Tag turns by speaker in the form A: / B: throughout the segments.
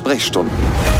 A: Sprechstunden.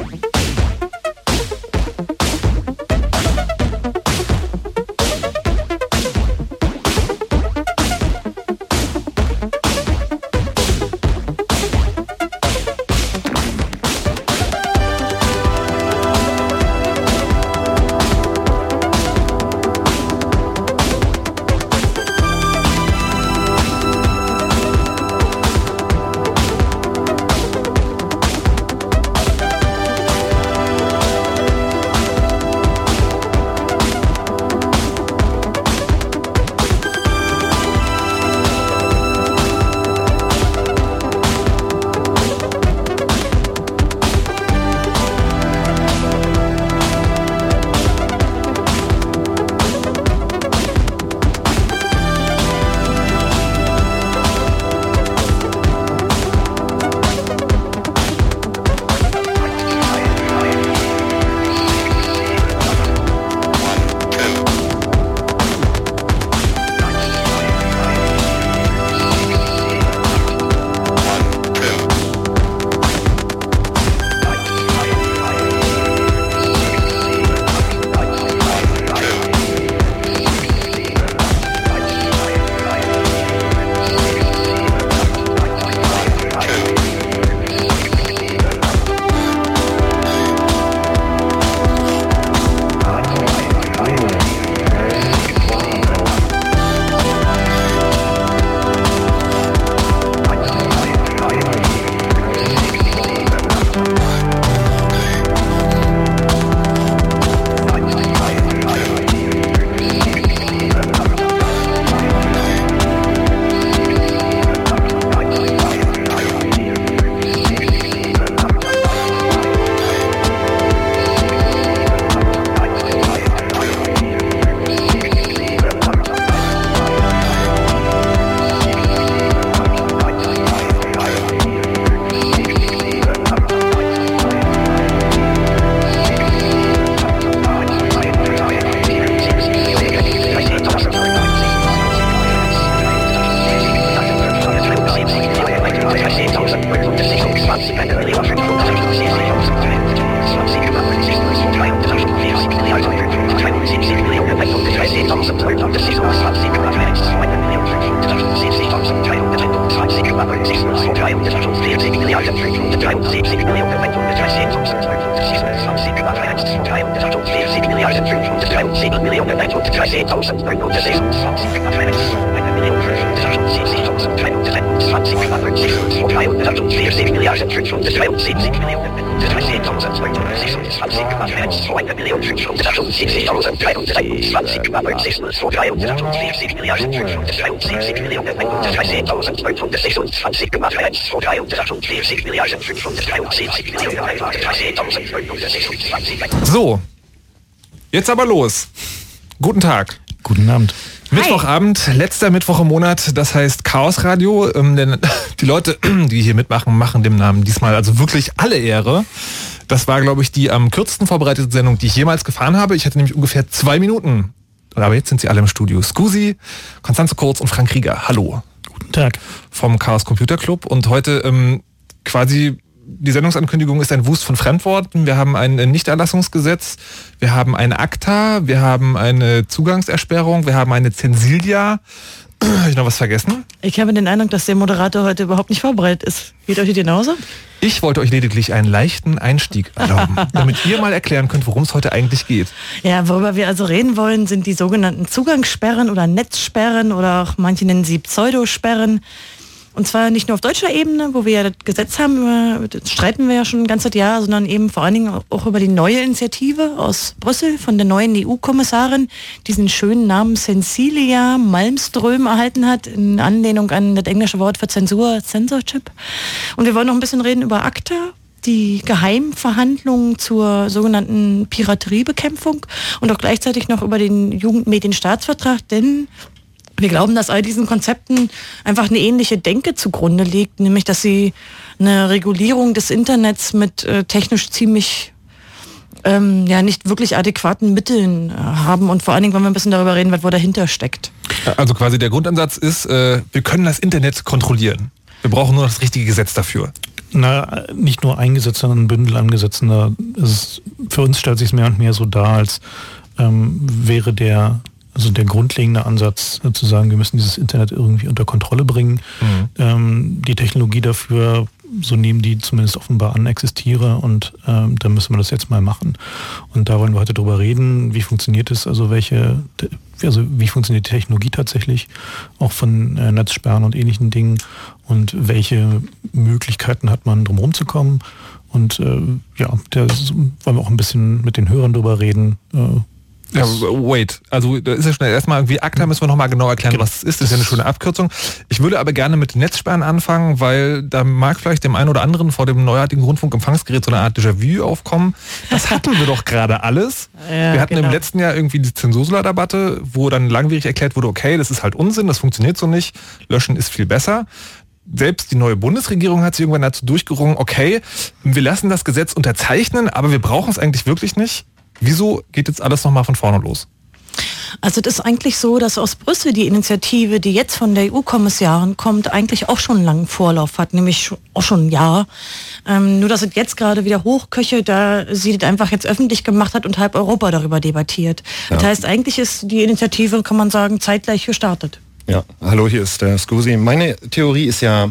B: So, jetzt aber los. Guten Tag.
C: Guten Abend.
B: Mittwochabend, letzter Mittwoch im Monat, das heißt Chaos Radio. Ähm, denn die Leute, die hier mitmachen, machen dem Namen diesmal also wirklich alle Ehre. Das war, glaube ich, die am kürzesten vorbereitete Sendung, die ich jemals gefahren habe. Ich hatte nämlich ungefähr zwei Minuten. Aber jetzt sind sie alle im Studio. Scusi, Konstanze Kurz und Frank Rieger. Hallo.
C: Guten Tag.
B: Vom Chaos Computer Club. Und heute ähm, quasi die Sendungsankündigung ist ein Wust von Fremdworten. Wir haben ein Nichterlassungsgesetz, wir haben eine ACTA, wir haben eine Zugangsersperrung, wir haben eine Zensilia. Habe ich noch was vergessen?
D: Ich habe den Eindruck, dass der Moderator heute überhaupt nicht vorbereitet ist. Geht euch genauso?
B: Ich wollte euch lediglich einen leichten Einstieg erlauben, damit ihr mal erklären könnt, worum es heute eigentlich geht.
D: Ja, worüber wir also reden wollen, sind die sogenannten Zugangssperren oder Netzsperren oder auch manche nennen sie Pseudosperren. Und zwar nicht nur auf deutscher Ebene, wo wir ja das Gesetz haben, das streiten wir ja schon ein ganzes Jahr, sondern eben vor allen Dingen auch über die neue Initiative aus Brüssel von der neuen EU-Kommissarin, diesen schönen Namen Cecilia Malmström erhalten hat, in Anlehnung an das englische Wort für Zensur, Censorship. Und wir wollen noch ein bisschen reden über ACTA, die Geheimverhandlungen zur sogenannten Pirateriebekämpfung und auch gleichzeitig noch über den Jugendmedienstaatsvertrag, denn wir glauben, dass all diesen Konzepten einfach eine ähnliche Denke zugrunde liegt, nämlich dass sie eine Regulierung des Internets mit äh, technisch ziemlich ähm, ja nicht wirklich adäquaten Mitteln äh, haben und vor allen Dingen, wenn wir ein bisschen darüber reden, was wo dahinter steckt.
B: Also quasi der Grundansatz ist, äh, wir können das Internet kontrollieren. Wir brauchen nur das richtige Gesetz dafür.
A: Na, nicht nur ein Gesetz, sondern ein Bündel an Gesetzen. Ist, für uns stellt sich es mehr und mehr so dar, als ähm, wäre der also der grundlegende Ansatz zu sagen, wir müssen dieses Internet irgendwie unter Kontrolle bringen. Mhm. Ähm, die Technologie dafür, so nehmen die zumindest offenbar an, existiere und ähm, da müssen wir das jetzt mal machen. Und da wollen wir heute drüber reden, wie funktioniert es, also welche, also wie funktioniert die Technologie tatsächlich, auch von äh, Netzsperren und ähnlichen Dingen und welche Möglichkeiten hat man, drumherum zu kommen. Und äh, ja, da wollen wir auch ein bisschen mit den Hörern drüber reden, äh,
B: ja, wait. Also da ist ja schnell erstmal irgendwie ACTA müssen wir nochmal genau erklären, genau. was es ist. Das ist ja eine schöne Abkürzung. Ich würde aber gerne mit Netzsperren anfangen, weil da mag vielleicht dem einen oder anderen vor dem neuartigen Rundfunkempfangsgerät so eine Art Déjà-vu aufkommen. Das hatten wir doch gerade alles. Ja, wir hatten genau. im letzten Jahr irgendwie die Zensursula-Debatte, wo dann langwierig erklärt wurde, okay, das ist halt Unsinn, das funktioniert so nicht, löschen ist viel besser selbst die neue Bundesregierung hat sich irgendwann dazu durchgerungen, okay, wir lassen das Gesetz unterzeichnen, aber wir brauchen es eigentlich wirklich nicht. Wieso geht jetzt alles nochmal von vorne los?
D: Also das ist eigentlich so, dass aus Brüssel die Initiative, die jetzt von der EU-Kommissarin kommt, eigentlich auch schon einen langen Vorlauf hat, nämlich auch schon ein Jahr. Ähm, nur dass es jetzt gerade wieder hochköche, da sie das einfach jetzt öffentlich gemacht hat und halb Europa darüber debattiert. Ja. Das heißt, eigentlich ist die Initiative, kann man sagen, zeitgleich gestartet.
C: Ja, hallo, hier ist der Scusi. Meine Theorie ist ja,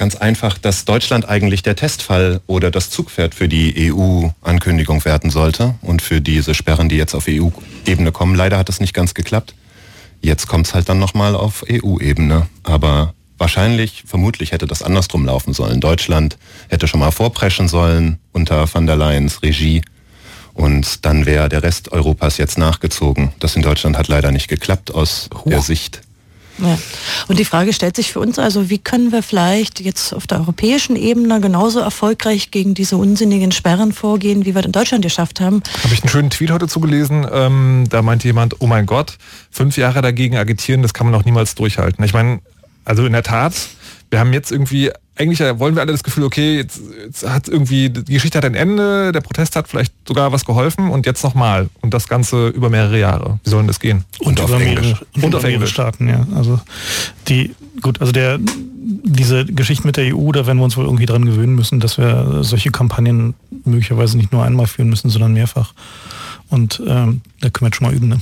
C: Ganz einfach, dass Deutschland eigentlich der Testfall oder das Zugpferd für die EU-Ankündigung werden sollte und für diese Sperren, die jetzt auf EU-Ebene kommen. Leider hat das nicht ganz geklappt. Jetzt kommt es halt dann nochmal auf EU-Ebene. Aber wahrscheinlich, vermutlich hätte das andersrum laufen sollen. Deutschland hätte schon mal vorpreschen sollen unter van der Leyens Regie. Und dann wäre der Rest Europas jetzt nachgezogen. Das in Deutschland hat leider nicht geklappt aus Huch. der Sicht
D: ja. Und die Frage stellt sich für uns also, wie können wir vielleicht jetzt auf der europäischen Ebene genauso erfolgreich gegen diese unsinnigen Sperren vorgehen, wie wir in Deutschland geschafft haben?
B: Habe ich einen schönen Tweet heute zugelesen, ähm, da meinte jemand, oh mein Gott, fünf Jahre dagegen agitieren, das kann man auch niemals durchhalten. Ich meine, also in der Tat, wir haben jetzt irgendwie eigentlich wollen wir alle das Gefühl, okay, jetzt, jetzt hat irgendwie, die Geschichte hat ein Ende, der Protest hat vielleicht sogar was geholfen und jetzt nochmal. Und das Ganze über mehrere Jahre. Wie sollen das gehen?
A: Und, und auf Englisch. Und, und auf Englisch. Staaten, ja. Also die, gut, also der, diese Geschichte mit der EU, da werden wir uns wohl irgendwie dran gewöhnen müssen, dass wir solche Kampagnen möglicherweise nicht nur einmal führen müssen, sondern mehrfach. Und ähm, da können wir jetzt schon mal üben. Ne?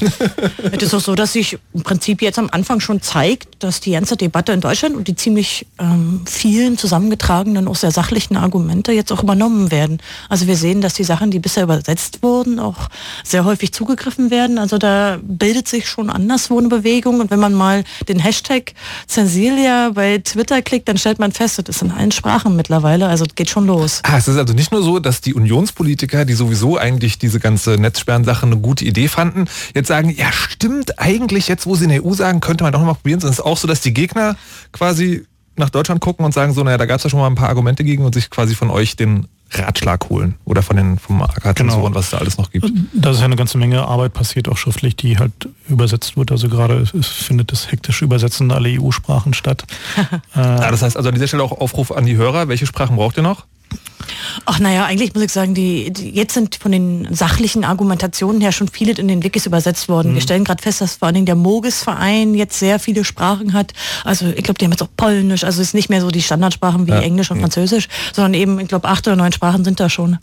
D: es ist auch so, dass sich im Prinzip jetzt am Anfang schon zeigt, dass die ganze Debatte in Deutschland und die ziemlich ähm, vielen zusammengetragenen, auch sehr sachlichen Argumente jetzt auch übernommen werden. Also wir sehen, dass die Sachen, die bisher übersetzt wurden, auch sehr häufig zugegriffen werden. Also da bildet sich schon anderswo eine Bewegung. Und wenn man mal den Hashtag Zensilia bei Twitter klickt, dann stellt man fest, das ist in allen Sprachen mittlerweile. Also es geht schon los.
B: Ah, es ist also nicht nur so, dass die Unionspolitiker, die sowieso eigentlich diese ganze Netzsperren-Sache eine gute Idee fanden, jetzt sagen, ja stimmt, eigentlich jetzt, wo sie in der EU sagen, könnte man doch mal probieren. Es ist auch so, dass die Gegner quasi nach Deutschland gucken und sagen so, naja, da gab es ja schon mal ein paar Argumente gegen und sich quasi von euch den Ratschlag holen oder von den vom AK genau. und was da alles noch gibt.
A: Da ist ja eine ganze Menge Arbeit passiert, auch schriftlich, die halt übersetzt wird. Also gerade findet das hektische Übersetzen aller EU-Sprachen statt.
B: äh, ja, das heißt also an dieser Stelle auch Aufruf an die Hörer. Welche Sprachen braucht ihr noch?
D: Ach naja, eigentlich muss ich sagen, die, die, jetzt sind von den sachlichen Argumentationen her schon viele in den Wikis übersetzt worden. Mhm. Wir stellen gerade fest, dass vor allen Dingen der Mogis-Verein jetzt sehr viele Sprachen hat. Also ich glaube, die haben jetzt auch Polnisch, also es ist nicht mehr so die Standardsprachen wie ja. Englisch und ja. Französisch, sondern eben, ich glaube, acht oder neun Sprachen sind da schon.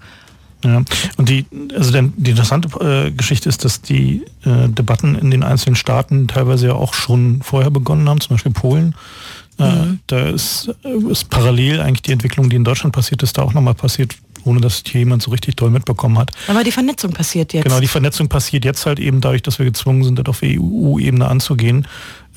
A: Ja, und die, also der, die interessante äh, Geschichte ist, dass die äh, Debatten in den einzelnen Staaten teilweise ja auch schon vorher begonnen haben, zum Beispiel Polen. Äh, mhm. Da ist, ist, parallel eigentlich die Entwicklung, die in Deutschland passiert ist, da auch nochmal passiert, ohne dass hier jemand so richtig toll mitbekommen hat.
D: Aber die Vernetzung passiert jetzt.
A: Genau, die Vernetzung passiert jetzt halt eben dadurch, dass wir gezwungen sind, das auf EU-Ebene anzugehen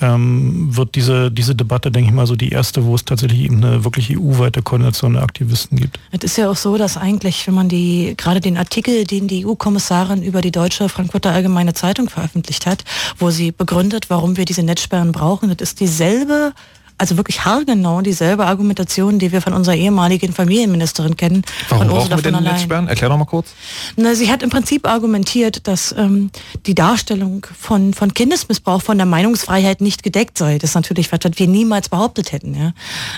A: ähm, wird diese, diese Debatte, denke ich mal, so die erste, wo es tatsächlich eben eine wirklich EU-weite Koordination der Aktivisten gibt.
D: Es ist ja auch so, dass eigentlich, wenn man die, gerade den Artikel, den die EU-Kommissarin über die deutsche Frankfurter Allgemeine Zeitung veröffentlicht hat, wo sie begründet, warum wir diese Netzsperren brauchen, das ist dieselbe also wirklich haargenau dieselbe Argumentation, die wir von unserer ehemaligen Familienministerin kennen.
B: Warum
D: von
B: brauchen wir denn Netzsperren? Erklär doch mal kurz.
D: Na, sie hat im Prinzip argumentiert, dass ähm, die Darstellung von, von Kindesmissbrauch von der Meinungsfreiheit nicht gedeckt sei. Das ist natürlich was, was wir niemals behauptet hätten. Ja?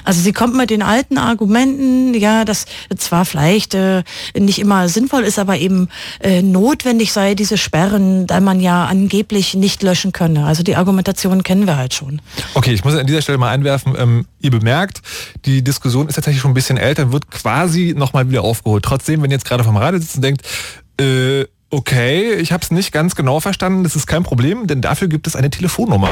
D: Also sie kommt mit den alten Argumenten, ja, dass zwar vielleicht äh, nicht immer sinnvoll ist, aber eben äh, notwendig sei, diese Sperren, da man ja angeblich nicht löschen könne. Also die Argumentation kennen wir halt schon.
B: Okay, ich muss an dieser Stelle mal einwerfen, einwerfen. Ähm, ihr bemerkt, die Diskussion ist tatsächlich schon ein bisschen älter, wird quasi nochmal wieder aufgeholt. Trotzdem, wenn ihr jetzt gerade vom Radio sitzt und denkt, äh, okay, ich habe es nicht ganz genau verstanden, das ist kein Problem, denn dafür gibt es eine Telefonnummer.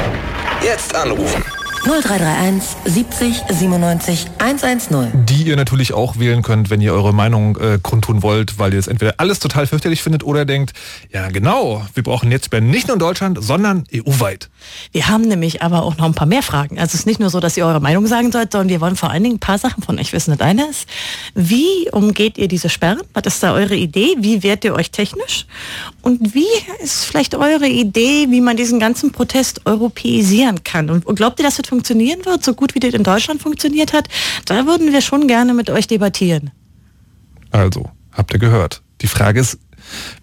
E: Jetzt anrufen. 0331 70 97 110.
B: Die ihr natürlich auch wählen könnt, wenn ihr eure Meinung äh, kundtun wollt, weil ihr es entweder alles total fürchterlich findet oder denkt, ja genau, wir brauchen Netzsperren nicht nur in Deutschland, sondern EU-weit.
D: Wir haben nämlich aber auch noch ein paar mehr Fragen. Also es ist nicht nur so, dass ihr eure Meinung sagen sollt, sondern wir wollen vor allen Dingen ein paar Sachen von euch wissen. Das eine ist, wie umgeht ihr diese Sperren? Was ist da eure Idee? Wie wehrt ihr euch technisch? Und wie ist vielleicht eure Idee, wie man diesen ganzen Protest europäisieren kann? Und glaubt ihr, dass das funktionieren wird, so gut wie das in Deutschland funktioniert hat? Da würden wir schon gerne mit euch debattieren.
B: Also, habt ihr gehört. Die Frage ist,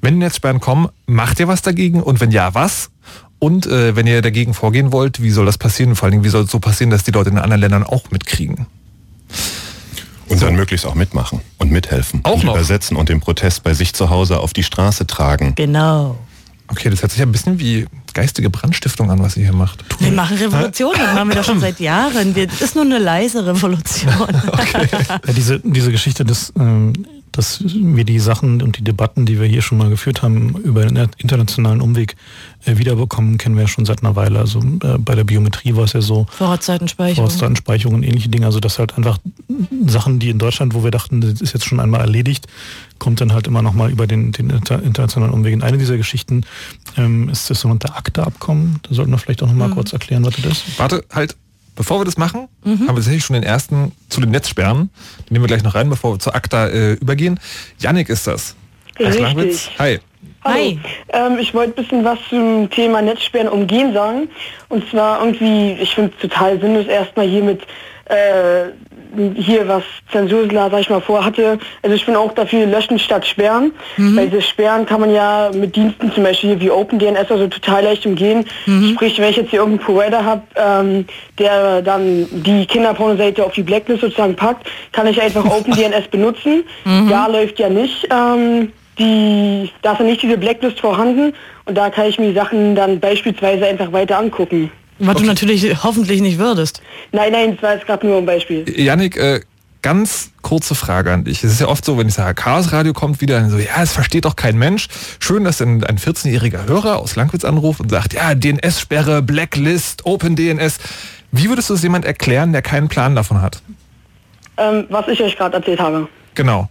B: wenn Netzsperren kommen, macht ihr was dagegen? Und wenn ja, was? Und äh, wenn ihr dagegen vorgehen wollt, wie soll das passieren? Vor allen Dingen, wie soll es so passieren, dass die Leute in anderen Ländern auch mitkriegen?
C: Und dann möglichst auch mitmachen und mithelfen.
B: Auch
C: und
B: noch.
C: übersetzen und den Protest bei sich zu Hause auf die Straße tragen.
D: Genau.
B: Okay, das hört sich ein bisschen wie geistige Brandstiftung an, was ihr hier macht.
D: Wir machen Revolution, das machen wir doch schon seit Jahren. Wir, das ist nur eine leise Revolution.
A: Okay. Ja, diese, diese Geschichte des, ähm, dass wir die Sachen und die Debatten, die wir hier schon mal geführt haben, über den internationalen Umweg äh, wiederbekommen, kennen wir ja schon seit einer Weile. Also äh, bei der Biometrie war es ja so.
D: Vorratsdatenspeicherung.
A: Vorratsdatenspeicherung und ähnliche Dinge. Also das halt einfach Sachen, die in Deutschland, wo wir dachten, das ist jetzt schon einmal erledigt, kommt dann halt immer noch mal über den, den internationalen Umweg. In eine dieser Geschichten ähm, ist das sogenannte ACTA-Abkommen. Da sollten wir vielleicht auch noch mal mhm. kurz erklären, was das ist.
B: Warte, halt, bevor wir das machen, mhm. haben wir tatsächlich schon den ersten zu den Netzsperren. Den nehmen wir gleich noch rein, bevor wir zur ACTA äh, übergehen. Yannick ist das.
F: Richtig.
B: Hi.
F: Hallo. Ähm, ich wollte ein bisschen was zum Thema Netzsperren umgehen sagen. Und zwar irgendwie, ich finde es total sinnlos, erstmal hier mit äh, hier was Zensursler, sag ich mal, vorhatte. Also ich bin auch dafür löschen statt sperren. Mhm. Weil diese Sperren kann man ja mit Diensten zum Beispiel wie OpenDNS also total leicht umgehen. Mhm. Sprich, wenn ich jetzt hier irgendeinen Provider habe, ähm, der dann die Kinderpornoseite auf die Blacklist sozusagen packt, kann ich einfach OpenDNS benutzen. Mhm. Da läuft ja nicht. Ähm, die, da ist ja nicht diese Blacklist vorhanden und da kann ich mir Sachen dann beispielsweise einfach weiter angucken.
D: Was okay. du natürlich hoffentlich nicht würdest.
F: Nein, nein, das war jetzt gerade nur ein Beispiel.
B: Janik, äh, ganz kurze Frage an dich. Es ist ja oft so, wenn ich sage, Chaos Radio kommt wieder, dann so, ja, es versteht doch kein Mensch. Schön, dass ein, ein 14-jähriger Hörer aus Langwitz anruft und sagt, ja, DNS-Sperre, Blacklist, OpenDNS. Wie würdest du es jemand erklären, der keinen Plan davon hat?
F: Ähm, was ich euch gerade erzählt habe.
B: Genau.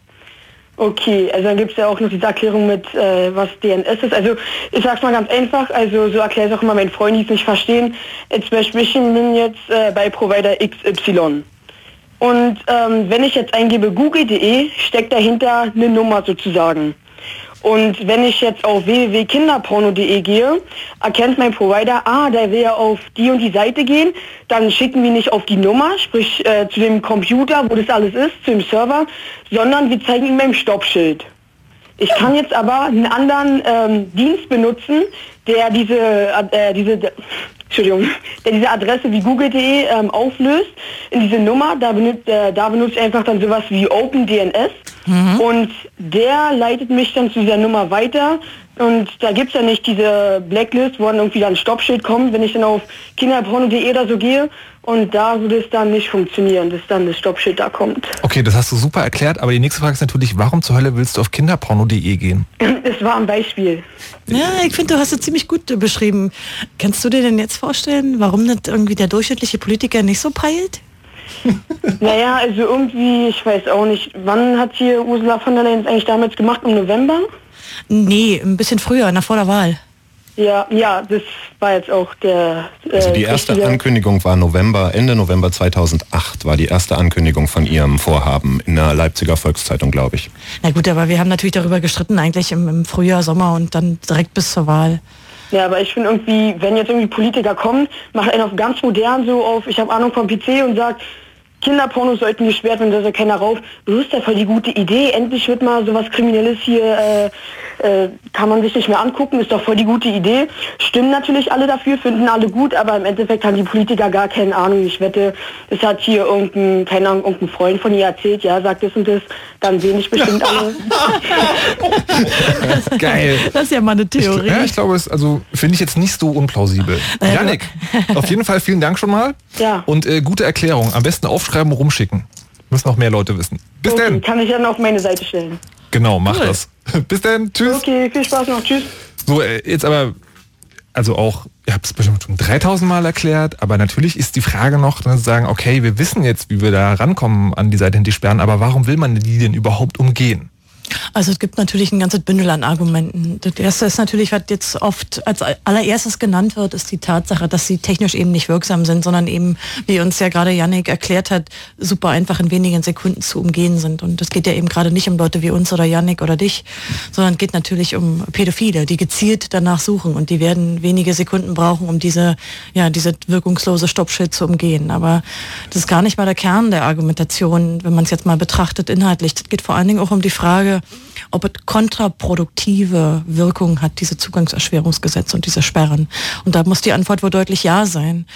F: Okay, also dann gibt es ja auch noch diese Erklärung mit, äh, was DNS ist. Also ich sag's mal ganz einfach, also so erkläre ich auch immer meinen Freunden, die es nicht verstehen. Jetzt Beispiel, ich bin jetzt äh, bei Provider XY. Und ähm, wenn ich jetzt eingebe google.de, steckt dahinter eine Nummer sozusagen. Und wenn ich jetzt auf www.kinderporno.de gehe, erkennt mein Provider, ah, der will ja auf die und die Seite gehen, dann schicken wir nicht auf die Nummer, sprich äh, zu dem Computer, wo das alles ist, zu dem Server, sondern wir zeigen ihm beim Stoppschild. Ich kann jetzt aber einen anderen ähm, Dienst benutzen, der diese, äh, diese Entschuldigung, der diese Adresse wie google.de ähm, auflöst in diese Nummer, da, benut, äh, da benutze ich einfach dann sowas wie OpenDNS mhm. und der leitet mich dann zu dieser Nummer weiter. Und da gibt es ja nicht diese Blacklist, wo dann irgendwie dann ein Stoppschild kommt, wenn ich dann auf kinderporno.de oder so gehe und da würde es dann nicht funktionieren, dass dann das Stoppschild da kommt.
B: Okay, das hast du super erklärt, aber die nächste Frage ist natürlich, warum zur Hölle willst du auf kinderporno.de gehen?
F: Es war ein Beispiel.
D: Ja, ich finde, du hast es ziemlich gut beschrieben. Kannst du dir denn jetzt vorstellen, warum das irgendwie der durchschnittliche Politiker nicht so peilt?
F: naja, also irgendwie, ich weiß auch nicht, wann hat hier Ursula von der Leyen eigentlich damals gemacht? Im November?
D: Nee, ein bisschen früher, nach vor der Wahl.
F: Ja, ja, das war jetzt auch der.
C: Äh, also die erste richtige... Ankündigung war November, Ende November 2008 war die erste Ankündigung von ihrem Vorhaben in der Leipziger Volkszeitung, glaube ich.
D: Na gut, aber wir haben natürlich darüber gestritten, eigentlich im, im Frühjahr, Sommer und dann direkt bis zur Wahl.
F: Ja, aber ich finde irgendwie, wenn jetzt irgendwie Politiker kommen, macht einen auf ganz modern so auf, ich habe Ahnung vom PC und sagt, Kinderpornos sollten gesperrt werden, da ist ja keiner rauf. Das ist ja voll die gute Idee. Endlich wird mal sowas Kriminelles hier, äh, äh, kann man sich nicht mehr angucken, ist doch voll die gute Idee. Stimmen natürlich alle dafür, finden alle gut, aber im Endeffekt haben die Politiker gar keine Ahnung. Ich wette, es hat hier irgendein, keine Ahnung, irgendein Freund von ihr erzählt, ja, sagt das und das, dann sehen ich bestimmt alle.
B: Geil.
D: Das ist ja mal eine Theorie.
B: Ich, ja, ich glaube, es also finde ich jetzt nicht so unplausibel. Janik, auf jeden Fall vielen Dank schon mal.
F: Ja.
B: Und äh, gute Erklärung. Am besten aufschreiben, rumschicken. Müssen noch mehr Leute wissen. Bis okay, dann.
F: Kann ich dann auf meine Seite stellen.
B: Genau, mach cool. das. Bis dann. Tschüss.
F: Okay, viel Spaß noch. Tschüss.
B: So, äh, jetzt aber, also auch, ihr habt es bestimmt schon 3000 Mal erklärt, aber natürlich ist die Frage noch, dann zu sagen, okay, wir wissen jetzt, wie wir da rankommen an die Seite, die sperren, aber warum will man die denn überhaupt umgehen?
D: Also es gibt natürlich ein ganzes Bündel an Argumenten. Das erste ist natürlich, was jetzt oft als allererstes genannt wird, ist die Tatsache, dass sie technisch eben nicht wirksam sind, sondern eben, wie uns ja gerade Yannick erklärt hat, super einfach in wenigen Sekunden zu umgehen sind. Und es geht ja eben gerade nicht um Leute wie uns oder Yannick oder dich, sondern geht natürlich um Pädophile, die gezielt danach suchen und die werden wenige Sekunden brauchen, um diese, ja, diese wirkungslose Stoppschild zu umgehen. Aber das ist gar nicht mal der Kern der Argumentation, wenn man es jetzt mal betrachtet inhaltlich. Es geht vor allen Dingen auch um die Frage, ob es kontraproduktive Wirkungen hat, diese Zugangserschwerungsgesetze und diese Sperren. Und da muss die Antwort wohl deutlich ja sein.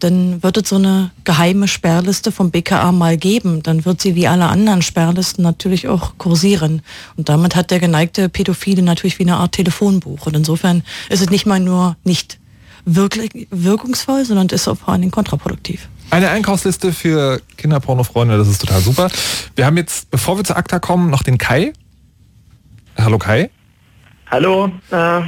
D: Dann wird es so eine geheime Sperrliste vom BKA mal geben. Dann wird sie wie alle anderen Sperrlisten natürlich auch kursieren. Und damit hat der geneigte Pädophile natürlich wie eine Art Telefonbuch. Und insofern ist es nicht mal nur nicht wirklich wirkungsvoll, sondern ist auch vor allen Dingen kontraproduktiv.
B: Eine Einkaufsliste für Kinderpornofreunde, das ist total super. Wir haben jetzt, bevor wir zur ACTA kommen, noch den Kai. Hallo Kai.
G: Hallo. Äh,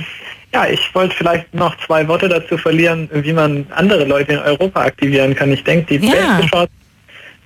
G: ja, ich wollte vielleicht noch zwei Worte dazu verlieren, wie man andere Leute in Europa aktivieren kann. Ich denke, die, ja. beste Chance,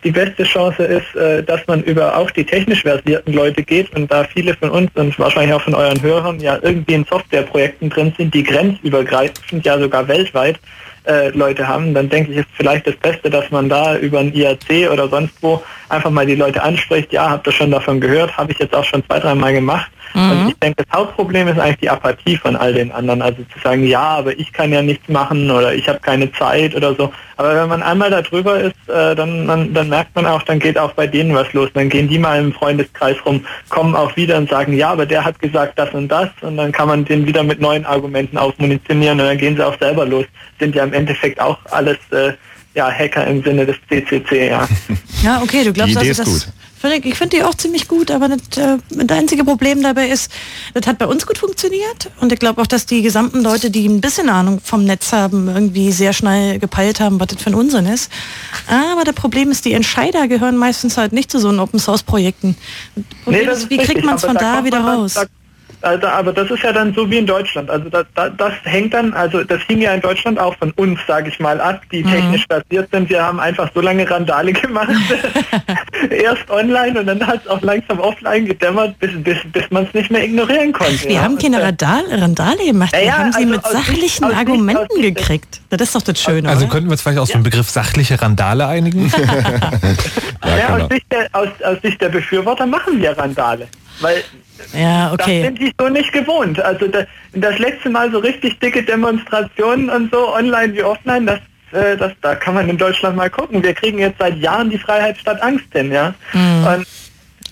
G: die beste Chance ist, äh, dass man über auch die technisch versierten Leute geht und da viele von uns und wahrscheinlich auch von euren Hörern ja irgendwie in Softwareprojekten drin sind, die grenzübergreifend, ja sogar weltweit äh, Leute haben, dann denke ich, ist vielleicht das Beste, dass man da über ein IAC oder sonst wo einfach mal die Leute anspricht, ja, habt ihr schon davon gehört, habe ich jetzt auch schon zwei, dreimal gemacht Mhm. Und ich denke, das Hauptproblem ist eigentlich die Apathie von all den anderen. Also zu sagen, ja, aber ich kann ja nichts machen oder ich habe keine Zeit oder so. Aber wenn man einmal da drüber ist, äh, dann, dann, dann merkt man auch, dann geht auch bei denen was los. Dann gehen die mal im Freundeskreis rum, kommen auch wieder und sagen, ja, aber der hat gesagt das und das. Und dann kann man den wieder mit neuen Argumenten aufmunitionieren und dann gehen sie auch selber los. Sind ja im Endeffekt auch alles äh, ja, Hacker im Sinne des CCC, ja.
D: Ja, okay, du glaubst,
C: die Idee
D: also,
C: ist gut.
D: Ich finde die auch ziemlich gut, aber das, äh, das einzige Problem dabei ist, das hat bei uns gut funktioniert und ich glaube auch, dass die gesamten Leute, die ein bisschen Ahnung vom Netz haben, irgendwie sehr schnell gepeilt haben, was das für ein Unsinn ist. Aber das Problem ist, die Entscheider gehören meistens halt nicht zu so einen Open-Source-Projekten.
G: Nee,
D: wie kriegt man es von da, wieder raus?
G: Da, also, aber das ist ja dann so wie in Deutschland. Also da, da, das hängt dann, also das hing ja in Deutschland auch von uns, sage ich mal, ab, die mhm. technisch basiert sind. Wir haben einfach so lange Randale gemacht. Erst online und dann hat es auch langsam offline gedämmert, bis, bis, bis man es nicht mehr ignorieren konnte.
D: Wir ja. haben keine Randale, Randale gemacht. Wir ja, haben sie also mit sachlichen Sicht, Argumenten Sicht, gekriegt. Das ist doch das Schöne.
B: Also
D: oder?
B: könnten wir uns vielleicht aus ja. dem Begriff sachliche Randale einigen?
G: ja, aus, Sicht der, aus, aus Sicht der Befürworter machen wir Randale. Weil
D: ja, okay.
G: Das sind die so nicht gewohnt. Also das, das letzte Mal so richtig dicke Demonstrationen und so, online wie offline, das, äh, das, da kann man in Deutschland mal gucken. Wir kriegen jetzt seit Jahren die Freiheit statt Angst hin, ja.
D: Mhm. Und,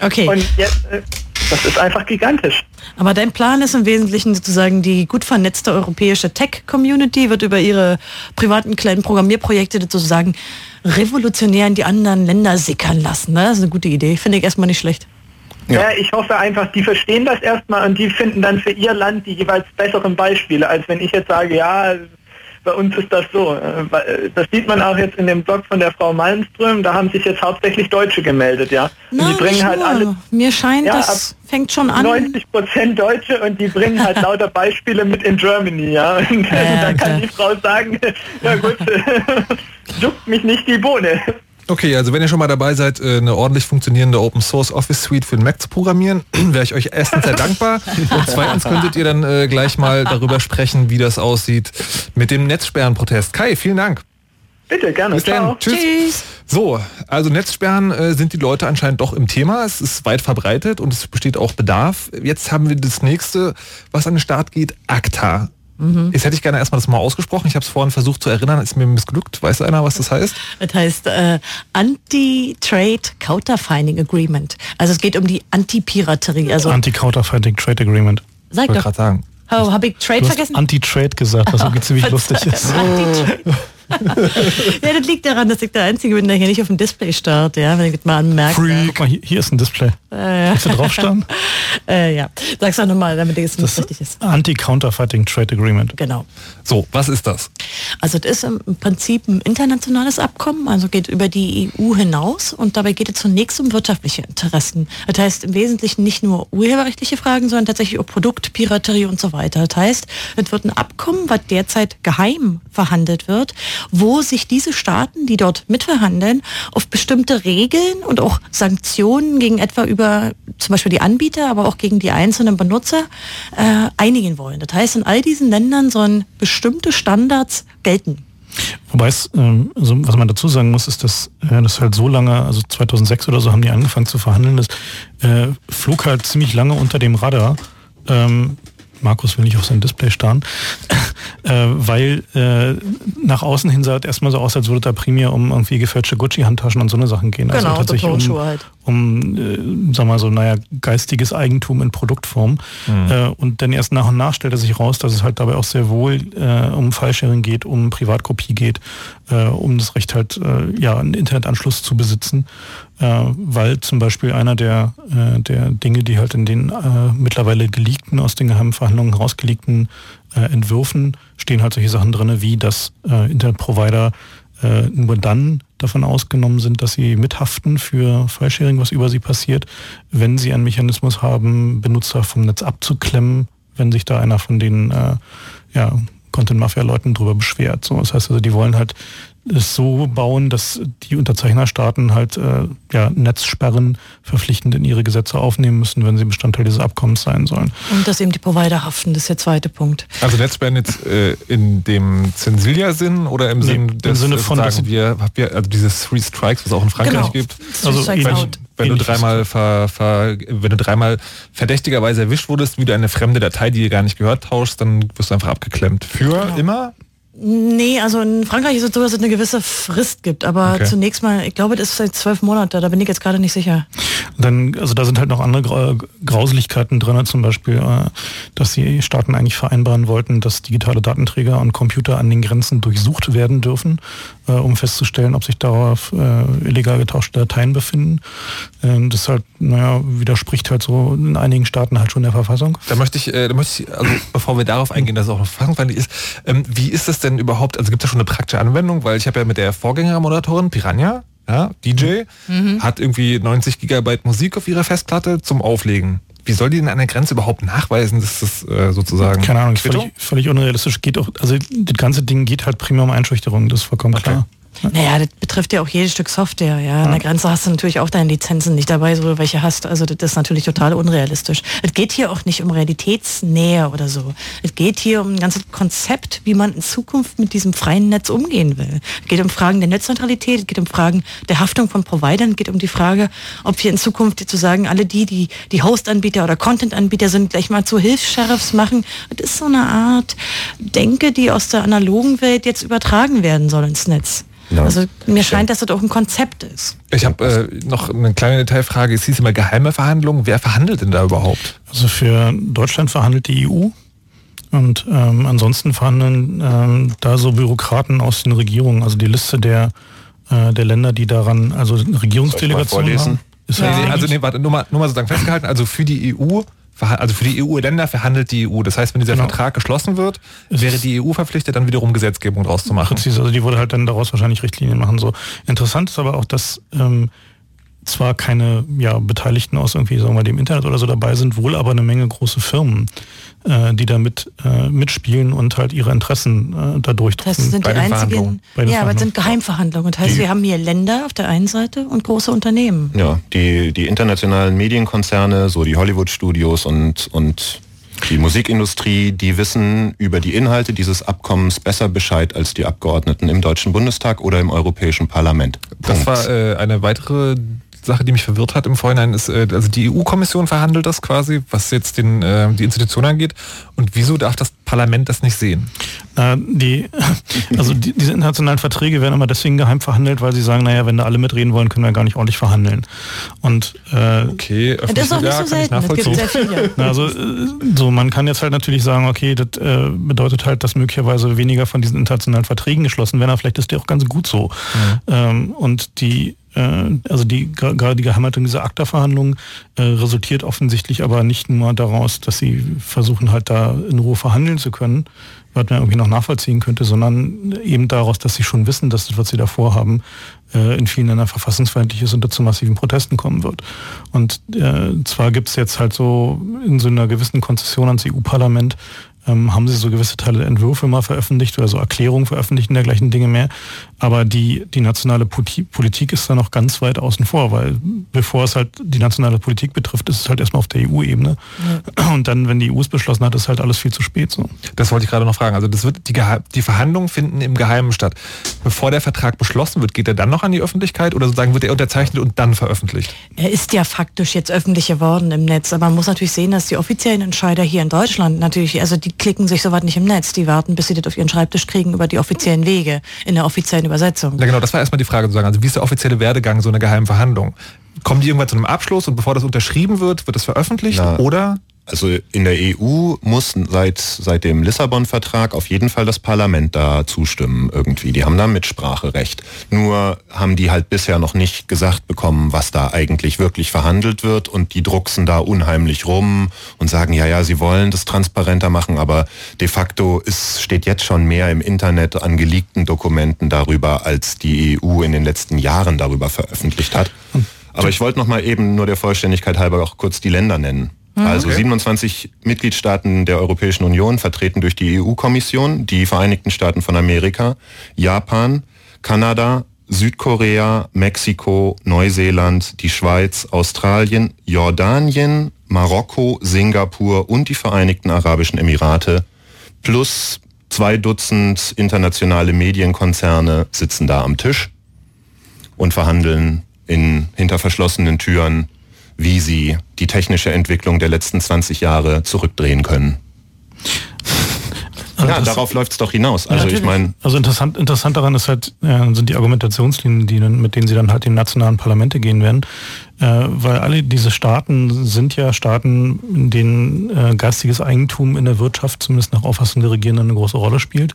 G: okay. Und jetzt, äh, das ist einfach gigantisch.
D: Aber dein Plan ist im Wesentlichen sozusagen die gut vernetzte europäische Tech-Community wird über ihre privaten kleinen Programmierprojekte sozusagen revolutionär in die anderen Länder sickern lassen. Ne? Das ist eine gute Idee. Finde ich erstmal nicht schlecht.
G: Ja. ich hoffe einfach, die verstehen das erstmal und die finden dann für ihr Land die jeweils besseren Beispiele, als wenn ich jetzt sage, ja, bei uns ist das so. Äh, das sieht man auch jetzt in dem Blog von der Frau Malmström, da haben sich jetzt hauptsächlich Deutsche gemeldet, ja.
D: Und die bringen halt alle. Mir scheint, ja, das fängt schon an.
G: 90 Prozent Deutsche und die bringen halt lauter Beispiele mit in Germany, ja. Und ja, dann kann die Frau sagen, ja gut, juckt mich nicht die Bohne.
B: Okay, also wenn ihr schon mal dabei seid, äh, eine ordentlich funktionierende Open Source Office Suite für den Mac zu programmieren, wäre ich euch erstens sehr dankbar und zweitens könntet ihr dann äh, gleich mal darüber sprechen, wie das aussieht mit dem Netzsperrenprotest. Kai, vielen Dank.
G: Bitte, gerne.
B: Bis dann. Tschüss. Tschüss. So, also Netzsperren äh, sind die Leute anscheinend doch im Thema. Es ist weit verbreitet und es besteht auch Bedarf. Jetzt haben wir das nächste, was an den Start geht, ACTA. Mhm. Jetzt hätte ich gerne erstmal das mal ausgesprochen. Ich habe es vorhin versucht zu erinnern, ist mir missglückt. Weiß einer, was das heißt?
D: Das heißt äh, Anti-Trade Counterfeining Agreement. Also es geht um die Anti-Piraterie. Also
A: Anti-Counterfeiting Trade Agreement.
D: Sag
B: doch. sagen.
D: Oh, habe ich Trade vergessen?
A: Anti-Trade gesagt, was irgendwie ziemlich lustig ist.
D: ja, das liegt daran, dass ich der Einzige bin, der hier nicht auf dem Display starrt, ja, wenn ich das mal anmerke.
A: Guck mal, hier, hier, ist ein Display. Äh, Willst du drauf starren?
D: äh, ja, sag's doch nochmal, damit es
A: nicht richtig ist. Anti-Counterfeiting Trade Agreement.
D: Genau.
B: So, was ist das?
D: Also das ist im Prinzip ein internationales Abkommen, also geht über die EU hinaus und dabei geht es zunächst um wirtschaftliche Interessen. Das heißt im Wesentlichen nicht nur urheberrechtliche Fragen, sondern tatsächlich auch Produktpiraterie und so weiter. Das heißt, es wird ein Abkommen, was derzeit geheim verhandelt wird, wo sich diese Staaten, die dort mitverhandeln, auf bestimmte Regeln und auch Sanktionen gegen etwa über zum Beispiel die Anbieter, aber auch gegen die einzelnen Benutzer äh, einigen wollen. Das heißt, in all diesen Ländern sollen bestimmte Standards gelten.
A: Wobei es, ähm, also was man dazu sagen muss, ist, dass äh, das halt so lange, also 2006 oder so haben die angefangen zu verhandeln, das äh, flog halt ziemlich lange unter dem Radar. Ähm, Markus will nicht auf sein Display starren, äh, weil äh, nach außen hin sah es erstmal so aus, als würde da primär um irgendwie gefälschte Gucci-Handtaschen und so eine Sachen gehen.
D: Also genau,
A: also tatsächlich um, halt. um äh, sag mal so, naja, geistiges Eigentum in Produktform. Mhm. Äh, und dann erst nach und nach stellte sich raus, dass es halt dabei auch sehr wohl äh, um Fallsharing geht, um Privatkopie geht, äh, um das Recht halt, äh, ja, einen Internetanschluss zu besitzen weil zum Beispiel einer der, äh, der Dinge, die halt in den äh, mittlerweile geleakten, aus den geheimen Verhandlungen herausgelegten äh, Entwürfen stehen halt solche Sachen drin, wie dass äh, Internetprovider äh, nur dann davon ausgenommen sind, dass sie mithaften für Filesharing, was über sie passiert, wenn sie einen Mechanismus haben, Benutzer vom Netz abzuklemmen, wenn sich da einer von den äh, ja, Content-Mafia-Leuten drüber beschwert. So, das heißt also, die wollen halt es so bauen, dass die Unterzeichnerstaaten halt äh, ja, Netzsperren verpflichtend in ihre Gesetze aufnehmen müssen, wenn sie Bestandteil dieses Abkommens sein sollen.
D: Und dass eben die Provider haften, das ist der zweite Punkt.
B: Also Netzsperren jetzt äh, in dem Zensilia-Sinn oder im, nee, Sinn des,
A: im Sinne von,
B: sagen wir, wir, also dieses Three Strikes, was auch in Frankreich genau. gibt.
A: Also
B: wenn, wenn du dreimal ver, ver, wenn du dreimal verdächtigerweise erwischt wurdest, wie du eine fremde Datei, die dir gar nicht gehört, tauschst, dann wirst du einfach abgeklemmt. Für genau. immer?
D: Nee, also in Frankreich ist es so, dass es eine gewisse Frist gibt. Aber okay. zunächst mal, ich glaube, das ist seit zwölf Monaten, da bin ich jetzt gerade nicht sicher.
A: Dann, also da sind halt noch andere Grauseligkeiten drin, zum Beispiel, äh, dass die Staaten eigentlich vereinbaren wollten, dass digitale Datenträger und Computer an den Grenzen durchsucht werden dürfen, äh, um festzustellen, ob sich darauf äh, illegal getauschte Dateien befinden. Ähm, das halt, naja, widerspricht halt so in einigen Staaten halt schon der Verfassung.
B: Da möchte ich, da möchte ich, also bevor wir darauf eingehen, dass es auch verfassungsfeindlich ist, ähm, wie ist das denn denn überhaupt, also gibt es da schon eine praktische Anwendung? Weil ich habe ja mit der Vorgängermoderatorin Piranha, ja, DJ, mhm. hat irgendwie 90 Gigabyte Musik auf ihrer Festplatte zum Auflegen. Wie soll die denn an der Grenze überhaupt nachweisen, dass das äh, sozusagen...
A: Keine Ahnung, völlig, völlig unrealistisch. Geht auch, also das ganze Ding geht halt primär um Einschüchterung, das ist vollkommen okay. klar.
D: Naja, das betrifft ja auch jedes Stück Software. Ja. An der Grenze hast du natürlich auch deine Lizenzen nicht dabei, so welche hast. Also das ist natürlich total unrealistisch. Es geht hier auch nicht um Realitätsnähe oder so. Es geht hier um ein ganzes Konzept, wie man in Zukunft mit diesem freien Netz umgehen will. Es geht um Fragen der Netzneutralität, es geht um Fragen der Haftung von Providern, es geht um die Frage, ob wir in Zukunft zu sagen, alle die, die die Host-Anbieter oder Content-Anbieter sind, gleich mal zu Hilfs-Sheriffs machen. Das ist so eine Art Denke, die aus der analogen Welt jetzt übertragen werden soll ins Netz. Ja. Also mir scheint, dass das auch ein Konzept ist.
B: Ich habe äh, noch eine kleine Detailfrage. Es hieß immer geheime Verhandlungen. Wer verhandelt denn da überhaupt?
A: Also für Deutschland verhandelt die EU. Und ähm, ansonsten verhandeln ähm, da so Bürokraten aus den Regierungen, also die Liste der, äh, der Länder, die daran, also Regierungsdelegationen haben.
B: Ist ja. Also nee, warte, nur mal, nur mal sozusagen festgehalten, also für die EU also für die EU-Länder verhandelt die EU. Das heißt, wenn dieser genau. Vertrag geschlossen wird, wäre die EU verpflichtet, dann wiederum Gesetzgebung draus zu machen.
A: Präzise, also die würde halt dann daraus wahrscheinlich Richtlinien machen. So interessant ist aber auch, dass ähm, zwar keine ja, Beteiligten aus irgendwie, sagen wir, dem Internet oder so dabei sind, wohl aber eine Menge große Firmen, äh, die da mit, äh, mitspielen und halt ihre Interessen äh, da durchdrücken.
D: Das sind die einzigen, ja, aber es sind Geheimverhandlungen. Das heißt, die, wir haben hier Länder auf der einen Seite und große Unternehmen.
C: Ja, die, die internationalen Medienkonzerne, so die Hollywood-Studios und, und die Musikindustrie, die wissen über die Inhalte dieses Abkommens besser Bescheid als die Abgeordneten im Deutschen Bundestag oder im Europäischen Parlament.
B: Punkt. Das war äh, eine weitere Sache, die mich verwirrt hat im Vorhinein, ist, äh, also die EU-Kommission verhandelt das quasi, was jetzt den, äh, die Institution angeht. Und wieso darf das Parlament das nicht sehen?
A: Äh, die, also die, diese internationalen Verträge werden immer deswegen geheim verhandelt, weil sie sagen, naja, wenn da alle mitreden wollen, können wir gar nicht ordentlich verhandeln. Und
B: äh, okay,
D: das ist auch nicht so selten. Das gibt sehr viele.
A: Also so, man kann jetzt halt natürlich sagen, okay, das äh, bedeutet halt, dass möglicherweise weniger von diesen internationalen Verträgen geschlossen werden, aber vielleicht ist der auch ganz gut so. Mhm. Ähm, und die also die gerade die Geheimhaltung dieser ACTA-Verhandlungen äh, resultiert offensichtlich aber nicht nur daraus, dass sie versuchen halt da in Ruhe verhandeln zu können, was man irgendwie noch nachvollziehen könnte, sondern eben daraus, dass sie schon wissen, dass das, was sie da vorhaben, äh, in vielen Ländern verfassungsfeindlich ist und dazu massiven Protesten kommen wird. Und äh, zwar gibt es jetzt halt so in so einer gewissen Konzession ans EU-Parlament ähm, haben sie so gewisse Teile Entwürfe mal veröffentlicht oder so Erklärungen veröffentlicht und dergleichen Dinge mehr. Aber die, die nationale Politik ist da noch ganz weit außen vor, weil bevor es halt die nationale Politik betrifft, ist es halt erstmal auf der EU-Ebene. Ja. Und dann, wenn die EU es beschlossen hat, ist halt alles viel zu spät so.
B: Das wollte ich gerade noch fragen. Also das wird die, die Verhandlungen finden im Geheimen statt. Bevor der Vertrag beschlossen wird, geht er dann noch an die Öffentlichkeit oder sozusagen wird er unterzeichnet und dann veröffentlicht?
D: Er ist ja faktisch jetzt öffentlich geworden im Netz, aber man muss natürlich sehen, dass die offiziellen Entscheider hier in Deutschland natürlich, also die klicken sich soweit nicht im Netz, die warten, bis sie das auf ihren Schreibtisch kriegen über die offiziellen Wege in der offiziellen Übersetzung.
B: Ja genau, das war erstmal die Frage zu sagen. Also wie ist der offizielle Werdegang so einer geheimen Verhandlung? Kommen die irgendwann zu einem Abschluss und bevor das unterschrieben wird, wird das veröffentlicht
C: Na,
B: oder?
C: Also in der EU muss seit, seit dem Lissabon-Vertrag auf jeden Fall das Parlament da zustimmen irgendwie. Die haben da Mitspracherecht. Nur haben die halt bisher noch nicht gesagt bekommen, was da eigentlich wirklich verhandelt wird und die drucksen da unheimlich rum und sagen, ja, ja, sie wollen das transparenter machen, aber de facto ist, steht jetzt schon mehr im Internet an geleakten Dokumenten darüber, als die EU in den letzten Jahren darüber veröffentlicht hat. Aber ich wollte noch mal eben nur der Vollständigkeit halber auch kurz die Länder nennen. Mhm. Also 27 Mitgliedstaaten der Europäischen Union, vertreten durch die EU-Kommission, die Vereinigten Staaten von Amerika, Japan, Kanada, Südkorea, Mexiko, Neuseeland, die Schweiz, Australien, Jordanien, Marokko, Singapur und die Vereinigten Arabischen Emirate plus zwei Dutzend internationale Medienkonzerne sitzen da am Tisch und verhandeln in hinter verschlossenen Türen wie sie die technische Entwicklung der letzten 20 Jahre zurückdrehen können. Also ja, darauf läuft es doch hinaus. Also ich meine.
A: Also interessant, interessant daran ist halt, äh, sind die Argumentationslinien, die, mit denen sie dann halt in nationalen Parlamente gehen werden. Äh, weil alle diese Staaten sind ja Staaten, in denen äh, geistiges Eigentum in der Wirtschaft, zumindest nach Auffassung der Regierenden, eine große Rolle spielt.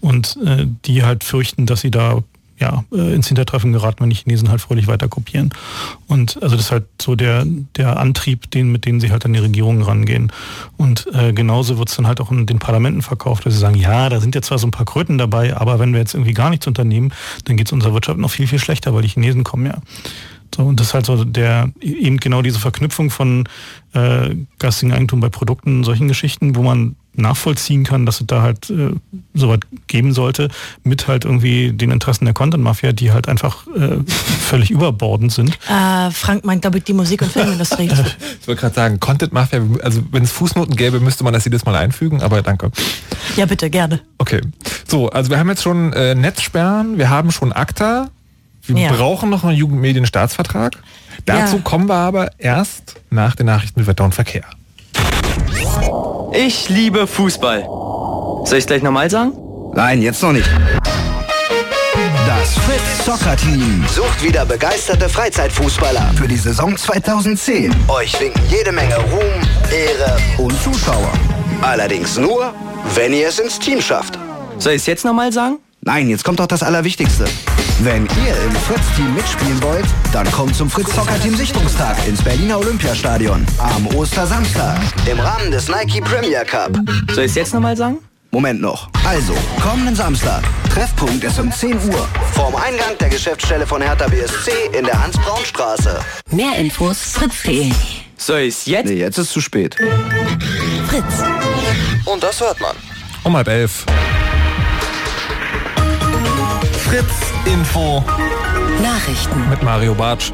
A: Und äh, die halt fürchten, dass sie da ja, äh, ins Hintertreffen geraten, wenn die Chinesen halt fröhlich weiter kopieren. Und also das ist halt so der, der Antrieb, den, mit dem sie halt an die Regierungen rangehen. Und äh, genauso wird es dann halt auch in den Parlamenten verkauft, dass sie sagen, ja, da sind jetzt zwar so ein paar Kröten dabei, aber wenn wir jetzt irgendwie gar nichts unternehmen, dann geht es unserer Wirtschaft noch viel, viel schlechter, weil die Chinesen kommen ja. So, und das ist halt so der, eben genau diese Verknüpfung von äh, geistigen Eigentum bei Produkten, solchen Geschichten, wo man nachvollziehen kann, dass es da halt äh, sowas geben sollte, mit halt irgendwie den Interessen der Content-Mafia, die halt einfach äh, völlig überbordend sind.
D: Äh, Frank meint, glaube ich, die Musik- und Filmindustrie.
B: ich wollte gerade sagen, Content-Mafia, also wenn es Fußnoten gäbe, müsste man das jedes Mal einfügen, aber danke.
D: Ja, bitte, gerne.
B: Okay. So, also wir haben jetzt schon äh, Netzsperren, wir haben schon ACTA, wir ja. brauchen noch einen Jugendmedienstaatsvertrag. Dazu ja. kommen wir aber erst nach den Nachrichten mit Wetter und Verkehr.
H: Ich liebe Fußball. Soll ich gleich nochmal sagen?
I: Nein, jetzt noch nicht. Das Fritz Soccer Team sucht wieder begeisterte Freizeitfußballer für die Saison 2010. Euch winken jede Menge Ruhm, Ehre und Zuschauer. Allerdings nur, wenn ihr es ins Team schafft.
H: Soll ich es jetzt nochmal sagen?
I: Nein, jetzt kommt doch das Allerwichtigste. Wenn ihr im Fritz-Team mitspielen wollt, dann kommt zum Fritz-Soccer-Team Sichtungstag ins Berliner Olympiastadion am Ostersamstag im Rahmen des Nike Premier Cup.
H: Soll ich es jetzt nochmal sagen?
I: Moment noch. Also, kommenden Samstag. Treffpunkt ist um 10 Uhr. Vorm Eingang der Geschäftsstelle von Hertha BSC in der Hans-Braun-Straße.
E: Mehr Infos fritz.de.
H: Soll ich's jetzt?
I: Nee, jetzt ist zu spät.
E: Fritz.
I: Und das hört man.
B: Um halb elf. Fritz Info
E: Nachrichten.
B: mit Mario Bartsch.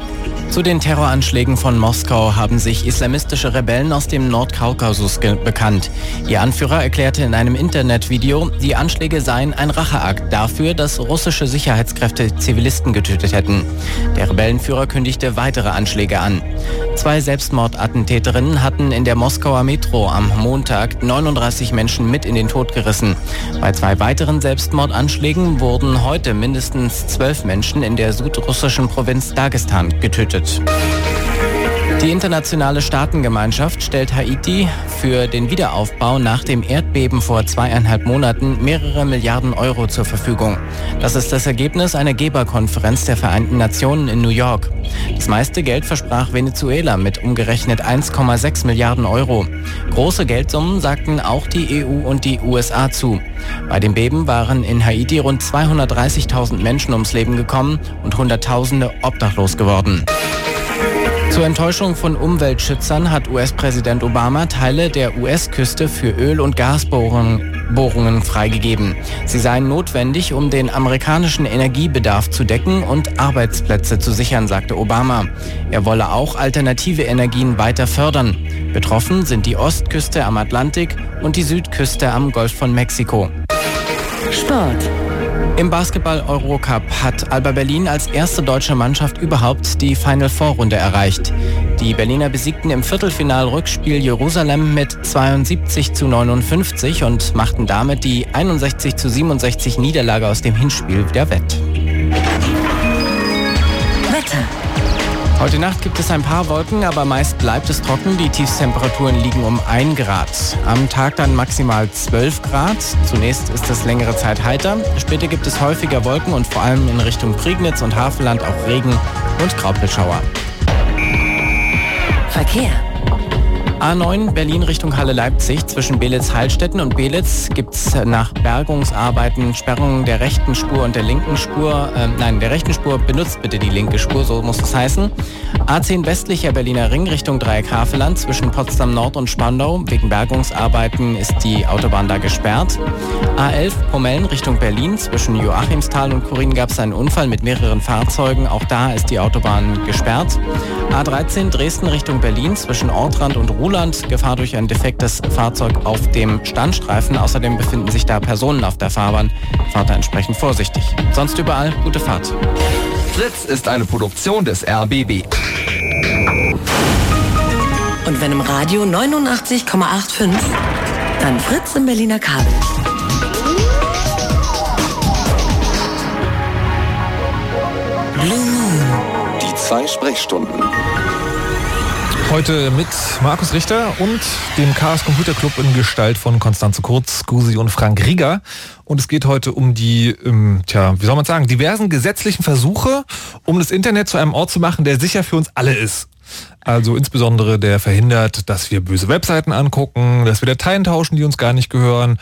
J: Zu den Terroranschlägen von Moskau haben sich islamistische Rebellen aus dem Nordkaukasus bekannt. Ihr Anführer erklärte in einem Internetvideo, die Anschläge seien ein Racheakt dafür, dass russische Sicherheitskräfte Zivilisten getötet hätten. Der Rebellenführer kündigte weitere Anschläge an. Zwei Selbstmordattentäterinnen hatten in der Moskauer Metro am Montag 39 Menschen mit in den Tod gerissen. Bei zwei weiteren Selbstmordanschlägen wurden heute mindestens zwölf Menschen in der südrussischen Provinz Dagestan getötet. Duits. Die internationale Staatengemeinschaft stellt Haiti für den Wiederaufbau nach dem Erdbeben vor zweieinhalb Monaten mehrere Milliarden Euro zur Verfügung. Das ist das Ergebnis einer Geberkonferenz der Vereinten Nationen in New York. Das meiste Geld versprach Venezuela mit umgerechnet 1,6 Milliarden Euro. Große Geldsummen sagten auch die EU und die USA zu. Bei dem Beben waren in Haiti rund 230.000 Menschen ums Leben gekommen und Hunderttausende obdachlos geworden. Zur Enttäuschung von Umweltschützern hat US-Präsident Obama Teile der US-Küste für Öl- und Gasbohrungen Bohrungen freigegeben. Sie seien notwendig, um den amerikanischen Energiebedarf zu decken und Arbeitsplätze zu sichern, sagte Obama. Er wolle auch alternative Energien weiter fördern. Betroffen sind die Ostküste am Atlantik und die Südküste am Golf von Mexiko.
E: Sport.
J: Im Basketball-Eurocup hat Alba Berlin als erste deutsche Mannschaft überhaupt die Final Four Runde erreicht. Die Berliner besiegten im Viertelfinal-Rückspiel Jerusalem mit 72 zu 59 und machten damit die 61 zu 67 Niederlage aus dem Hinspiel wieder wett.
E: Wetter.
J: Heute Nacht gibt es ein paar Wolken, aber meist bleibt es trocken. Die Tiefstemperaturen liegen um 1 Grad. Am Tag dann maximal 12 Grad. Zunächst ist es längere Zeit heiter. Später gibt es häufiger Wolken und vor allem in Richtung Prignitz und Havelland auch Regen und Graupelschauer.
E: Verkehr.
J: A9 Berlin Richtung Halle Leipzig zwischen Belitz-Heilstätten und Belitz gibt es nach Bergungsarbeiten Sperrungen der rechten Spur und der linken Spur. Äh, nein, der rechten Spur benutzt bitte die linke Spur, so muss es heißen. A10 westlicher Berliner Ring Richtung Dreieck Havelland zwischen Potsdam Nord und Spandau. Wegen Bergungsarbeiten ist die Autobahn da gesperrt. A11 Pomellen Richtung Berlin zwischen Joachimsthal und Kurin gab es einen Unfall mit mehreren Fahrzeugen. Auch da ist die Autobahn gesperrt. A13 Dresden Richtung Berlin zwischen Ortrand und Ruhland. Gefahr durch ein defektes Fahrzeug auf dem Standstreifen. Außerdem befinden sich da Personen auf der Fahrbahn. Fahrt da entsprechend vorsichtig. Sonst überall gute Fahrt.
K: Fritz ist eine Produktion des RBB.
E: Und wenn im Radio 89,85, dann Fritz im Berliner Kabel. Blue Moon.
K: Die zwei Sprechstunden.
B: Heute mit Markus Richter und dem Chaos Computer Club in Gestalt von Konstanze Kurz, Gusi und Frank Rieger. Und es geht heute um die, ähm, tja, wie soll man sagen, diversen gesetzlichen Versuche, um das Internet zu einem Ort zu machen, der sicher für uns alle ist. Also insbesondere der verhindert, dass wir böse Webseiten angucken, dass wir Dateien tauschen, die uns gar nicht gehören.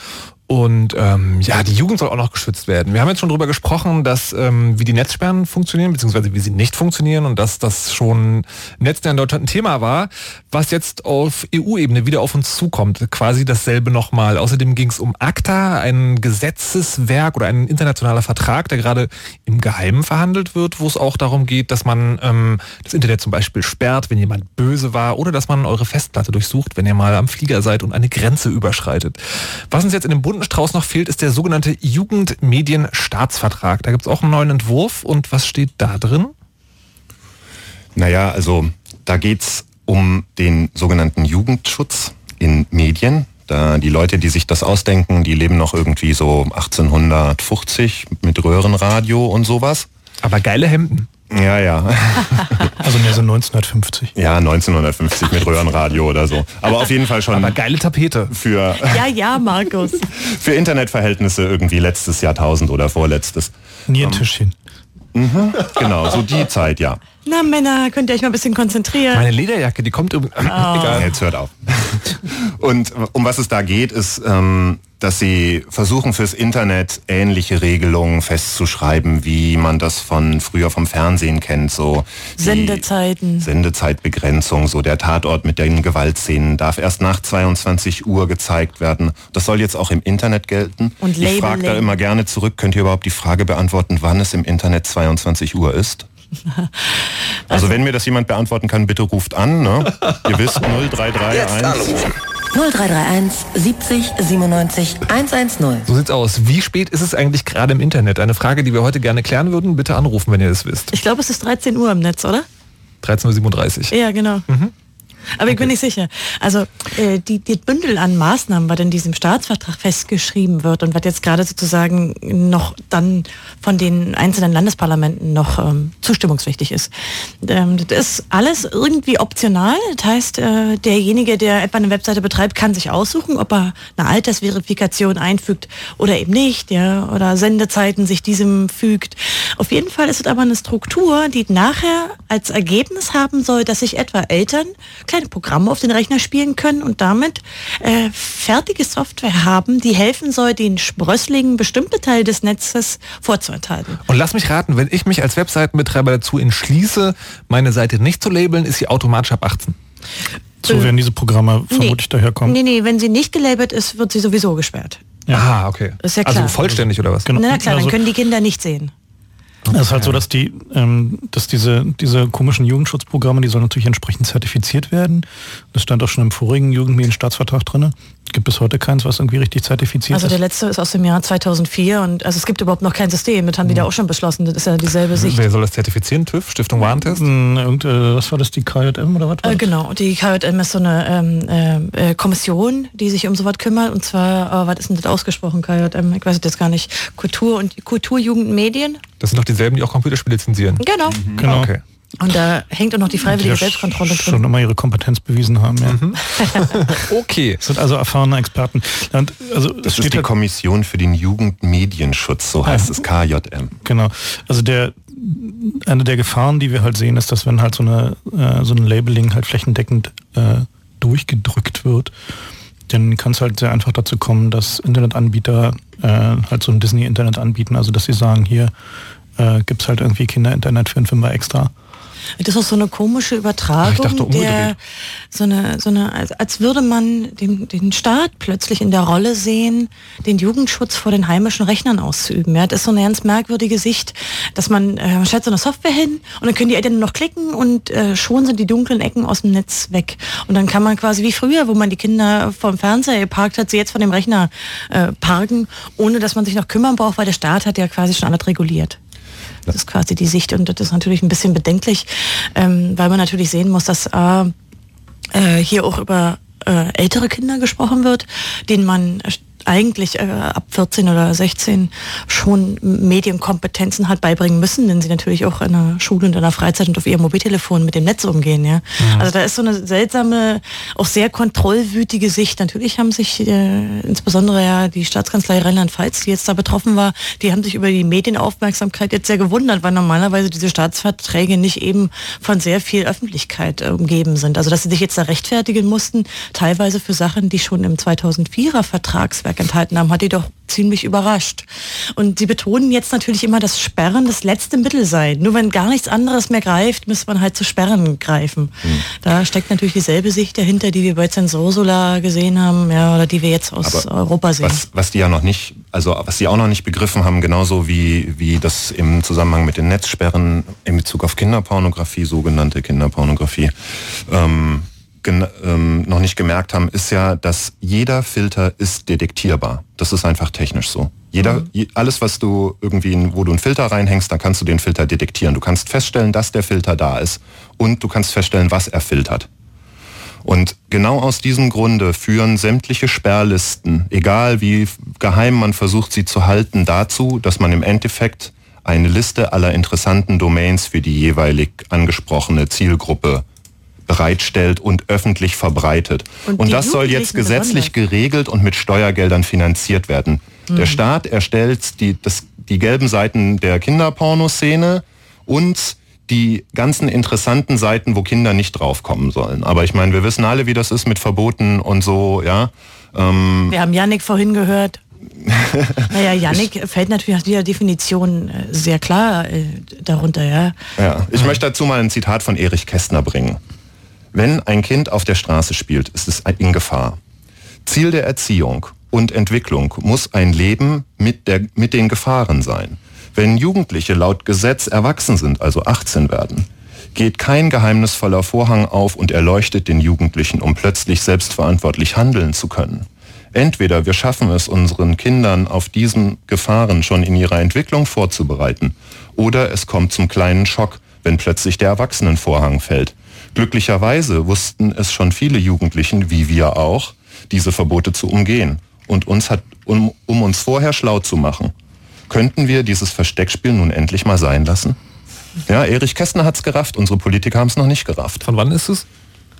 B: Und ähm, ja, die Jugend soll auch noch geschützt werden. Wir haben jetzt schon darüber gesprochen, dass ähm, wie die Netzsperren funktionieren, beziehungsweise wie sie nicht funktionieren und dass das schon im letzten in Deutschland ein Thema war, was jetzt auf EU-Ebene wieder auf uns zukommt. Quasi dasselbe nochmal. Außerdem ging es um ACTA, ein Gesetzeswerk oder ein internationaler Vertrag, der gerade im Geheimen verhandelt wird, wo es auch darum geht, dass man ähm, das Internet zum Beispiel sperrt, wenn jemand böse war, oder dass man eure Festplatte durchsucht, wenn ihr mal am Flieger seid und eine Grenze überschreitet. Was uns jetzt in dem bunten Strauß noch fehlt, ist der sogenannte Jugendmedienstaatsvertrag. Da gibt es auch einen neuen Entwurf und was steht da drin?
C: Naja, also da geht's um den sogenannten Jugendschutz in Medien. Da die Leute, die sich das ausdenken, die leben noch irgendwie so 1850 mit Röhrenradio und sowas.
B: Aber geile Hemden.
C: Ja, ja.
A: Also mehr so 1950.
C: Ja, 1950 mit Röhrenradio oder so. Aber auf jeden Fall schon.
B: Aber geile Tapete.
C: Für,
D: Ja, ja, Markus.
C: für Internetverhältnisse irgendwie letztes Jahrtausend oder vorletztes.
A: Nierentischchen.
C: Mhm, genau, so die Zeit, ja.
D: Na Männer, könnt ihr euch mal ein bisschen konzentrieren?
B: Meine Lederjacke, die kommt übrigens.
C: Egal, jetzt hört auf. Und um was es da geht, ist, ähm, dass sie versuchen fürs Internet ähnliche Regelungen festzuschreiben, wie man das von früher vom Fernsehen kennt, so
D: Sendezeiten.
C: Sendezeitbegrenzung, so der Tatort mit den Gewaltszenen darf erst nach 22 Uhr gezeigt werden. Das soll jetzt auch im Internet gelten.
D: Und
C: ich frage da immer gerne zurück, könnt ihr überhaupt die Frage beantworten, wann es im Internet 22 Uhr ist? Also, also wenn mir das jemand beantworten kann, bitte ruft an. Ne? Ihr wisst 0331.
E: 0331 70 97 110.
B: So sieht's aus. Wie spät ist es eigentlich gerade im Internet? Eine Frage, die wir heute gerne klären würden. Bitte anrufen, wenn ihr das wisst.
D: Ich glaube, es ist 13 Uhr im Netz, oder?
B: 13.37
D: Uhr. Ja, genau. Mhm. Aber okay. ich bin nicht sicher. Also äh, die, die Bündel an Maßnahmen, was in diesem Staatsvertrag festgeschrieben wird und was jetzt gerade sozusagen noch dann von den einzelnen Landesparlamenten noch ähm, zustimmungspflichtig ist. Ähm, das ist alles irgendwie optional. Das heißt, äh, derjenige, der etwa eine Webseite betreibt, kann sich aussuchen, ob er eine Altersverifikation einfügt oder eben nicht, ja, oder Sendezeiten sich diesem fügt. Auf jeden Fall ist es aber eine Struktur, die nachher als Ergebnis haben soll, dass sich etwa Eltern kleine Programme auf den Rechner spielen können und damit äh, fertige Software haben, die helfen soll, den Sprösslingen bestimmte Teile des Netzes vorzuenthalten.
B: Und lass mich raten, wenn ich mich als Webseitenbetreiber dazu entschließe, meine Seite nicht zu labeln, ist sie automatisch ab 18.
A: So äh, werden diese Programme vermutlich nee. daherkommen.
D: Nee, nee, wenn sie nicht gelabelt ist, wird sie sowieso gesperrt.
B: Ja. Ah, okay.
D: Ist ja
B: also
D: klar.
B: Also vollständig oder was?
D: Genau. Na klar, dann also können die Kinder nicht sehen.
A: Es ist halt so, dass die, ähm, dass diese, diese komischen Jugendschutzprogramme, die sollen natürlich entsprechend zertifiziert werden. Das stand auch schon im vorigen Jugendmedienstaatsvertrag drin. Gibt bis heute keins, was irgendwie richtig zertifiziert
D: also
A: ist.
D: Also der letzte ist aus dem Jahr 2004 und also es gibt überhaupt noch kein System. Das haben die da auch schon beschlossen. Das ist ja dieselbe Sicht.
B: Wer soll das zertifizieren? TÜV? Stiftung Warentest?
A: Hm, irgend, äh, was war das, die KJM oder was?
D: Äh, genau, die KJM ist so eine ähm, äh, Kommission, die sich um sowas kümmert. Und zwar, äh, was ist denn das ausgesprochen, KJM? Ich weiß es jetzt gar nicht. Kultur und Kultur, Jugend, Medien.
B: Das sind doch dieselben, die auch Computerspiele zensieren.
D: Genau.
A: Mhm. Genau. Okay.
D: Und da hängt auch noch die freiwillige
A: die
D: Selbstkontrolle drin.
A: Schon immer ihre Kompetenz bewiesen haben, ja.
B: Mhm. okay.
A: Das sind also erfahrene Experten. Und also
C: das ist die Kommission für den Jugendmedienschutz, so heißt ja. es KJM.
A: Genau. Also der eine der Gefahren, die wir halt sehen, ist, dass wenn halt so eine äh, so ein Labeling halt flächendeckend äh, durchgedrückt wird, dann kann es halt sehr einfach dazu kommen, dass Internetanbieter äh, halt so ein Disney-Internet anbieten, also dass sie sagen, hier äh, gibt es halt irgendwie Kinderinternet für einen Fünfer extra.
D: Das ist auch so eine komische Übertragung,
B: dachte,
D: der so eine, so eine, als, als würde man den, den Staat plötzlich in der Rolle sehen, den Jugendschutz vor den heimischen Rechnern auszuüben. Ja, das ist so eine ganz merkwürdige Sicht, dass man, äh, man stellt so eine Software hin und dann können die Eltern noch klicken und äh, schon sind die dunklen Ecken aus dem Netz weg. Und dann kann man quasi wie früher, wo man die Kinder vom Fernseher geparkt hat, sie jetzt von dem Rechner äh, parken, ohne dass man sich noch kümmern braucht, weil der Staat hat ja quasi schon alles reguliert. Das ist quasi die Sicht und das ist natürlich ein bisschen bedenklich, ähm, weil man natürlich sehen muss, dass äh, äh, hier auch über äh, ältere Kinder gesprochen wird, denen man eigentlich äh, ab 14 oder 16 schon Medienkompetenzen hat beibringen müssen, denn sie natürlich auch in der Schule und in der Freizeit und auf ihrem Mobiltelefon mit dem Netz umgehen. Ja? Mhm. Also da ist so eine seltsame, auch sehr kontrollwütige Sicht. Natürlich haben sich äh, insbesondere ja die Staatskanzlei Rheinland-Pfalz, die jetzt da betroffen war, die haben sich über die Medienaufmerksamkeit jetzt sehr gewundert, weil normalerweise diese Staatsverträge nicht eben von sehr viel Öffentlichkeit äh, umgeben sind. Also dass sie sich jetzt da rechtfertigen mussten, teilweise für Sachen, die schon im 2004er Vertragswerk Netzwerk enthalten haben, hat die doch ziemlich überrascht. Und sie betonen jetzt natürlich immer, dass Sperren das letzte Mittel sei. Nur wenn gar nichts anderes mehr greift, müsste man halt zu Sperren greifen. Hm. Da steckt natürlich dieselbe Sicht dahinter, die wir bei Zensursula gesehen haben, ja, oder die wir jetzt aus Aber Europa sehen.
C: Was, was die ja noch nicht, also was sie auch noch nicht begriffen haben, genauso wie, wie das im Zusammenhang mit den Netzsperren in Bezug auf Kinderpornografie, sogenannte Kinderpornografie, ähm, ähm, noch nicht gemerkt haben, ist ja, dass jeder Filter ist detektierbar. Das ist einfach technisch so. Jeder, mhm. alles, was du irgendwie, wo du einen Filter reinhängst, dann kannst du den Filter detektieren. Du kannst feststellen, dass der Filter da ist und du kannst feststellen, was er filtert. Und genau aus diesem Grunde führen sämtliche Sperrlisten, egal wie geheim man versucht, sie zu halten, dazu, dass man im Endeffekt eine Liste aller interessanten Domains für die jeweilig angesprochene Zielgruppe bereitstellt und öffentlich verbreitet. Und, und das soll jetzt gesetzlich geregelt und mit Steuergeldern finanziert werden. Mhm. Der Staat erstellt die, das, die gelben Seiten der Kinderpornoszene und die ganzen interessanten Seiten, wo Kinder nicht draufkommen sollen. Aber ich meine, wir wissen alle, wie das ist mit Verboten und so, ja.
D: Ähm wir haben Janik vorhin gehört. naja, Janik fällt natürlich nach dieser Definition äh, sehr klar äh, darunter, ja.
C: Ja, ich möchte dazu mal ein Zitat von Erich Kästner bringen. Wenn ein Kind auf der Straße spielt, ist es in Gefahr. Ziel der Erziehung und Entwicklung muss ein Leben mit, der, mit den Gefahren sein. Wenn Jugendliche laut Gesetz erwachsen sind, also 18 werden, geht kein geheimnisvoller Vorhang auf und erleuchtet den Jugendlichen, um plötzlich selbstverantwortlich handeln zu können. Entweder wir schaffen es unseren Kindern auf diesen Gefahren schon in ihrer Entwicklung vorzubereiten, oder es kommt zum kleinen Schock, wenn plötzlich der Erwachsenenvorhang fällt. Glücklicherweise wussten es schon viele Jugendlichen, wie wir auch, diese Verbote zu umgehen und uns hat, um, um uns vorher schlau zu machen. Könnten wir dieses Versteckspiel nun endlich mal sein lassen? Ja, Erich Kästner hat es gerafft, unsere Politiker haben es noch nicht gerafft.
B: Von wann ist es?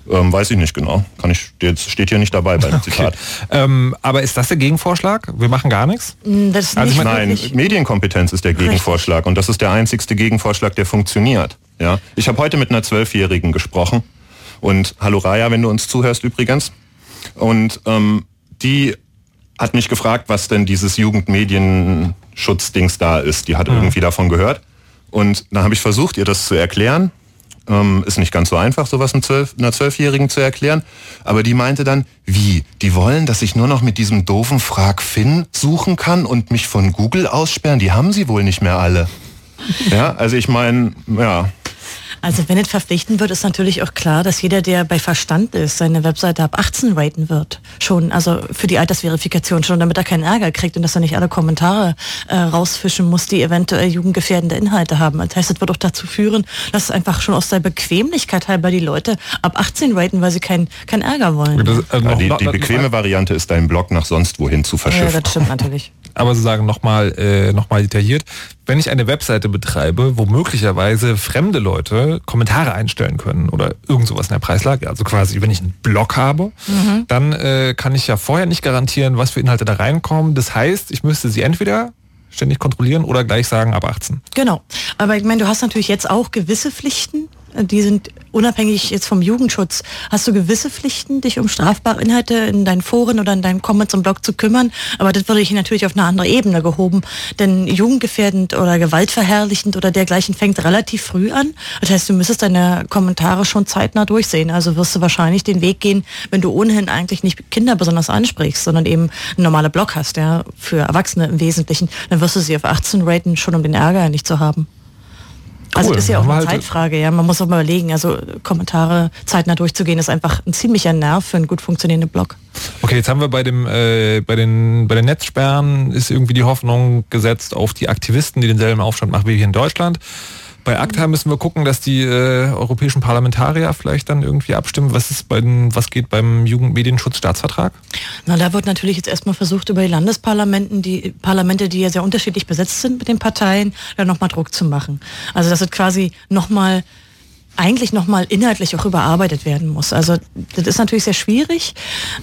C: Ähm, weiß ich nicht genau. Kann ich, jetzt steht hier nicht dabei beim okay. Zitat.
B: Ähm, aber ist das der Gegenvorschlag? Wir machen gar nichts?
D: Mm, das
C: also ich Nein, Medienkompetenz ist der Gegenvorschlag Richtig. und das ist der einzigste Gegenvorschlag, der funktioniert. Ja, ich habe heute mit einer Zwölfjährigen gesprochen und hallo Raya, wenn du uns zuhörst übrigens. Und ähm, die hat mich gefragt, was denn dieses Jugendmedienschutzdings da ist. Die hat mhm. irgendwie davon gehört. Und da habe ich versucht, ihr das zu erklären. Ähm, ist nicht ganz so einfach, sowas einer Zwölfjährigen zu erklären. Aber die meinte dann, wie? Die wollen, dass ich nur noch mit diesem doofen Frag Finn suchen kann und mich von Google aussperren? Die haben sie wohl nicht mehr alle. Ja, also ich meine, ja,
D: also wenn es verpflichten wird, ist natürlich auch klar, dass jeder, der bei Verstand ist, seine Webseite ab 18 raten wird. Schon, also für die Altersverifikation schon, damit er keinen Ärger kriegt und dass er nicht alle Kommentare äh, rausfischen muss, die eventuell jugendgefährdende Inhalte haben. Das heißt, es wird auch dazu führen, dass einfach schon aus der Bequemlichkeit halber die Leute ab 18 raten, weil sie keinen kein Ärger wollen.
C: Das, ja, die, die bequeme Variante ist, deinen Blog nach sonst wohin zu verschiffen.
D: Ja, das stimmt natürlich
B: aber sozusagen nochmal äh, noch detailliert, wenn ich eine Webseite betreibe, wo möglicherweise fremde Leute Kommentare einstellen können oder irgend sowas in der Preislage, also quasi wenn ich einen Blog habe, mhm. dann äh, kann ich ja vorher nicht garantieren, was für Inhalte da reinkommen. Das heißt, ich müsste sie entweder ständig kontrollieren oder gleich sagen ab 18.
D: Genau. Aber ich meine, du hast natürlich jetzt auch gewisse Pflichten, die sind unabhängig jetzt vom Jugendschutz. Hast du gewisse Pflichten, dich um strafbare Inhalte in deinen Foren oder in deinen Comments und Blog zu kümmern? Aber das würde ich natürlich auf eine andere Ebene gehoben. Denn jugendgefährdend oder gewaltverherrlichend oder dergleichen fängt relativ früh an. Das heißt, du müsstest deine Kommentare schon zeitnah durchsehen. Also wirst du wahrscheinlich den Weg gehen, wenn du ohnehin eigentlich nicht Kinder besonders ansprichst, sondern eben einen normalen Blog hast, ja, für Erwachsene im Wesentlichen, dann wirst du sie auf 18 raten, schon um den Ärger nicht zu haben. Also das ist ja auch eine halt Zeitfrage, ja. Man muss auch mal überlegen, also Kommentare zeitnah durchzugehen, ist einfach ein ziemlicher Nerv für einen gut funktionierenden Blog.
B: Okay, jetzt haben wir bei dem äh, bei den bei den Netzsperren ist irgendwie die Hoffnung gesetzt auf die Aktivisten, die denselben Aufstand machen wie hier in Deutschland. Bei ACTA müssen wir gucken, dass die äh, europäischen Parlamentarier vielleicht dann irgendwie abstimmen. Was ist bei den, was geht beim Jugendmedienschutzstaatsvertrag?
D: Na, da wird natürlich jetzt erstmal versucht, über die Landesparlamenten, die Parlamente, die ja sehr unterschiedlich besetzt sind mit den Parteien, da nochmal Druck zu machen. Also das wird quasi nochmal eigentlich nochmal inhaltlich auch überarbeitet werden muss. Also das ist natürlich sehr schwierig,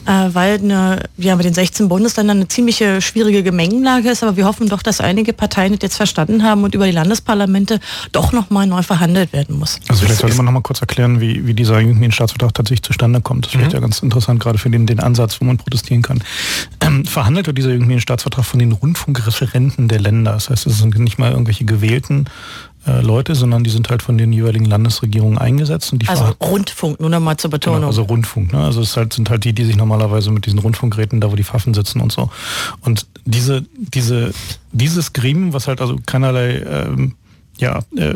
D: äh, weil eine, ja, mit den 16 Bundesländern eine ziemliche schwierige Gemengenlage ist, aber wir hoffen doch, dass einige Parteien das jetzt verstanden haben und über die Landesparlamente doch nochmal neu verhandelt werden muss.
A: Also vielleicht sollte man nochmal kurz erklären, wie, wie dieser Jugendmedienstaatsvertrag tatsächlich zustande kommt. Das ist mhm. vielleicht ja ganz interessant, gerade für den, den Ansatz, wo man protestieren kann. Ähm, verhandelt wird dieser Jugendmedienstaatsvertrag von den Rundfunkreferenten der Länder. Das heißt, es sind nicht mal irgendwelche gewählten äh, Leute, sondern die sind halt von den jeweiligen Landesregierungen eingesetzt. Und die
D: also Rundfunk, nur nochmal zur Betonung. Genau,
A: also Rundfunk, ne? Also es halt, sind halt die, die sich normalerweise mit diesen Rundfunkgeräten, da wo die Pfaffen sitzen und so. Und diese, diese, dieses Gremium, was halt also keinerlei ähm, ja, äh,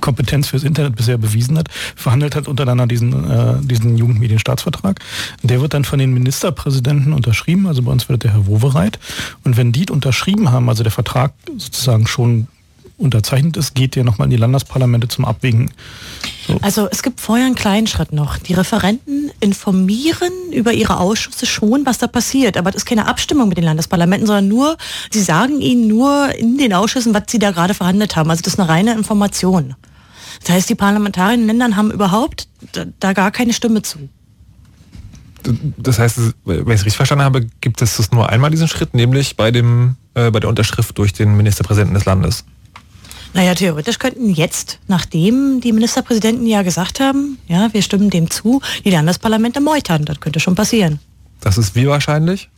A: Kompetenz fürs Internet bisher bewiesen hat, verhandelt hat untereinander diesen, äh, diesen Jugendmedienstaatsvertrag. Der wird dann von den Ministerpräsidenten unterschrieben, also bei uns wird der Herr Wowereit. Und wenn die unterschrieben haben, also der Vertrag sozusagen schon unterzeichnet ist, geht ihr nochmal in die Landesparlamente zum Abwägen.
D: So. Also es gibt vorher einen kleinen Schritt noch. Die Referenten informieren über ihre Ausschüsse schon, was da passiert. Aber das ist keine Abstimmung mit den Landesparlamenten, sondern nur, sie sagen ihnen nur in den Ausschüssen, was sie da gerade verhandelt haben. Also das ist eine reine Information. Das heißt, die Parlamentarier in den Ländern haben überhaupt da, da gar keine Stimme zu.
B: Das heißt, wenn ich es richtig verstanden habe, gibt es das nur einmal diesen Schritt, nämlich bei, dem, äh, bei der Unterschrift durch den Ministerpräsidenten des Landes.
D: Naja, theoretisch könnten jetzt, nachdem die Ministerpräsidenten ja gesagt haben, ja, wir stimmen dem zu, die Landesparlamente meutern. Das könnte schon passieren.
B: Das ist wie wahrscheinlich?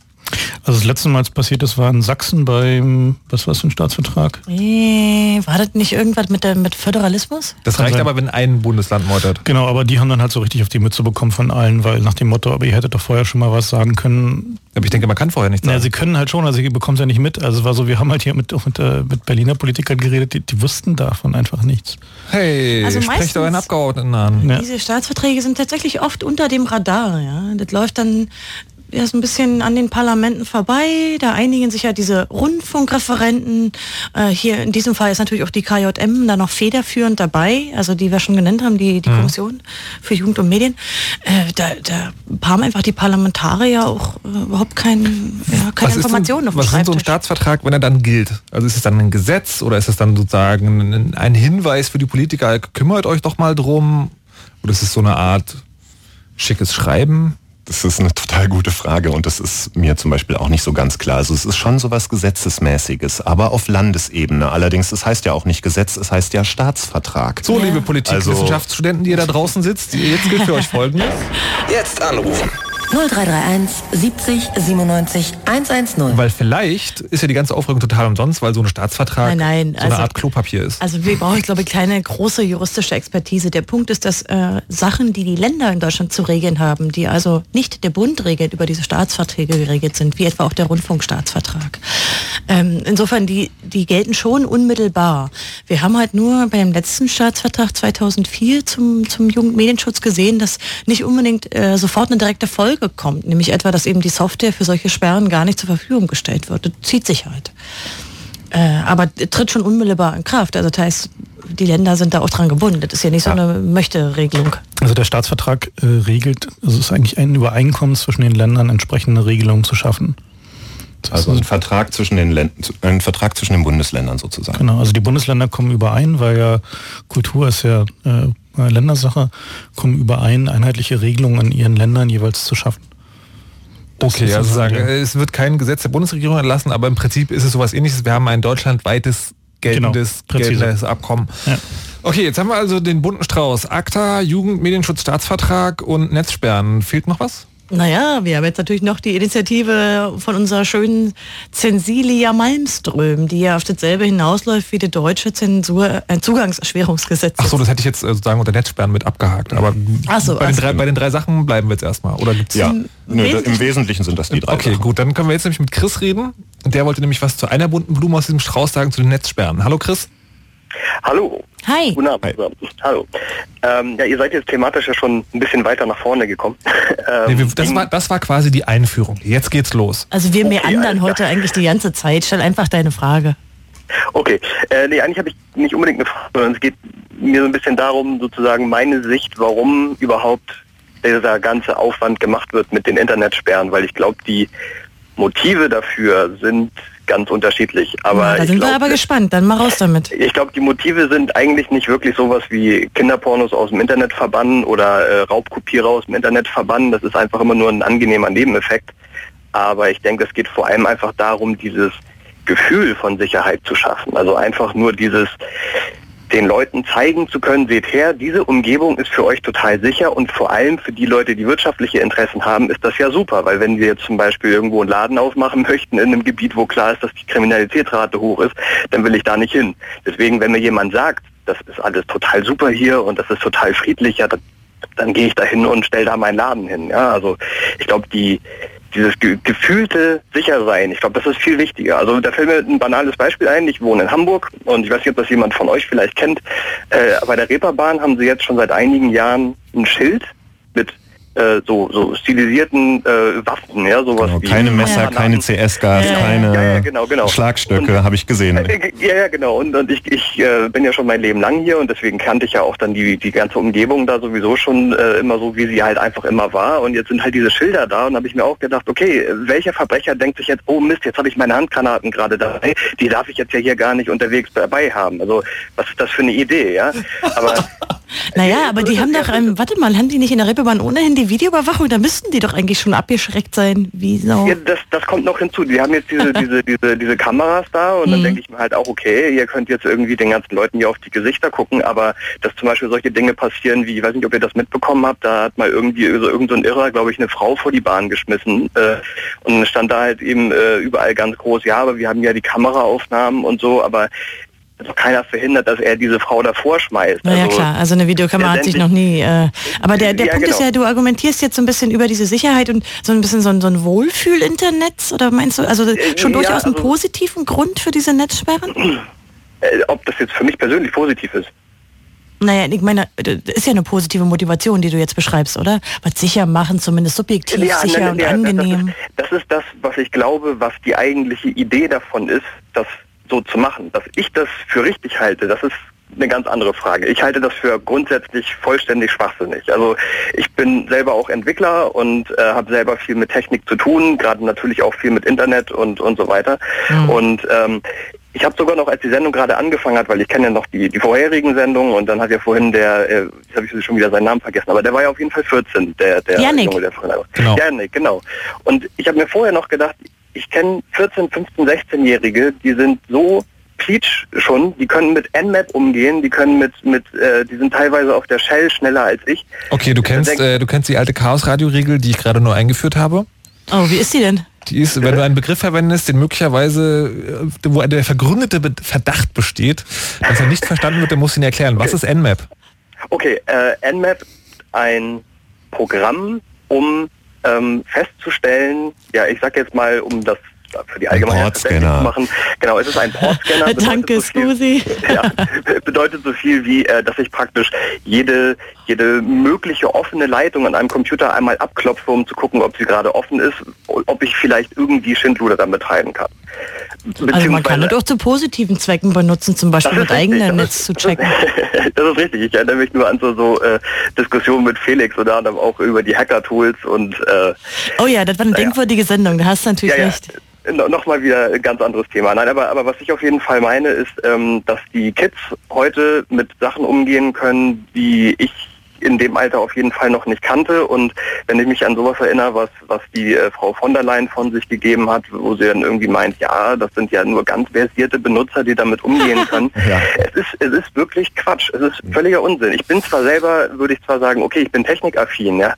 A: Also das letzte Mal, als passiert ist, war in Sachsen beim, was war das für ein Staatsvertrag?
D: Nee, war das nicht irgendwas mit, der, mit Föderalismus?
B: Das reicht aber, wenn ein Bundesland meutert.
A: Genau, aber die haben dann halt so richtig auf die Mütze bekommen von allen, weil nach dem Motto, aber ihr hättet doch vorher schon mal was sagen können.
B: Aber ich denke, man kann vorher nichts sagen.
A: Ja, sie können halt schon, also sie bekommen es ja nicht mit. Also es war so, wir haben halt hier mit, mit, äh, mit Berliner Politikern geredet, die, die wussten davon einfach nichts.
B: Hey,
D: Also
B: sprecht euren Abgeordneten an.
A: Ja.
D: Diese Staatsverträge sind tatsächlich oft unter dem Radar. Ja? Das läuft dann erst ein bisschen an den Parlamenten vorbei. Da einigen sich ja diese Rundfunkreferenten. Äh, hier in diesem Fall ist natürlich auch die KJM da noch federführend dabei, also die wir schon genannt haben, die, die Kommission für Jugend und Medien. Äh, da, da haben einfach die Parlamentarier auch äh, überhaupt kein, ja, keine
B: Was ist
D: Informationen
B: denn,
D: auf
B: Was ist denn so ein. Staatsvertrag, wenn er dann gilt? Also ist es dann ein Gesetz oder ist es dann sozusagen ein, ein Hinweis für die Politiker, kümmert euch doch mal drum? Oder ist es so eine Art schickes Schreiben?
C: Das ist eine total gute Frage und das ist mir zum Beispiel auch nicht so ganz klar. Also es ist schon so was Gesetzesmäßiges, aber auf Landesebene. Allerdings, es heißt ja auch nicht Gesetz, es heißt ja Staatsvertrag.
B: So, liebe Politikwissenschaftsstudenten, die ihr da draußen sitzt, jetzt gilt für euch folgendes.
K: Jetzt anrufen.
E: 0331 70 97 110.
B: Weil vielleicht ist ja die ganze Aufregung total umsonst, weil so ein Staatsvertrag
D: Nein, nein,
B: so eine
D: also-
B: Art Klopapier ist.
D: Also wir brauchen, glaube ich, keine große juristische Expertise. Der Punkt ist, dass äh, Sachen, die die Länder in Deutschland zu regeln haben, die also nicht der Bund regelt, über diese Staatsverträge geregelt sind, wie etwa auch der Rundfunkstaatsvertrag. Ähm, insofern, die, die gelten schon unmittelbar. Wir haben halt nur bei dem letzten Staatsvertrag 2004 zum, zum Jugendmedienschutz gesehen, dass nicht unbedingt äh, sofort eine direkte Folge kommt, nämlich etwa, dass eben die Software für solche Sperren gar nicht zur Verfügung gestellt wird. Das zieht sich halt. Äh, aber tritt schon unmittelbar in Kraft. Also das heißt, die Länder sind da auch dran gebunden. Das ist ja nicht so eine Möchte-Regelung.
A: Also der Staatsvertrag äh, regelt, also es ist eigentlich ein Übereinkommen zwischen den Ländern, entsprechende Regelungen zu schaffen.
C: Also ein Vertrag zwischen den Ländern, ein Vertrag zwischen den Bundesländern sozusagen.
A: Genau, also die Bundesländer kommen überein, weil ja Kultur ist ja äh, Ländersache, kommen überein, einheitliche Regelungen in ihren Ländern jeweils zu schaffen. Das
B: Okay, also
A: so
B: sagen,
A: der-
B: es wird kein Gesetz der Bundesregierung erlassen, aber im Prinzip ist es sowas ähnliches. Wir haben ein deutschlandweites geltendes,
A: Genau,
B: geltendes Abkommen.
A: Ja.
B: Okay, jetzt haben wir also den bunten Strauß. ACTA, Jugend, Medienschutz, Staatsvertrag und Netzsperren. Fehlt noch was?
D: Naja, wir haben jetzt natürlich noch die Initiative von unserer schönen Zensilia Malmström, die ja auf dasselbe hinausläuft wie die deutsche Zensur, ein Zugangserschwerungsgesetz.
B: Ach so, das hätte ich jetzt äh, sozusagen unter Netzsperren mit abgehakt. Aber
D: so,
B: bei, den drei, bei den drei Sachen bleiben wir jetzt erstmal. Oder gibt's
C: Ja,
D: Im
C: nö, da- im
D: Wesentlichen-
C: Wesentlichen sind das die drei.
B: Okay,
C: Sachen.
B: gut, dann können wir jetzt nämlich mit Chris reden. Und der wollte nämlich was zu einer bunten Blume aus diesem Strauß sagen, zu den Netzsperren. Hallo Chris.
L: Hallo.
D: Hi.
L: Guten Abend. zusammen. Hallo. Ähm, ja, ihr seid jetzt thematisch ja schon ein bisschen weiter nach vorne gekommen. ähm,
B: Nee, wir, das, war, das war quasi die Einführung. Jetzt geht's los.
D: Also wir
L: Okay,
D: meandern heute eigentlich die ganze Zeit. Stell einfach deine Frage.
L: Okay, äh, nee, eigentlich habe ich nicht unbedingt eine Frage, sondern es geht mir so ein bisschen darum, sozusagen meine Sicht, warum überhaupt dieser ganze Aufwand gemacht wird mit den Internetsperren, weil ich glaube, die Motive dafür sind ganz unterschiedlich. Aber
D: da
L: ich
D: sind wir
L: glaub,
D: aber gespannt. Dann mal raus damit.
L: Ich glaube, die Motive sind eigentlich nicht wirklich sowas wie Kinderpornos aus dem Internet verbannen oder äh, Raubkopierer aus dem Internet verbannen. Das ist einfach immer nur ein angenehmer Nebeneffekt. Aber ich denke, es geht vor allem einfach darum, dieses Gefühl von Sicherheit zu schaffen. Also einfach nur dieses den Leuten zeigen zu können, seht her, diese Umgebung ist für euch total sicher und vor allem für die Leute, die wirtschaftliche Interessen haben, ist das ja super, weil wenn wir jetzt zum Beispiel irgendwo einen Laden aufmachen möchten in einem Gebiet, wo klar ist, dass die Kriminalitätsrate hoch ist, dann will ich da nicht hin. Deswegen, wenn mir jemand sagt, das ist alles total super hier und das ist total friedlich, ja, dann, dann gehe ich da hin und stelle da meinen Laden hin. Ja, also ich glaube, die dieses ge gefühlte Sichersein, ich glaube, das ist viel wichtiger. Also da fällt mir ein banales Beispiel ein. Ich wohne in Hamburg und ich weiß nicht, ob das jemand von euch vielleicht kennt. Äh, bei der Reeperbahn haben sie jetzt schon seit einigen Jahren ein Schild äh, so, so stilisierten äh, Waffen, ja, sowas
C: Genau,
L: wie
C: keine Messer,
L: Granaten.
C: keine CS-Gas,
L: Ja, ja,
C: keine
L: ja, ja, genau, genau.
C: Schlagstöcke, habe ich gesehen.
L: Äh, Ja, ja, genau. Und, und ich, ich äh, bin ja schon mein Leben lang hier und deswegen kannte ich ja auch dann die, die ganze Umgebung da sowieso schon äh, immer so, wie sie halt einfach immer war. Und jetzt sind halt diese Schilder da und habe ich mir auch gedacht, okay, welcher Verbrecher denkt sich jetzt, oh Mist, jetzt habe ich meine Handgranaten gerade dabei, die darf ich jetzt ja hier gar nicht unterwegs dabei haben. Also was ist das für eine Idee, ja? Aber
D: Naja, aber die haben doch, ähm, warte mal, haben die nicht in der Reeperbahn ohne Videoüberwachung? Da müssten die doch eigentlich schon abgeschreckt sein. Wieso?
L: Ja, das, das kommt noch hinzu. Die haben jetzt diese, diese, diese, diese Kameras da und dann
D: Mhm.
L: denke ich mir halt auch, okay, ihr könnt jetzt irgendwie den ganzen Leuten hier auf die Gesichter gucken, aber dass zum Beispiel solche Dinge passieren, wie, ich weiß nicht, ob ihr das mitbekommen habt, da hat mal irgendwie so irgend so ein Irrer, glaube ich, eine Frau vor die Bahn geschmissen äh, und stand da halt eben äh, überall ganz groß, ja, aber wir haben ja die Kameraaufnahmen und so, aber doch keiner verhindert, dass er diese Frau davor schmeißt.
D: Naja
L: Also,
D: klar, also eine Videokamera hat sich noch nie. Äh, aber der, der
L: Ja,
D: Punkt ist
L: genau.
D: ja, du argumentierst jetzt so ein bisschen über diese Sicherheit und so ein bisschen so ein, so ein Wohlfühl-Internet oder meinst du, also schon
L: ja,
D: durchaus einen
L: also-
D: positiven Grund für diese Netzsperren?
L: äh, ob das jetzt für mich persönlich positiv ist.
D: Naja, ich meine, das ist ja eine positive Motivation, die du jetzt beschreibst, oder? Was sicher machen, zumindest subjektiv sicher
L: nein,
D: und
L: ja, das-
D: angenehm.
L: Das ist das, was ich glaube, was die eigentliche Idee davon ist, das so zu machen. Dass ich das für richtig halte, das ist eine ganz andere Frage. Ich halte das für grundsätzlich vollständig schwachsinnig. Also ich bin selber auch Entwickler und äh, habe selber viel mit Technik zu tun, gerade natürlich auch viel mit Internet und, und so weiter. Und ähm, ich habe sogar noch, als die Sendung gerade angefangen hat, weil ich kenne ja noch die, die vorherigen Sendungen und dann hat ja vorhin der, äh, jetzt habe ich schon wieder seinen Namen vergessen, aber der war ja auf jeden Fall 14, der, der
D: Janik.
L: Junge, der vorhin
B: Genau.
L: Janik, genau. Und ich habe mir vorher noch gedacht, ich kenne 14, 15, 16-Jährige, die sind so Peach schon, die können mit Nmap umgehen, die können mit, mit äh, die sind teilweise auf der Shell schneller als ich.
B: Okay, du kennst,
L: Denk-
B: äh, du kennst die alte Chaos-Radio-Regel, die ich gerade nur eingeführt habe.
D: Oh, wie ist die denn?
B: Die ist, wenn du einen Begriff verwendest, den möglicherweise, äh, wo der vergründete Verdacht besteht, dass er nicht verstanden wird, dann musst du ihn erklären. Was ist Nmap?
L: Okay, äh, Nmap, ein Programm, um ähm, festzustellen, ja, ich sag jetzt mal, um das für die verständlich zu machen. Genau, es ist ein Portscanner. bedeutet
D: Danke,
L: so
D: Scusi.
L: ja, bedeutet so viel wie, äh, dass ich praktisch jede, jede mögliche offene Leitung an einem Computer einmal abklopfe, um zu gucken, ob sie gerade offen ist, ob ich vielleicht irgendwie Schindluder dann betreiben kann.
D: Also man kann das auch zu positiven Zwecken benutzen, zum Beispiel
L: Das
D: mit eigenem Netz zu checken.
L: das ist richtig. Ich erinnere mich nur an so, so äh, Diskussionen mit Felix oder anderem auch über die Hacker-Tools und äh,
D: Oh ja, das war eine denkwürdige Sendung, da hast du natürlich
L: ja, ja.
D: recht.
L: No, Nochmal wieder ein ganz anderes Thema. Nein, aber, aber was ich auf jeden Fall meine, ist, ähm, dass die Kids heute mit Sachen umgehen können, die ich in dem Alter auf jeden Fall noch nicht kannte. Und wenn ich mich an sowas erinnere, was, was die äh, Frau von der Leyen von sich gegeben hat, wo sie dann irgendwie meint, ja, das sind ja nur ganz versierte Benutzer, die damit umgehen können. es, ist, es ist wirklich Quatsch. Es ist völliger Unsinn. Ich bin zwar selber, würde ich zwar sagen, okay, ich bin technikaffin, ja,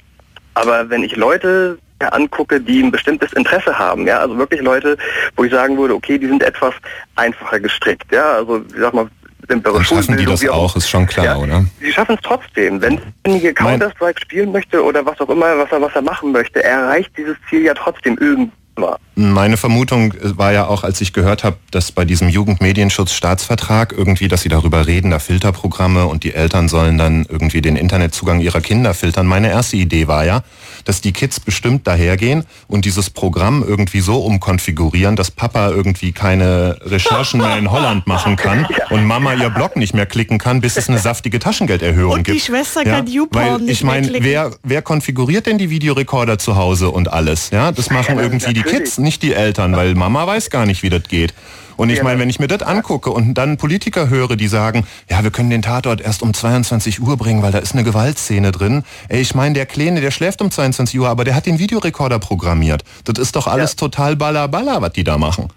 L: aber wenn ich Leute angucke, die ein bestimmtes Interesse haben, ja, also wirklich Leute, wo ich sagen würde, okay, die sind etwas einfacher gestrickt, ja, also ich sag mal, simplere
C: Dann schaffen die das auch, ist schon klar,
L: Ja.
C: oder?
L: Sie schaffen es trotzdem. Wenn derjenige Counter-Strike spielen möchte oder was auch immer, was er, was er machen möchte, er erreicht dieses Ziel ja trotzdem irgendwann.
C: Meine Vermutung war ja auch, als ich gehört habe, dass bei diesem Jugendmedienschutz-Staatsvertrag irgendwie, dass sie darüber reden, da Filterprogramme und die Eltern sollen dann irgendwie den Internetzugang ihrer Kinder filtern. Meine erste Idee war ja, dass die Kids bestimmt dahergehen und dieses Programm irgendwie so umkonfigurieren, dass Papa irgendwie keine Recherchen mehr in Holland machen kann und Mama ihr Blog nicht mehr klicken kann, bis es eine saftige Taschengelderhöhung
D: Und die
C: gibt.
D: Schwester kann YouPorn
C: Weil
D: nicht
C: ich meine,
D: mehr klicken.
C: wer, wer konfiguriert denn die Videorekorder zu Hause und alles? Ja, das machen
L: Ja,
C: irgendwie die. Kids, nicht die Eltern, weil Mama weiß gar nicht, wie das geht. Und ich meine, wenn ich mir das angucke und dann Politiker höre, die sagen, ja, wir können den Tatort erst um 22 Uhr bringen, weil da ist eine Gewaltszene drin. Ey, ich meine, der Kleine, der schläft um 22 Uhr, aber der hat den Videorekorder programmiert. Das ist doch alles total balla balla, was die da machen.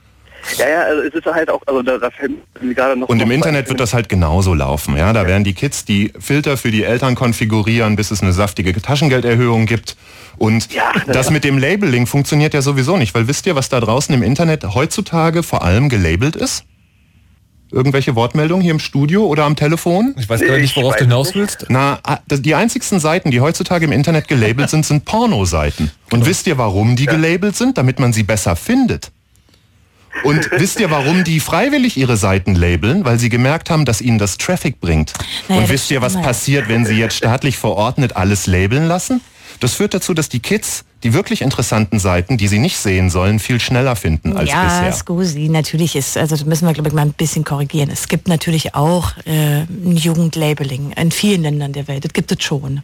L: Ja, ja, also es ist halt auch, also da, da fällt mir gerade noch...
C: Und im
L: noch
C: Internet wird das halt genauso laufen. Ja, da werden die Kids die Filter für die Eltern konfigurieren, bis es eine saftige Taschengelderhöhung gibt. Und das mit dem Labeling funktioniert ja sowieso nicht, weil wisst ihr, was da draußen im Internet heutzutage vor allem gelabelt ist? Irgendwelche Wortmeldungen hier im Studio oder am Telefon?
B: Ich weiß gar nicht, worauf du hinaus willst.
C: Na, ah, das- die einzigsten Seiten, die heutzutage im Internet gelabelt sind, sind Pornoseiten. Und wisst ihr, warum die gelabelt sind? Damit man sie besser findet. Und wisst ihr, warum die freiwillig ihre Seiten labeln? Weil sie gemerkt haben, dass ihnen das Traffic bringt.
D: Naja,
C: Und wisst ihr, was passiert, wenn sie jetzt staatlich verordnet alles labeln lassen? Das führt dazu, dass die Kids die wirklich interessanten Seiten, die sie nicht sehen sollen, viel schneller finden als
D: ja,
C: bisher.
D: Ja, Scusi, natürlich ist, also das müssen wir glaube ich mal ein bisschen korrigieren. Es gibt natürlich auch äh, ein Jugendlabeling in vielen Ländern der Welt. Das gibt es schon.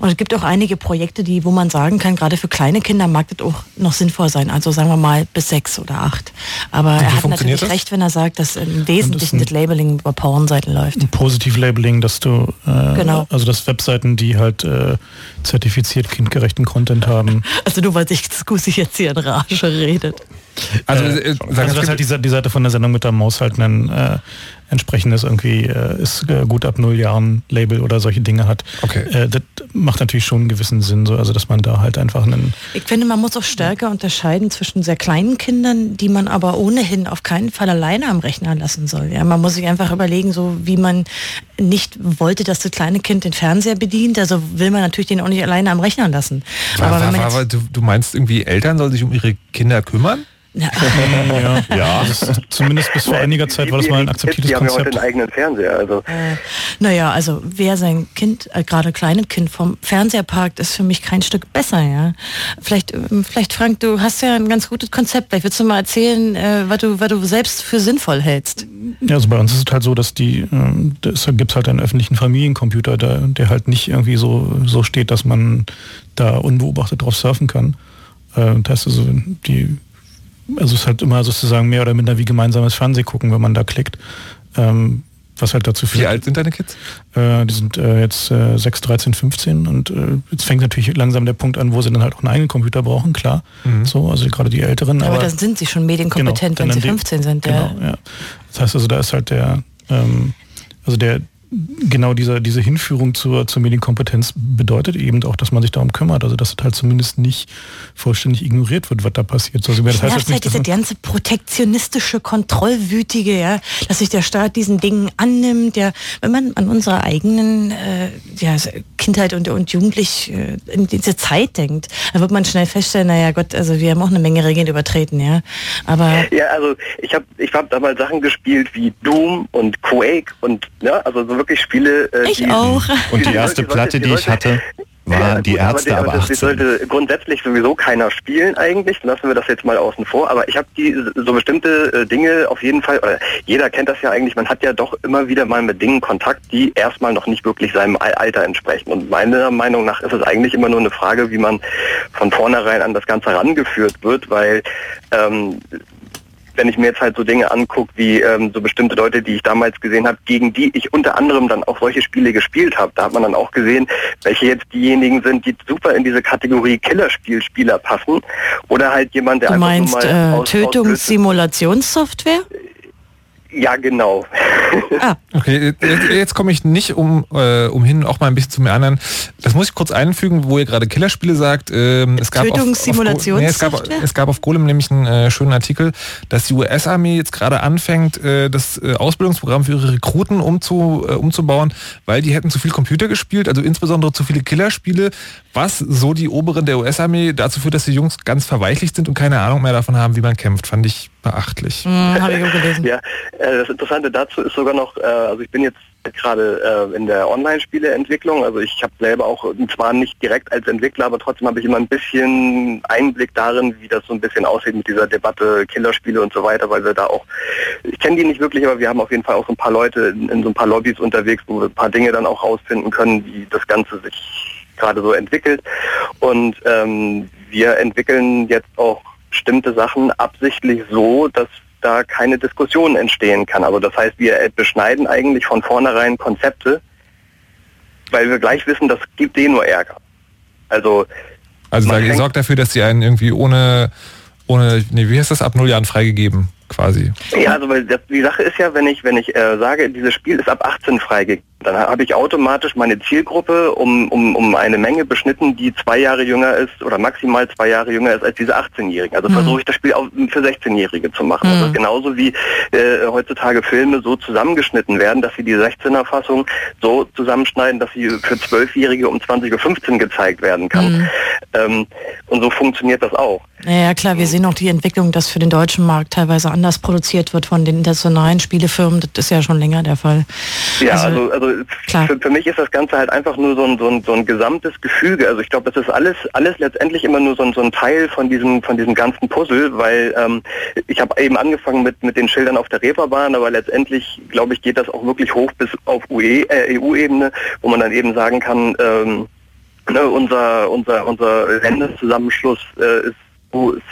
D: Und es gibt auch einige Projekte, die, wo man sagen kann, gerade für kleine Kinder mag das auch noch sinnvoll sein. Also sagen wir mal bis sechs oder acht. Aber er hat natürlich das? recht, wenn er sagt, dass im Wesentlichen das, das, Labeling über Pornseiten läuft.
A: Ein Positiv-Labeling, dass du, äh, genau. also dass Webseiten, die halt äh, zertifiziert kindgerechten Content haben.
D: Also nur weil sich Scusi jetzt hier in Rage redet.
A: Also, äh, äh also was halt die, die, Seite von der Sendung mit der Maus halt nennen, äh, entsprechendes irgendwie äh, ist äh, gut ab null Jahren Label oder solche Dinge hat.
B: Okay.
A: Äh, das macht natürlich schon einen gewissen Sinn, so, also dass man da halt einfach einen.
D: Ich finde, man muss auch stärker unterscheiden zwischen sehr kleinen Kindern, die man aber ohnehin auf keinen Fall alleine am Rechner lassen soll. Ja, man muss sich einfach überlegen, so wie man nicht wollte, dass das kleine Kind den Fernseher bedient, also will man natürlich den auch nicht alleine am Rechner lassen.
B: War, aber war, war, du, du meinst irgendwie, Eltern sollen sich um ihre Kinder kümmern?
A: Ja, ja. ja. Also zumindest bis vor einiger Zeit war das mal ein akzeptiertes
L: die
A: Konzept.
L: haben ja heute einen eigenen Fernseher. Also. Äh,
D: naja, also wer sein Kind, äh, gerade kleines Kind vom Fernseher parkt, ist für mich kein Stück besser. Ja, Vielleicht, äh, vielleicht Frank, du hast ja ein ganz gutes Konzept. Vielleicht willst du mal erzählen, äh, was, du, was du selbst für sinnvoll hältst.
A: Ja, also bei uns ist es halt so, dass die, äh, es gibt halt einen öffentlichen Familiencomputer, der, der halt nicht irgendwie so, so steht, dass man da unbeobachtet drauf surfen kann. Äh, das ist also die also es ist halt immer sozusagen mehr oder minder wie gemeinsames Fernseh gucken, wenn man da klickt. Ähm, was halt dazu führt.
B: Wie alt sind deine Kids?
A: Äh, die sind äh, jetzt äh, 6, 13, 15 und äh, jetzt fängt natürlich langsam der Punkt an, wo sie dann halt auch einen eigenen Computer brauchen, klar. Mhm. So, also gerade die Älteren.
D: Aber, aber dann sind sie schon medienkompetent, genau, wenn sie 15 sind.
A: Genau, ja. ja. Das heißt also, da ist halt der, ähm, also der, genau diese, diese Hinführung zur, zur Medienkompetenz bedeutet eben auch, dass man sich darum kümmert. Also dass es halt zumindest nicht vollständig ignoriert wird, was da passiert. Also,
D: das
A: heißt
D: halt nicht, diese ganze protektionistische, kontrollwütige, ja, dass sich der Staat diesen Dingen annimmt, ja, wenn man an unsere eigenen äh, ja, Kindheit und, und Jugendlich äh, in diese Zeit denkt, dann wird man schnell feststellen, naja Gott, also wir haben auch eine Menge Regeln übertreten, ja. Aber
L: ja, also ich habe ich hab damals Sachen gespielt wie Doom und Quake und ja, also so wirklich Spiele.
D: Äh, ich auch.
C: Und die erste Platte, die ich hatte, war ja, die gut, Ärzte aber, aber 18.
L: Das sollte grundsätzlich sowieso keiner spielen eigentlich. Lassen wir das jetzt mal außen vor. Aber ich habe die so bestimmte äh, Dinge auf jeden Fall, oder jeder kennt das ja eigentlich, man hat ja doch immer wieder mal mit Dingen Kontakt, die erstmal noch nicht wirklich seinem Alter entsprechen. Und meiner Meinung nach ist es eigentlich immer nur eine Frage, wie man von vornherein an das Ganze herangeführt wird, weil ähm, wenn ich mir jetzt halt so Dinge angucke, wie ähm, so bestimmte Leute, die ich damals gesehen habe, gegen die ich unter anderem dann auch solche Spiele gespielt habe, da hat man dann auch gesehen, welche jetzt diejenigen sind, die super in diese Kategorie Killerspielspieler passen oder halt jemand, der
D: du einfach meinst, nur mal äh, Tötungssimulationssoftware?
L: Ja, genau.
B: Ah. Okay, jetzt, jetzt komme ich nicht um, äh, umhin, auch mal ein bisschen zu mir anderen. Das muss ich kurz einfügen, wo ihr gerade Killerspiele sagt. Ähm, es gab auf, auf nee, es, gab, es gab auf Golem nämlich einen äh, schönen Artikel, dass die US-Armee jetzt gerade anfängt, äh, das äh, Ausbildungsprogramm für ihre Rekruten umzu, äh, umzubauen, weil die hätten zu viel Computer gespielt, also insbesondere zu viele Killerspiele, was so die Oberen der US-Armee dazu führt, dass die Jungs ganz verweichlicht sind und keine Ahnung mehr davon haben, wie man kämpft. Fand ich beachtlich.
D: Mhm, Habe ich auch gelesen.
L: Ja, äh, das Interessante dazu ist sogar noch, äh, also ich bin jetzt gerade äh, in der Online-Spieleentwicklung. Also ich habe selber auch zwar nicht direkt als Entwickler, aber trotzdem habe ich immer ein bisschen Einblick darin, wie das so ein bisschen aussieht mit dieser Debatte Killerspiele und so weiter, weil wir da auch, ich kenne die nicht wirklich, aber wir haben auf jeden Fall auch so ein paar Leute in, in so ein paar Lobbys unterwegs, wo wir ein paar Dinge dann auch rausfinden können, wie das Ganze sich gerade so entwickelt. Und ähm, wir entwickeln jetzt auch bestimmte Sachen absichtlich so, dass da keine Diskussion entstehen kann. Also das heißt, wir beschneiden eigentlich von vornherein Konzepte, weil wir gleich wissen, das gibt eh nur Ärger. Also
B: also ihr sorgt dafür, dass sie einen irgendwie ohne ohne nee, wie heißt das ab null Jahren freigegeben quasi.
L: Ja, also weil das, die Sache ist ja, wenn ich wenn ich äh, sage, dieses Spiel ist ab 18 freigegeben, dann habe ich automatisch meine Zielgruppe um, um, um eine Menge beschnitten, die zwei Jahre jünger ist oder maximal zwei Jahre jünger ist als diese 18-Jährigen. Also mhm. versuche ich das Spiel auch für 16-Jährige zu machen. Mhm. Also genauso wie äh, heutzutage Filme so zusammengeschnitten werden, dass sie die 16er-Fassung so zusammenschneiden, dass sie für 12-Jährige um 20.15 Uhr gezeigt werden kann. Mhm. Ähm, und so funktioniert das auch.
D: Ja, klar, wir sehen auch die Entwicklung, dass für den deutschen Markt teilweise anders produziert wird von den internationalen Spielefirmen. Das ist ja schon länger der Fall.
L: Ja, also, also, also für, für, mich ist das Ganze halt einfach nur so ein, so ein, so ein gesamtes Gefüge. Also ich glaube, das ist alles, alles letztendlich immer nur so ein, so ein Teil von diesem, von diesem ganzen Puzzle, weil ähm, ich habe eben angefangen mit, mit den Schildern auf der Reeperbahn, aber letztendlich, glaube ich, geht das auch wirklich hoch bis auf äh, EU-Ebene, wo man dann eben sagen kann, ähm, ne, unser, unser, unser Länderzusammenschluss äh, ist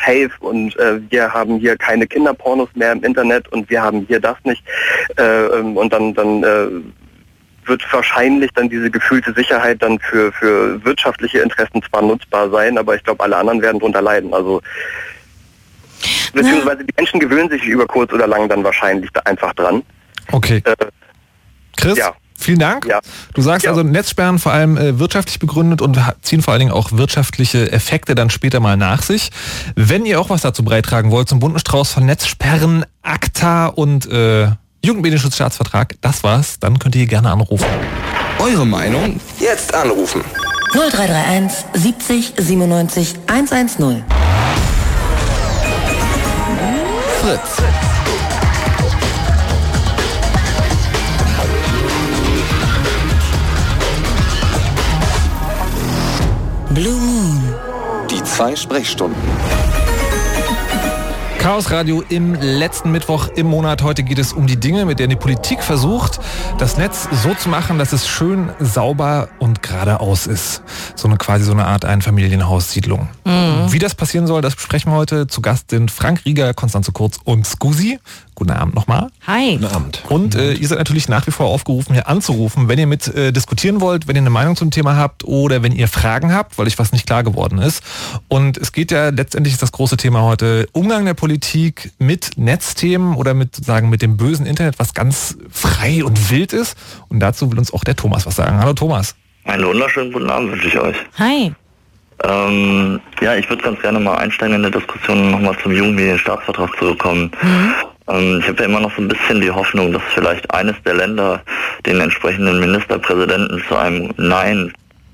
L: safe und äh, wir haben hier keine Kinderpornos mehr im Internet und wir haben hier das nicht. Äh, ähm, und dann, dann äh, wird wahrscheinlich dann diese gefühlte Sicherheit dann für, für wirtschaftliche Interessen zwar nutzbar sein, aber ich glaube, alle anderen werden darunter leiden. Also beziehungsweise die Menschen gewöhnen sich über kurz oder lang dann wahrscheinlich da einfach dran.
B: Okay. Äh, Chris? Ja. Vielen Dank. Ja. Du sagst ja. also, Netzsperren vor allem äh, wirtschaftlich begründet und ziehen vor allen Dingen auch wirtschaftliche Effekte dann später mal nach sich. Wenn ihr auch was dazu beitragen wollt zum bunten Strauß von Netzsperren, ACTA und äh, Jugendmedienschutzstaatsvertrag, das war's, dann könnt ihr gerne anrufen.
I: Eure Meinung jetzt anrufen.
E: 0331 70 97 110.
I: Fritz.
E: Blue Moon.
I: Die zwei Sprechstunden.
B: Chaos Radio im letzten Mittwoch im Monat. Heute geht es um die Dinge, mit denen die Politik versucht, das Netz so zu machen, dass es schön sauber und geradeaus ist. So eine quasi so eine Art Einfamilienhaussiedlung. Mhm. Wie das passieren soll, das besprechen wir heute. Zu Gast sind Frank Rieger, Konstanze Kurz und Scusi. Guten Abend nochmal.
D: Hi.
B: Guten Abend. Und äh, ihr seid natürlich nach wie vor aufgerufen, hier anzurufen, wenn ihr mit äh, diskutieren wollt, wenn ihr eine Meinung zum Thema habt oder wenn ihr Fragen habt, weil euch was nicht klar geworden ist. Und es geht ja letztendlich ist das große Thema heute Umgang der Politik mit Netzthemen oder mit sagen mit dem bösen Internet, was ganz frei und wild ist. Und dazu will uns auch der Thomas was sagen. Hallo Thomas.
M: Einen wunderschönen guten Abend wünsche ich euch.
D: Hi.
M: Ähm, ja, ich würde ganz gerne mal einsteigen in der Diskussion nochmal zum Jugendmedienstaatsvertrag zurückkommen. Mhm. Ähm, ich habe ja immer noch so ein bisschen die Hoffnung, dass vielleicht eines der Länder den entsprechenden Ministerpräsidenten zu einem Nein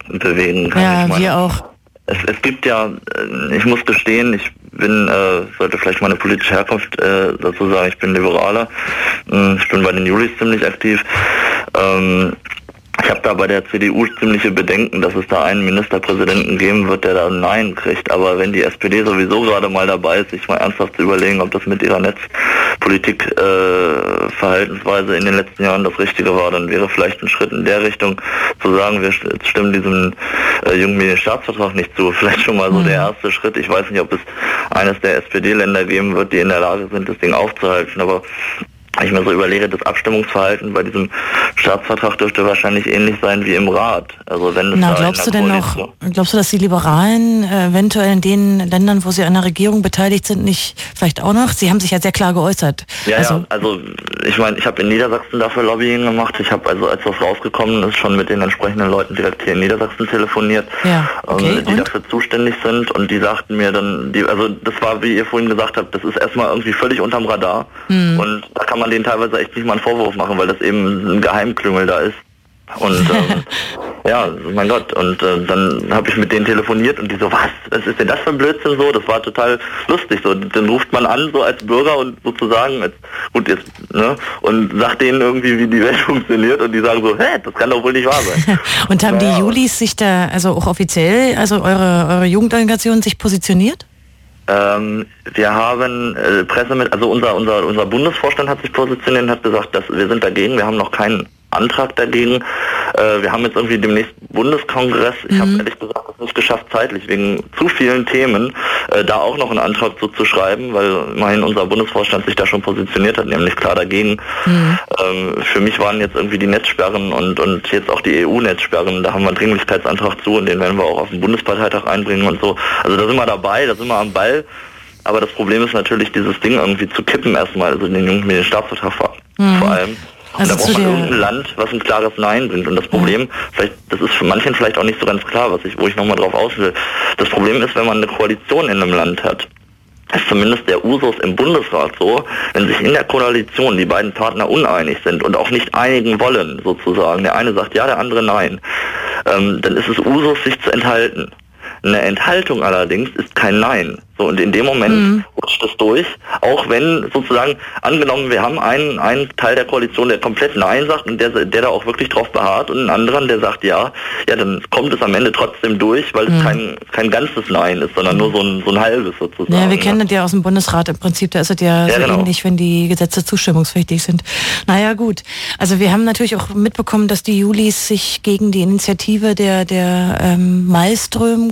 M: bewegen kann.
D: Ja, meine, wir auch.
M: Es, es, gibt ja, äh, ich muss gestehen, ich bin, äh, sollte vielleicht meine politische Herkunft äh, dazu sagen, ich bin Liberaler. Hm, ich bin bei den Julis ziemlich aktiv. Ähm, ich habe da bei der CDU ziemliche Bedenken, dass es da einen Ministerpräsidenten geben wird, der da Nein kriegt. Aber wenn die SPD sowieso gerade mal dabei ist, sich mal ernsthaft zu überlegen, ob das mit ihrer Netzpolitik äh, Verhaltensweise in den letzten Jahren das Richtige war, dann wäre vielleicht ein Schritt in der Richtung zu sagen, wir stimmen diesem äh, Jugendmedienstaatsvertrag nicht zu. Vielleicht schon mal so mhm. der erste Schritt. Ich weiß nicht, ob es eines der SPD-Länder geben wird, die in der Lage sind, das Ding aufzuhalten. Aber ich mir so überlege, das Abstimmungsverhalten bei diesem Staatsvertrag dürfte wahrscheinlich ähnlich sein wie im Rat. Also wenn
D: Na, glaubst du denn noch, glaubst du, dass die Liberalen äh, eventuell in den Ländern, wo sie an der Regierung beteiligt sind, nicht vielleicht auch noch? Sie haben sich ja sehr klar geäußert.
M: Ja, also, ja, also ich meine, ich habe in Niedersachsen dafür Lobbying gemacht. Ich habe also, als das rausgekommen ist, schon mit den entsprechenden Leuten direkt hier in Niedersachsen telefoniert,
D: ja, ähm, okay,
M: ähm, die und? dafür zuständig sind und die sagten mir dann, die, also das war, wie ihr vorhin gesagt habt, das ist erstmal irgendwie völlig unterm Radar mhm. und da kann man man denen teilweise echt nicht mal einen Vorwurf machen, weil das eben ein Geheimklüngel da ist. Und ähm, ja, mein Gott. Und äh, dann habe ich mit denen telefoniert und die so, was, was ist denn das für ein Blödsinn so? Das war total lustig. So, dann ruft man an so als Bürger und sozusagen, als, gut jetzt, ne, und sagt denen irgendwie, wie die Welt funktioniert und die sagen so, hä, das kann doch wohl nicht wahr sein.
D: und haben ja. die Julis sich da, also auch offiziell, also eure, eure Jugendorganisation sich positioniert?
M: Ähm, wir haben äh, Presse mit, also unser, unser, unser Bundesvorstand hat sich positioniert und hat gesagt, dass wir sind dagegen, wir haben noch keinen Antrag dagegen. Äh, wir haben jetzt irgendwie demnächst Bundeskongress. Ich mhm. habe ehrlich gesagt es nicht geschafft, zeitlich wegen zu vielen Themen äh, da auch noch einen Antrag so zu schreiben, weil immerhin unser Bundesvorstand sich da schon positioniert hat, nämlich klar dagegen. Mhm. Ähm, für mich waren jetzt irgendwie die Netzsperren und, und jetzt auch die EU-Netzsperren, da haben wir einen Dringlichkeitsantrag zu und den werden wir auch auf den Bundesparteitag einbringen und so. Also da sind wir dabei, da sind wir am Ball. Aber das Problem ist natürlich, dieses Ding irgendwie zu kippen erstmal, also den Jungen mit den Staatsvertrag mhm. vor allem. Also da braucht man irgendein Land, was ein klares Nein bringt. Und das Problem, ja. vielleicht, das ist für manchen vielleicht auch nicht so ganz klar, was ich, wo ich nochmal drauf aus will. Das Problem ist, wenn man eine Koalition in einem Land hat, ist zumindest der Usus im Bundesrat so, wenn sich in der Koalition die beiden Partner uneinig sind und auch nicht einigen wollen, sozusagen, der eine sagt ja, der andere nein, ähm, dann ist es Usus, sich zu enthalten. Eine Enthaltung allerdings ist kein Nein, So, und in dem Moment mhm. rutscht es durch, auch wenn sozusagen, angenommen, wir haben einen, einen Teil der Koalition, der komplett Nein sagt und der, der da auch wirklich drauf beharrt und einen anderen, der sagt Ja, ja, dann kommt es am Ende trotzdem durch, weil es mhm. kein, kein ganzes Nein ist, sondern nur so ein, so ein halbes sozusagen.
D: Ja, wir kennen das ja aus dem Bundesrat im Prinzip, da ist es ja, ja so genau. ähnlich, wenn die Gesetze zustimmungspflichtig sind. Naja, gut. Also wir haben natürlich auch mitbekommen, dass die Julis sich gegen die Initiative der, der ähm,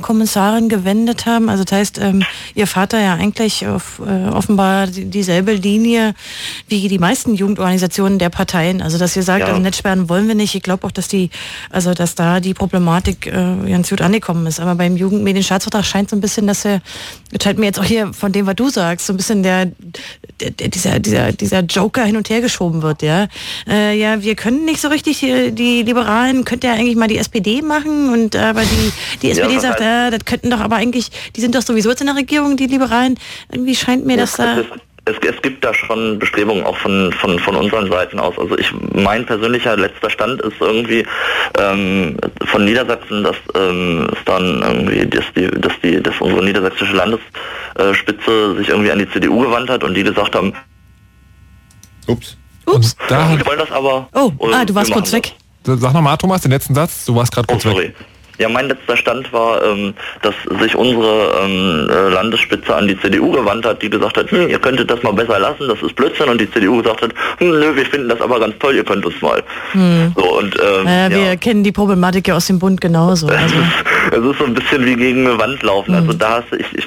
D: Malström-Kommissarin gewendet haben. Also das heißt, ähm, ihr Vater ja eigentlich auf, äh, offenbar dieselbe Linie wie die meisten Jugendorganisationen der Parteien. Also dass ihr sagt, ja. also Netzsperren wollen wir nicht. Ich glaube auch, dass die, also dass da die Problematik äh, ganz gut angekommen ist. Aber beim Jugendmedienstaatsvertrag scheint so ein bisschen, dass er, scheint mir jetzt auch hier von dem, was du sagst, so ein bisschen der, der, der dieser, dieser, dieser Joker hin und her geschoben wird, ja. Äh, ja, wir können nicht so richtig die, die Liberalen, könnte ja eigentlich mal die SPD machen und aber die, die SPD ja, sagt, äh, das könnten doch aber eigentlich, die sind doch sowieso jetzt in der Regierung die Liberalen, irgendwie scheint mir das da...
M: Es, es, gibt da schon Bestrebungen auch von, von, von unseren Seiten aus. Also ich, mein persönlicher letzter Stand ist irgendwie ähm, von Niedersachsen, dass ähm, es dann irgendwie, dass die, dass die, dass unsere niedersächsische Landesspitze sich irgendwie an die CDU gewandt hat und die gesagt haben,
B: Ups.
D: Ups.
B: Da
M: ja, wollen das aber.
D: Oh, ah, du warst kurz weg.
B: Sag nochmal, Thomas, den letzten Satz. Du warst gerade kurz oh, weg.
M: Ja, mein letzter Stand war, ähm, dass sich unsere ähm, äh, Landesspitze an die CDU gewandt hat, die gesagt hat, hm, ihr könntet das mal besser lassen, das ist Blödsinn. Und die CDU gesagt hat, hm, nö, wir finden das aber ganz toll, ihr könnt es mal. Hm.
D: So, und, ähm, naja, wir ja. kennen die Problematik ja aus dem Bund genauso.
M: Also. es ist so ein bisschen wie gegen eine Wand laufen. Also hm. da hast du, ich, ich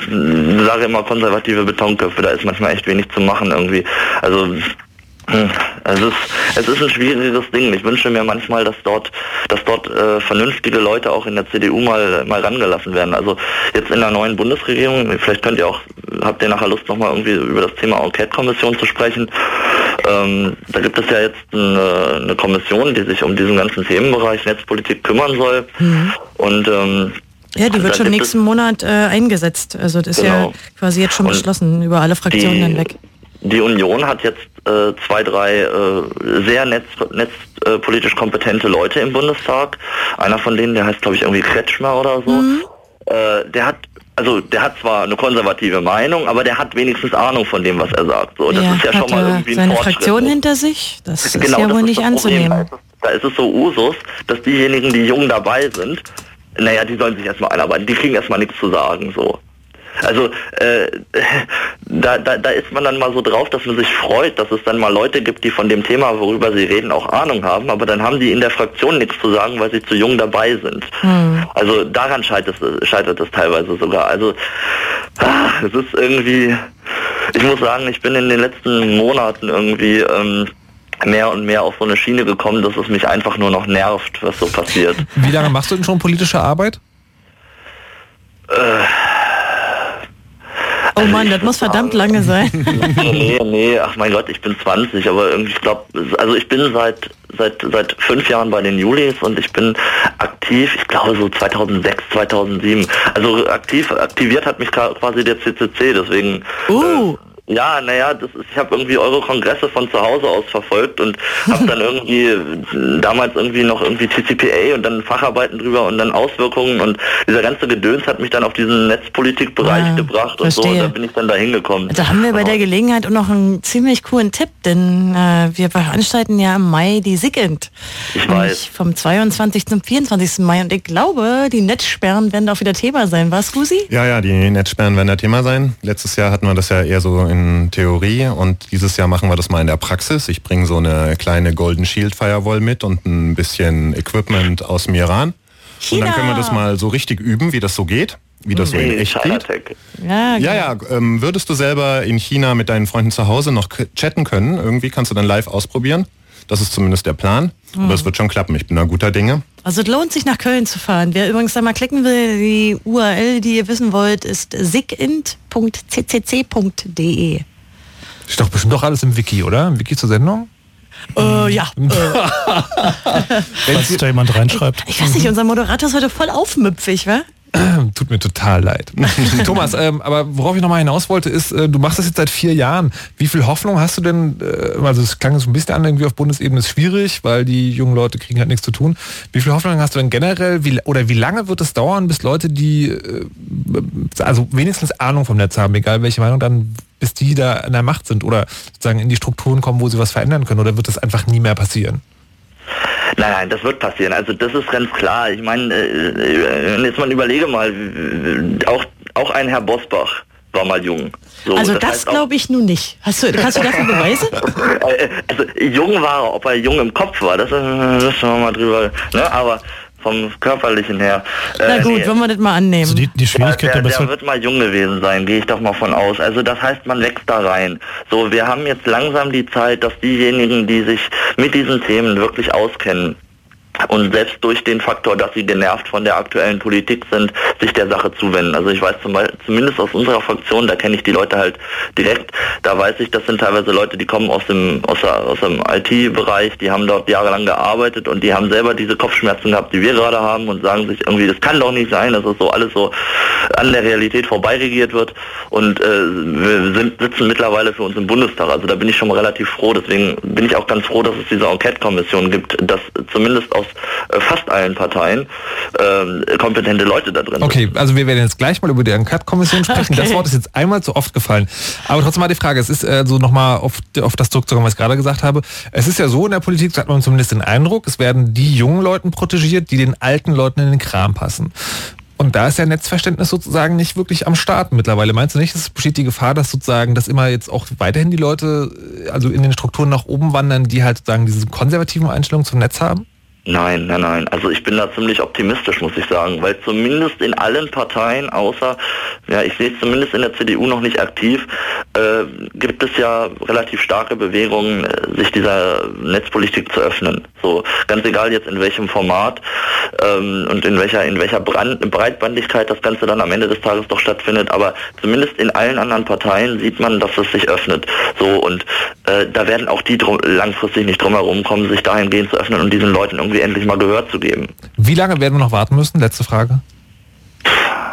M: sage immer konservative Betonköpfe, da ist manchmal echt wenig zu machen irgendwie. Also es ist, es ist ein schwieriges Ding. Ich wünsche mir manchmal, dass dort, dass dort äh, vernünftige Leute auch in der CDU mal, mal rangelassen werden. Also jetzt in der neuen Bundesregierung, vielleicht könnt ihr auch, habt ihr nachher Lust nochmal irgendwie über das Thema Enquete-Kommission zu sprechen. Ähm, da gibt es ja jetzt eine, eine, Kommission, die sich um diesen ganzen Themenbereich Netzpolitik kümmern soll. Mhm. Und ähm,
D: ja, die wird schon nächsten Monat äh, eingesetzt. Also das ist genau. ja quasi jetzt schon beschlossen über alle Fraktionen hinweg.
M: Die Union hat jetzt äh, zwei, drei äh, sehr netz, netzpolitisch kompetente Leute im Bundestag. Einer von denen, der heißt, glaube ich, irgendwie Kretschmer oder so. Mhm. Äh, der hat also der hat zwar eine konservative Meinung, aber der hat wenigstens Ahnung von dem, was er sagt. So, das
D: ja,
M: ist ja schon mal irgendwie
D: seine ein Fraktion hinter sich. Das ist genau, ja wohl nicht anzunehmen.
M: Da ist es so Usus, dass diejenigen, die jung dabei sind, naja, die sollen sich erstmal einarbeiten. Die kriegen erstmal nichts zu sagen. So. Also äh, da, da, da ist man dann mal so drauf, dass man sich freut, dass es dann mal Leute gibt, die von dem Thema, worüber sie reden, auch Ahnung haben, aber dann haben die in der Fraktion nichts zu sagen, weil sie zu jung dabei sind. Hm. Also daran scheitert es, scheitert es teilweise sogar. Also ah, es ist irgendwie, ich muss sagen, ich bin in den letzten Monaten irgendwie ähm, mehr und mehr auf so eine Schiene gekommen, dass es mich einfach nur noch nervt, was so passiert.
B: Wie lange machst du denn schon politische Arbeit?
M: Äh,
D: Oh Mann, das muss verdammt lange sein.
M: nee, nee, ach mein Gott, ich bin 20, aber irgendwie, ich glaube, also ich bin seit, seit, seit fünf Jahren bei den Julis und ich bin aktiv, ich glaube so 2006, 2007. Also aktiv, aktiviert hat mich quasi der CCC, deswegen...
D: Uh.
M: Äh, ja, naja, das ist, ich habe irgendwie eure Kongresse von zu Hause aus verfolgt und habe dann irgendwie damals irgendwie noch irgendwie TCPA und dann Facharbeiten drüber und dann Auswirkungen und dieser ganze Gedöns hat mich dann auf diesen Netzpolitikbereich ja, gebracht und verstehe. so und da bin ich dann da hingekommen.
D: Da haben wir bei der Gelegenheit auch noch einen ziemlich coolen Tipp, denn äh, wir veranstalten ja im Mai die SIGINT.
M: Ich weiß.
D: Vom 22. zum 24. Mai und ich glaube, die Netzsperren werden auch wieder Thema sein, was, Rusi?
C: Ja, ja, die Netzsperren werden da Thema sein. Letztes Jahr hatten wir das ja eher so in in Theorie und dieses Jahr machen wir das mal in der Praxis. Ich bringe so eine kleine Golden Shield Firewall mit und ein bisschen Equipment aus dem Iran. China. Und dann können wir das mal so richtig üben, wie das so geht wie das so in echt geht. Ja, ja, ja. Ähm, würdest du selber in China mit deinen Freunden zu Hause noch chatten können? Irgendwie kannst du dann live ausprobieren. Das ist zumindest der Plan. Mhm. Aber es wird schon klappen. Ich bin da guter Dinge.
D: Also es lohnt sich nach Köln zu fahren. Wer übrigens da mal klicken will, die URL, die ihr wissen wollt, ist sigint.ccc.de.
B: Ist doch bestimmt doch alles im Wiki, oder? Im Wiki zur Sendung?
D: Äh, ja. Äh.
A: Wenn da jemand reinschreibt.
D: Ich, ich, weiß nicht, unser Moderator ist heute voll aufmüpfig, wa?
B: Tut mir total leid. Thomas, ähm, aber worauf ich nochmal hinaus wollte, ist, äh, du machst das jetzt seit vier Jahren. Wie viel Hoffnung hast du denn, äh, also es klang so ein bisschen an, irgendwie auf Bundesebene ist schwierig, weil die jungen Leute kriegen halt nichts zu tun. Wie viel Hoffnung hast du denn generell, wie, oder wie lange wird es dauern, bis Leute, die äh, also wenigstens Ahnung vom Netz haben, egal welche Meinung dann, bis die da an der Macht sind oder sozusagen in die Strukturen kommen, wo sie was verändern können, oder wird das einfach nie mehr passieren?
M: Nein, nein, das wird passieren. Also das ist ganz klar. Ich meine, äh, jetzt mal überlege mal, auch, auch ein Herr Bosbach war mal jung.
D: So, also das, das glaube ich nun nicht. Hast du, kannst du dafür Beweise?
M: also jung war er, ob er jung im Kopf war, das müssen wir mal drüber. Ne? Aber vom körperlichen her.
D: Na äh, gut, nee. wollen wir das mal annehmen. Also
A: die, die Schwierigkeit
M: der, der, der wird mal jung gewesen sein, gehe ich doch mal von aus. Also das heißt, man wächst da rein. So, wir haben jetzt langsam die Zeit, dass diejenigen, die sich mit diesen Themen wirklich auskennen, und selbst durch den Faktor, dass sie genervt von der aktuellen Politik sind, sich der Sache zuwenden. Also ich weiß zum Beispiel, zumindest aus unserer Fraktion, da kenne ich die Leute halt direkt, da weiß ich, das sind teilweise Leute, die kommen aus dem, aus, aus dem IT-Bereich, die haben dort jahrelang gearbeitet und die haben selber diese Kopfschmerzen gehabt, die wir gerade haben und sagen sich irgendwie, das kann doch nicht sein, dass es so alles so an der Realität vorbeiregiert wird und äh, wir sind, sitzen mittlerweile für uns im Bundestag. Also da bin ich schon mal relativ froh, deswegen bin ich auch ganz froh, dass es diese Enquete-Kommission gibt, dass zumindest aus fast allen Parteien äh, kompetente Leute da drin
B: Okay, also wir werden jetzt gleich mal über die Enquete-Kommission sprechen. Okay. Das Wort ist jetzt einmal zu oft gefallen. Aber trotzdem mal die Frage, es ist äh, so nochmal auf, auf das zurückzukommen, was ich gerade gesagt habe. Es ist ja so in der Politik, hat man zumindest den Eindruck, es werden die jungen Leuten protegiert, die den alten Leuten in den Kram passen. Und da ist ja Netzverständnis sozusagen nicht wirklich am Start mittlerweile. Meinst du nicht, es besteht die Gefahr, dass sozusagen, dass immer jetzt auch weiterhin die Leute, also in den Strukturen nach oben wandern, die halt sozusagen diese konservativen Einstellungen zum Netz haben?
M: Nein, nein, nein. Also ich bin da ziemlich optimistisch, muss ich sagen, weil zumindest in allen Parteien, außer, ja, ich sehe es zumindest in der CDU noch nicht aktiv, äh, gibt es ja relativ starke Bewegungen, äh, sich dieser Netzpolitik zu öffnen. So ganz egal jetzt in welchem Format ähm, und in welcher in welcher Brand, Breitbandigkeit das Ganze dann am Ende des Tages doch stattfindet, aber zumindest in allen anderen Parteien sieht man, dass es sich öffnet. So und äh, da werden auch die langfristig nicht drum herum kommen, sich dahingehend zu öffnen und diesen Leuten irgendwie endlich mal Gehör zu geben.
B: Wie lange werden wir noch warten müssen? Letzte Frage.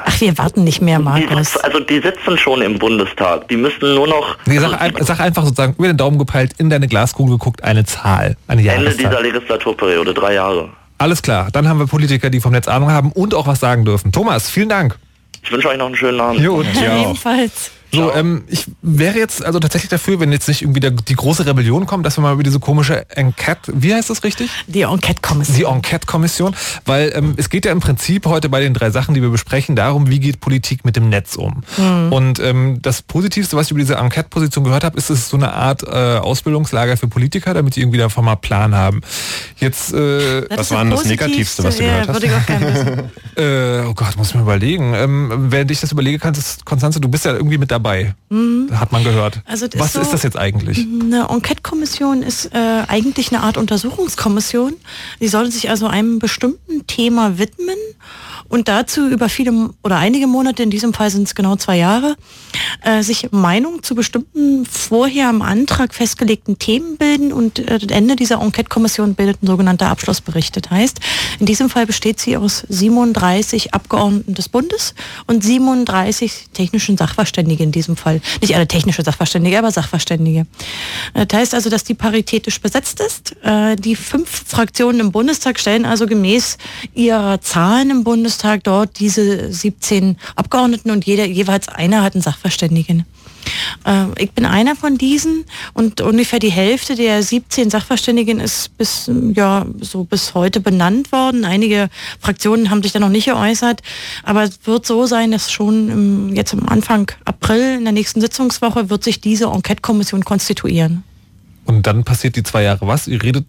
D: Ach, wir warten nicht mehr, Markus.
M: Die, also die sitzen schon im Bundestag. Die müssten nur noch...
B: Nee, sag, also, sag, einfach sozusagen über den Daumen gepeilt, in deine Glaskugel geguckt, eine Zahl, eine
M: Ende dieser Legislaturperiode, drei Jahre.
B: Alles klar, dann haben wir Politiker, die vom Netz Ahnung haben und auch was sagen dürfen. Thomas, vielen Dank.
M: Ich wünsche euch noch einen schönen Abend.
B: Jo,
D: ja. Ebenfalls.
B: So, ähm, ich wäre jetzt also tatsächlich dafür, wenn jetzt nicht irgendwie der, die große Rebellion kommt, dass wir mal über diese komische Enquete, wie heißt das richtig?
D: Die Enquete-Kommission.
B: Die Enquete-Kommission, weil ähm, es geht ja im Prinzip heute bei den drei Sachen, die wir besprechen, darum, wie geht Politik mit dem Netz um. Mhm. Und ähm, das Positivste, was ich über diese Enquete-Position gehört habe, ist, es ist so eine Art äh, Ausbildungslager für Politiker, damit die irgendwie davon mal Plan haben. Jetzt, äh,
C: was war denn das Negativste, was du ja, gehört
B: hast? äh, oh Gott, muss ich mir überlegen. Ähm, während ich das überlege, kannst, Konstanze, du bist ja irgendwie mit dabei dabei, mhm. hat man gehört. Also Was ist, so, ist, das jetzt eigentlich?
D: Eine Enquete-Kommission ist äh, eigentlich eine Art Untersuchungskommission. Die soll sich also einem bestimmten Thema widmen und dazu über viele oder einige Monate, in diesem Fall sind es genau zwei Jahre, äh, sich Meinung zu bestimmten vorher im Antrag festgelegten Themen bilden und äh, Ende dieser Enquete-Kommission bildet ein sogenannter Abschlussbericht. Das heißt, in diesem Fall besteht sie aus 37 Abgeordneten des Bundes und 37 technischen Sachverständigen in diesem Fall. Nicht alle technische Sachverständige, aber Sachverständige. Das heißt also, dass die paritätisch besetzt ist. Äh, die fünf Fraktionen im Bundestag stellen also gemäß ihrer Zahlen im Bundestag Bundestag dort diese 17 Abgeordneten und jeder, jeweils einer hat einen Sachverständigen. Äh, ich bin einer von diesen und ungefähr die Hälfte der 17 Sachverständigen ist bis, ja, so bis heute benannt worden. Einige Fraktionen haben sich da noch nicht geäußert, aber es wird so sein, dass schon im, jetzt am Anfang April in der nächsten Sitzungswoche wird sich diese Enquete-Kommission konstituieren.
B: Und dann passiert die zwei Jahre was? Ihr redet?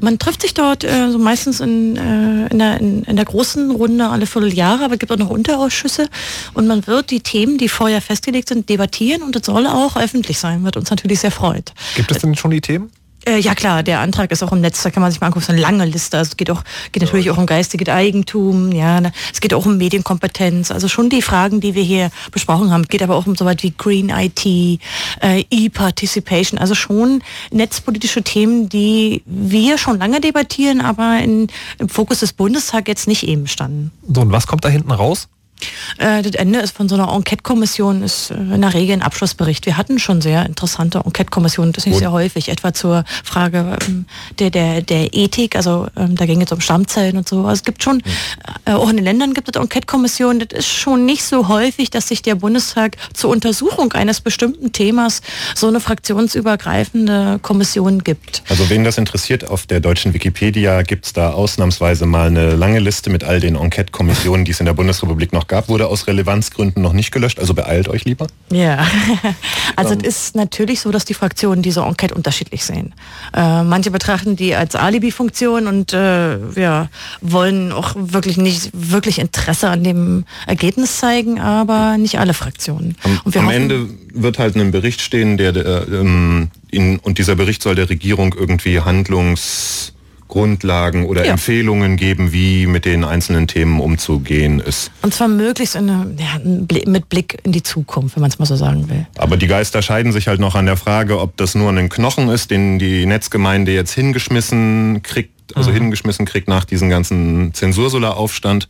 D: Man trifft sich dort äh, so meistens in, äh, in, der, in, in, der großen Runde alle Vierteljahre, aber es gibt auch noch Unterausschüsse und man wird die Themen, die vorher festgelegt sind, debattieren und es soll auch öffentlich sein, wird uns natürlich sehr freut.
B: Gibt es denn schon die Themen?
D: Äh, ja klar, der Antrag ist auch im Netz, da kann man sich mal angucken, es ist eine lange Liste. Also es geht auch, geht natürlich auch um geistiges Eigentum, ja, ne? es geht auch um Medienkompetenz, also schon die Fragen, die wir hier besprochen haben. Es geht aber auch um so weit wie Green IT, äh, E-Participation, also schon netzpolitische Themen, die wir schon lange debattieren, aber in, im Fokus des Bundestags jetzt nicht eben standen.
B: So, und was kommt da hinten raus?
D: Äh, das Ende ist von so einer Enquete-Kommission ist äh, in der Regel ein Abschlussbericht. Wir hatten schon sehr interessante Enquete-Kommissionen, das ist nicht sehr häufig, etwa zur Frage ähm, der, der, der Ethik, also ähm, da ging es um Stammzellen und so. Also es gibt schon, äh, auch in den Ländern gibt es Enquete-Kommissionen, das ist schon nicht so häufig, dass sich der Bundestag zur Untersuchung eines bestimmten Themas so eine fraktionsübergreifende Kommission gibt.
C: Also wen das interessiert, auf der deutschen Wikipedia gibt es da ausnahmsweise mal eine lange Liste mit all den Enquete-Kommissionen, die es in der Bundesrepublik noch gab, wurde aus Relevanzgründen noch nicht gelöscht, also beeilt euch lieber.
D: Ja, also ähm. es ist natürlich so, dass die Fraktionen diese Enquete unterschiedlich sehen. Äh, manche betrachten die als Alibi-Funktion und äh, ja, wollen auch wirklich nicht wirklich Interesse an dem Ergebnis zeigen, aber nicht alle Fraktionen.
C: Am, am Ende wird halt ein Bericht stehen, der, der ähm, in, und dieser Bericht soll der Regierung irgendwie Handlungs Grundlagen oder ja. Empfehlungen geben, wie mit den einzelnen Themen umzugehen ist.
D: Und zwar möglichst eine, ja, mit Blick in die Zukunft, wenn man es mal so sagen will.
C: Aber die Geister scheiden sich halt noch an der Frage, ob das nur ein Knochen ist, den die Netzgemeinde jetzt hingeschmissen kriegt, also mhm. hingeschmissen kriegt nach diesem ganzen Zensursula-Aufstand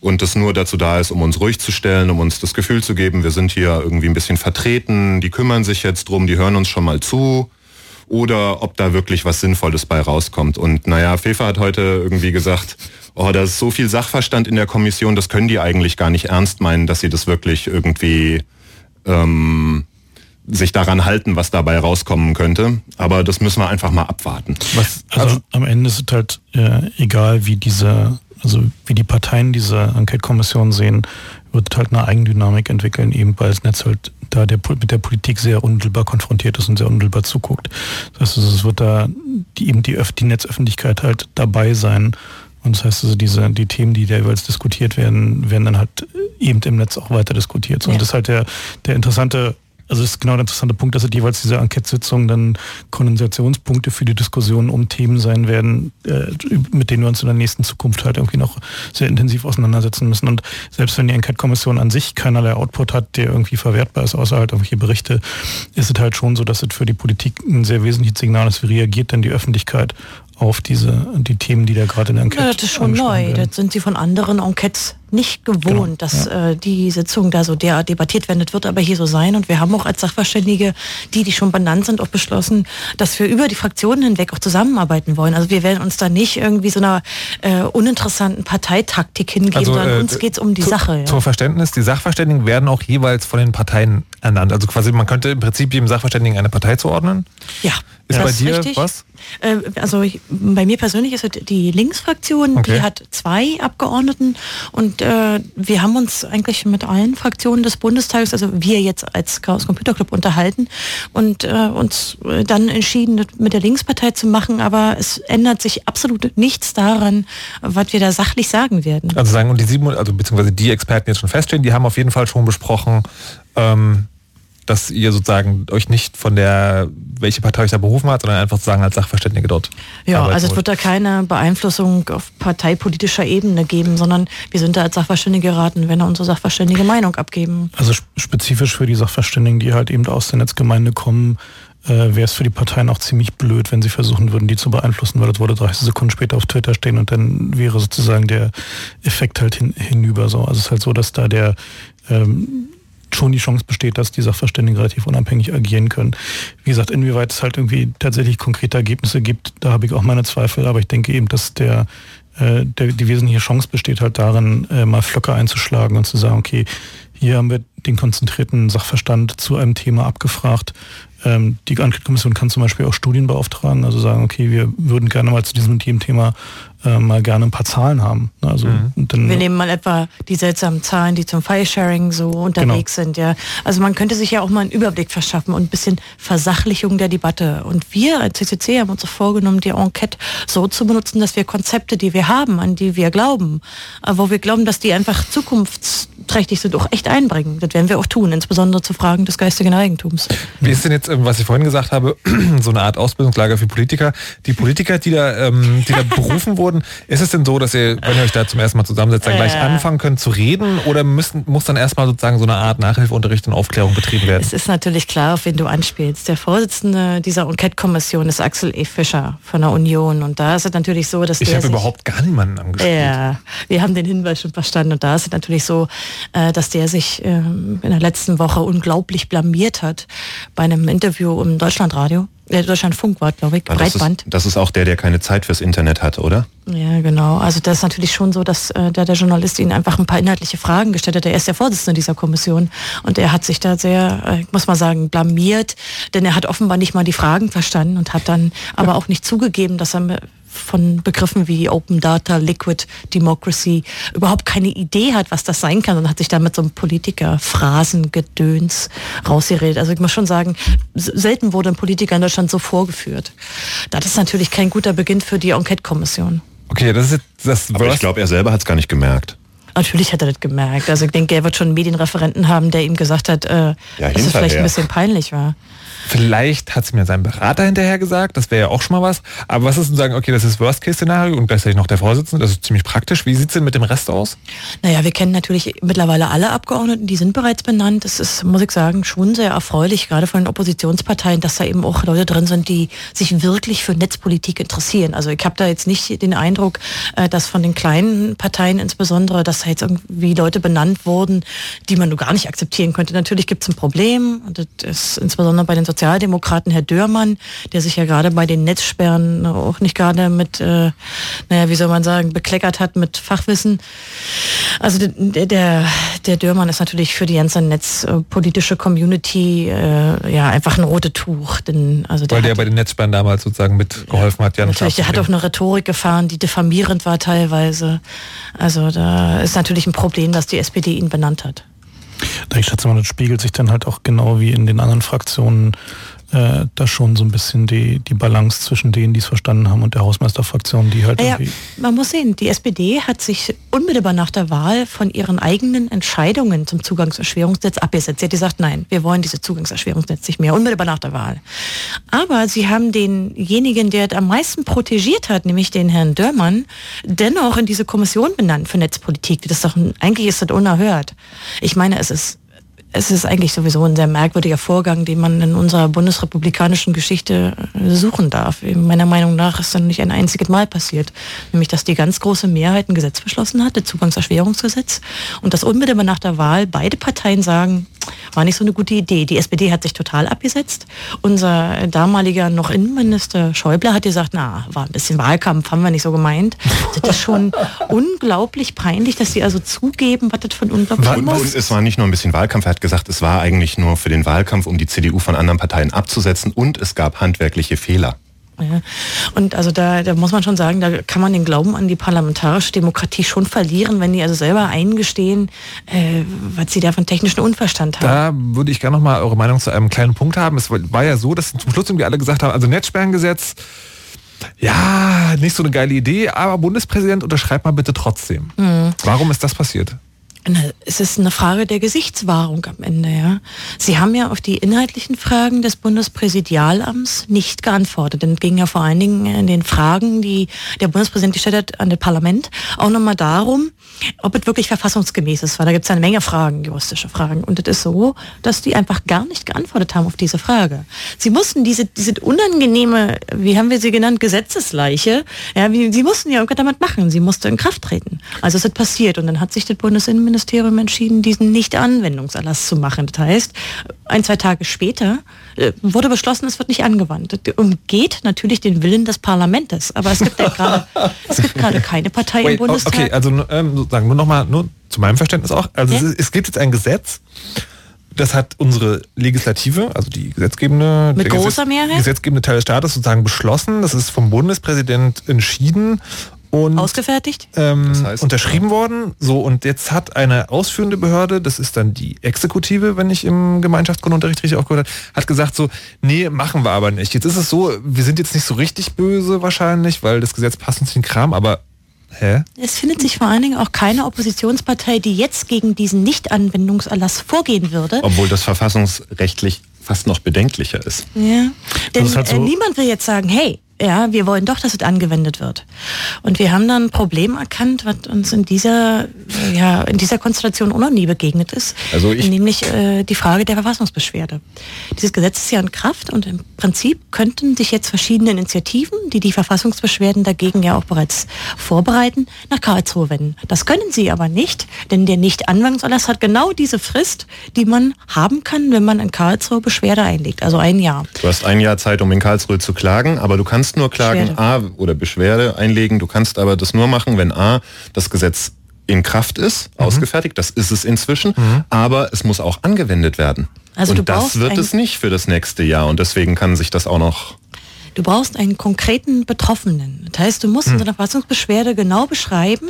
C: und das nur dazu da ist, um uns ruhig zu stellen, um uns das Gefühl zu geben, wir sind hier irgendwie ein bisschen vertreten, die kümmern sich jetzt drum, die hören uns schon mal zu oder ob da wirklich was Sinnvolles bei rauskommt. Und naja, Fefa hat heute irgendwie gesagt, oh, da ist so viel Sachverstand in der Kommission, das können die eigentlich gar nicht ernst meinen, dass sie das wirklich irgendwie ähm, sich daran halten, was dabei rauskommen könnte. Aber das müssen wir einfach mal abwarten.
A: Was, also, also am Ende ist es halt äh, egal, wie diese, also wie die Parteien diese Enquete-Kommission sehen, wird halt eine Eigendynamik entwickeln, eben weil das Netz halt da der, mit der Politik sehr unmittelbar konfrontiert ist und sehr unmittelbar zuguckt. Das heißt, es wird da die, eben die, die Netzöffentlichkeit halt dabei sein. Und das heißt also, diese, die Themen, die da jeweils diskutiert werden, werden dann halt eben im Netz auch weiter diskutiert. So, ja. Und das ist halt der, der interessante also das ist genau der interessante Punkt, dass jeweils diese Enquete-Sitzungen dann Kondensationspunkte für die Diskussion um Themen sein werden, äh, mit denen wir uns in der nächsten Zukunft halt irgendwie noch sehr intensiv auseinandersetzen müssen. Und selbst wenn die Enquete-Kommission an sich keinerlei Output hat, der irgendwie verwertbar ist, außer halt irgendwelche Berichte, ist es halt schon so, dass es für die Politik ein sehr wesentliches Signal ist, wie reagiert denn die Öffentlichkeit auf diese die Themen, die da gerade in der Enquete
D: ja, Das ist schon neu. Werden. Das sind sie von anderen Enquetes nicht gewohnt, genau, dass ja. äh, die Sitzung da so der debattiert werden. Das wird aber hier so sein. Und wir haben auch als Sachverständige, die, die schon benannt sind, auch beschlossen, dass wir über die Fraktionen hinweg auch zusammenarbeiten wollen. Also wir werden uns da nicht irgendwie so einer äh, uninteressanten Parteitaktik hingeben, also, sondern äh, uns geht es um die
B: zu,
D: Sache.
B: Ja. Zum Verständnis, die Sachverständigen werden auch jeweils von den Parteien ernannt. Also quasi, man könnte im Prinzip jedem Sachverständigen eine Partei zuordnen.
D: Ja.
B: Ist bei dir richtig. was?
D: Äh, also bei mir persönlich ist es die Linksfraktion, okay. die hat zwei Abgeordneten und äh, wir haben uns eigentlich mit allen Fraktionen des Bundestages, also wir jetzt als Chaos Computer Club unterhalten und äh, uns dann entschieden, mit der Linkspartei zu machen, aber es ändert sich absolut nichts daran, was wir da sachlich sagen werden.
B: Also sagen und die sieben, also beziehungsweise die Experten jetzt schon feststehen, die haben auf jeden Fall schon besprochen, ähm, dass ihr sozusagen euch nicht von der, welche Partei euch da berufen hat, sondern einfach sozusagen als Sachverständige dort.
D: Ja, also es wird da keine Beeinflussung auf parteipolitischer Ebene geben, sondern wir sind da als Sachverständige geraten, wenn wir unsere sachverständige Meinung abgeben.
A: Also spezifisch für die Sachverständigen, die halt eben aus der Netzgemeinde kommen, äh, wäre es für die Parteien auch ziemlich blöd, wenn sie versuchen würden, die zu beeinflussen, weil das würde 30 Sekunden später auf Twitter stehen und dann wäre sozusagen der Effekt halt hin, hinüber so. Also es ist halt so, dass da der ähm, schon die Chance besteht, dass die Sachverständigen relativ unabhängig agieren können. Wie gesagt, inwieweit es halt irgendwie tatsächlich konkrete Ergebnisse gibt, da habe ich auch meine Zweifel, aber ich denke eben, dass der, äh, der die wesentliche Chance besteht halt darin, äh, mal Flöcke einzuschlagen und zu sagen, okay, hier haben wir den konzentrierten Sachverstand zu einem Thema abgefragt. Ähm, die Enquete-Kommission kann zum Beispiel auch Studien beauftragen, also sagen, okay, wir würden gerne mal zu diesem Thementhema äh, mal gerne ein paar Zahlen haben. Ne? Also mhm.
D: dann, wir nehmen mal etwa die seltsamen Zahlen, die zum File-Sharing so unterwegs genau. sind. Ja. Also man könnte sich ja auch mal einen Überblick verschaffen und ein bisschen Versachlichung der Debatte. Und wir als CCC haben uns auch vorgenommen, die Enquete so zu benutzen, dass wir Konzepte, die wir haben, an die wir glauben, äh, wo wir glauben, dass die einfach zukunftsträchtig sind, auch echt einbringen. Das werden wir auch tun, insbesondere zu Fragen des geistigen Eigentums.
B: Wie ist denn jetzt was ich vorhin gesagt habe, so eine Art Ausbildungslager für Politiker. Die Politiker, die da, ähm, die da berufen wurden, ist es denn so, dass ihr, wenn ihr euch da zum ersten Mal zusammensetzt, dann gleich
D: Ja.
B: anfangen könnt zu reden oder müssen, muss dann erstmal sozusagen so eine Art Nachhilfeunterricht und Aufklärung betrieben werden?
D: Es ist natürlich klar, auf wen du anspielst. Der Vorsitzende dieser Enquete-Kommission ist Axel E. Fischer von der Union. Und da ist es natürlich so, dass
B: Ich habe überhaupt gar niemanden angespielt.
D: Ja, wir haben den Hinweis schon verstanden. Und da ist es natürlich so, äh, dass der sich ähm, in der letzten Woche unglaublich blamiert hat bei einem Interview im Deutschlandradio. Äh, Deutschlandfunk war, glaube ich,
C: Ah, das,
D: Breitband.
C: ist, das ist auch der, der keine Zeit fürs Internet hat, oder?
D: Ja, genau. Also das ist natürlich schon so, dass äh, der, der Journalist ihnen einfach ein paar inhaltliche Fragen gestellt hat. Er ist der Vorsitzende dieser Kommission und er hat sich da sehr, äh, muss mal sagen, blamiert, denn er hat offenbar nicht mal die Fragen verstanden und hat dann aber auch nicht zugegeben, dass er von Begriffen wie Open Data, Liquid Democracy überhaupt keine Idee hat, was das sein kann und hat sich da mit so einem Politiker-Phrasengedöns rausgeredet. Also ich muss schon sagen, selten wurde ein Politiker in Deutschland so vorgeführt. Das ist natürlich kein guter Beginn für die Enquete-Kommission.
B: Okay, das ist das
C: Aber ich glaube, er selber hat es gar nicht gemerkt.
D: Natürlich hat er das gemerkt. Also ich denke, er wird schon einen Medienreferenten haben, der ihm gesagt hat, äh, dass es vielleicht ein bisschen peinlich war.
B: Vielleicht hat es mir sein Berater hinterher gesagt, das wäre ja auch schon mal was. Aber was ist denn sagen, okay, das ist Worst-Case-Szenario und gleichzeitig noch der Vorsitzende, das ist ziemlich praktisch. Wie sieht's denn mit dem Rest aus?
D: Naja, wir kennen natürlich mittlerweile alle Abgeordneten, die sind bereits benannt. Es ist, muss ich sagen, schon sehr erfreulich, gerade von den Oppositionsparteien, dass da eben auch Leute drin sind, die sich wirklich für Netzpolitik interessieren. Also ich habe da jetzt nicht den Eindruck, äh, dass von den kleinen Parteien insbesondere, dass da jetzt irgendwie Leute benannt wurden, die man nur gar nicht akzeptieren könnte. Natürlich gibt es ein Problem und das ist insbesondere bei den Sozialdemokraten Herr Dörmann, der sich ja gerade bei den Netzsperren auch nicht gerade mit, äh, naja, wie soll man sagen, bekleckert hat mit Fachwissen. Also der, der, der Dörmann ist natürlich für die ganze netzpolitische Community äh, ja einfach ein rotes Tuch. Denn, also der
B: Weil der
D: hat,
B: bei den Netzsperren damals sozusagen mitgeholfen hat, Jan.
D: natürlich, der hat auch eine Rhetorik gefahren, die diffamierend war teilweise. Also da ist natürlich ein Problem, dass die SPD ihn benannt hat.
A: Ich schätze mal, das spiegelt sich dann halt auch genau wie in den anderen Fraktionen äh, da schon so ein bisschen die, die Balance zwischen denen, die es verstanden haben und der Hausmeisterfraktion, die halt
D: Naja,
A: irgendwie
D: man muss sehen, die SPD hat sich unmittelbar nach der Wahl von ihren eigenen Entscheidungen zum Zugangserschwerungsgesetz abgesetzt. Sie hat gesagt, nein, wir wollen diese Zugangserschwerungsgesetz nicht mehr, unmittelbar nach der Wahl. Aber sie haben denjenigen, der es am meisten protegiert hat, nämlich den Herrn Dörmann, dennoch in diese Kommission benannt für Netzpolitik. Das ist doch, eigentlich ist das unerhört. Ich meine, es ist es ist eigentlich sowieso ein sehr merkwürdiger Vorgang, den man in unserer bundesrepublikanischen Geschichte äh, suchen darf. Meiner Meinung nach ist dann nicht ein einziges Mal passiert. Nämlich, dass die ganz große Mehrheit ein Gesetz beschlossen hat, das Zugangserschwerungsgesetz, und dass unmittelbar nach der Wahl beide Parteien sagen, war nicht so eine gute Idee. Die SPD hat sich total abgesetzt. Unser damaliger noch Innenminister Schäuble hat gesagt, na, war ein bisschen Wahlkampf, haben wir nicht so gemeint. Das ist schon unglaublich peinlich, dass sie also zugeben, was das von unglaublich
C: Und, und es war nicht nur ein bisschen Wahlkampf, er hat gesagt, es war eigentlich nur für den Wahlkampf, um die CDU von anderen Parteien abzusetzen und es gab handwerkliche Fehler.
D: Ja. Und also da, da muss man schon sagen, da kann man den Glauben an die parlamentarische Demokratie schon verlieren, wenn die also selber eingestehen, äh, was sie da von technischen Unverstand haben.
B: Da würde ich gerne noch mal eure Meinung zu einem kleinen Punkt haben. Es war ja so, dass zum Schluss irgendwie alle gesagt haben, also Netzsperrengesetz, ja, nicht so eine geile Idee, aber Bundespräsident unterschreibt mal bitte trotzdem.
D: Mhm.
B: Warum ist das passiert?
D: Es ist eine Frage der Gesichtswahrung am Ende, ja. Sie haben ja auf die inhaltlichen Fragen des Bundespräsidialamts nicht geantwortet. Denn es ging ja vor allen Dingen in den Fragen, die der Bundespräsident gestellt hat an das Parlament, auch nochmal darum, ob es wirklich verfassungsgemäß ist. Weil da gibt es eine Menge Fragen, juristische Fragen. Und es ist so, dass die einfach gar nicht geantwortet haben auf diese Frage. Sie mussten diese, diese unangenehme, wie haben wir sie genannt, Gesetzesleiche, ja, sie mussten ja irgendwas damit machen. Sie musste in Kraft treten. Also es ist passiert. Und dann hat sich das Bundesinnenministerium entschieden, diesen Nicht-Anwendungserlass zu machen. Das heißt, ein, zwei Tage später äh, wurde beschlossen, es wird nicht angewandt. Das umgeht natürlich den Willen des Parlaments. Aber es gibt ja gerade, es gibt gerade keine Partei im
B: Wait, oh,
D: Bundestag.
B: okay, also ähm, sozusagen nur noch mal, nur zu meinem Verständnis auch. Also
D: Ja.
B: es, es gibt jetzt ein Gesetz, das hat unsere Legislative, also die gesetzgebende,
D: Mit großer Mehrheit?
B: gesetzgebende Teil des Staates sozusagen beschlossen. Das ist vom Bundespräsident entschieden und
D: Ausgefertigt?
B: ähm, unterschrieben worden. So, und jetzt hat eine ausführende Behörde, das ist dann die Exekutive, wenn ich im Gemeinschaftsgrundunterricht richtig aufgehört habe, hat gesagt so, nee, machen wir aber nicht. Jetzt ist es so, wir sind jetzt nicht so richtig böse wahrscheinlich, weil das Gesetz passt uns in den Kram, aber hä?
D: Es findet sich vor allen Dingen auch keine Oppositionspartei, die jetzt gegen diesen Nicht-Anwendungserlass vorgehen würde.
C: Obwohl das verfassungsrechtlich fast noch bedenklicher ist.
D: Ja, denn
A: halt so-
D: äh, niemand will jetzt sagen, hey, ja, wir wollen doch, dass es angewendet wird. Und wir haben dann ein Problem erkannt, was uns in dieser, ja, in dieser Konstellation auch noch nie begegnet ist,
C: Also ich-
D: nämlich äh, die Frage der Verfassungsbeschwerde. Dieses Gesetz ist ja in Kraft und im Prinzip könnten sich jetzt verschiedene Initiativen, die die Verfassungsbeschwerden dagegen ja auch bereits vorbereiten, nach Karlsruhe wenden. Das können sie aber nicht, denn der Nicht-Anwendungserlass hat genau diese Frist, die man haben kann, wenn man in Karlsruhe Beschwerde einlegt, also ein Jahr.
C: Du hast ein Jahr Zeit, um in Karlsruhe zu klagen, aber du kannst nur klagen
D: Beschwerde.
C: A oder Beschwerde einlegen. Du kannst aber das nur machen, wenn A das Gesetz in Kraft ist,
D: Mhm.
C: ausgefertigt, das ist es inzwischen, aber es muss auch angewendet werden.
D: Also
C: und das wird es nicht für das nächste Jahr und deswegen kann sich das auch noch
D: Du brauchst einen konkreten Betroffenen. Das heißt, du musst
C: Hm.
D: in so einer Verfassungsbeschwerde genau beschreiben,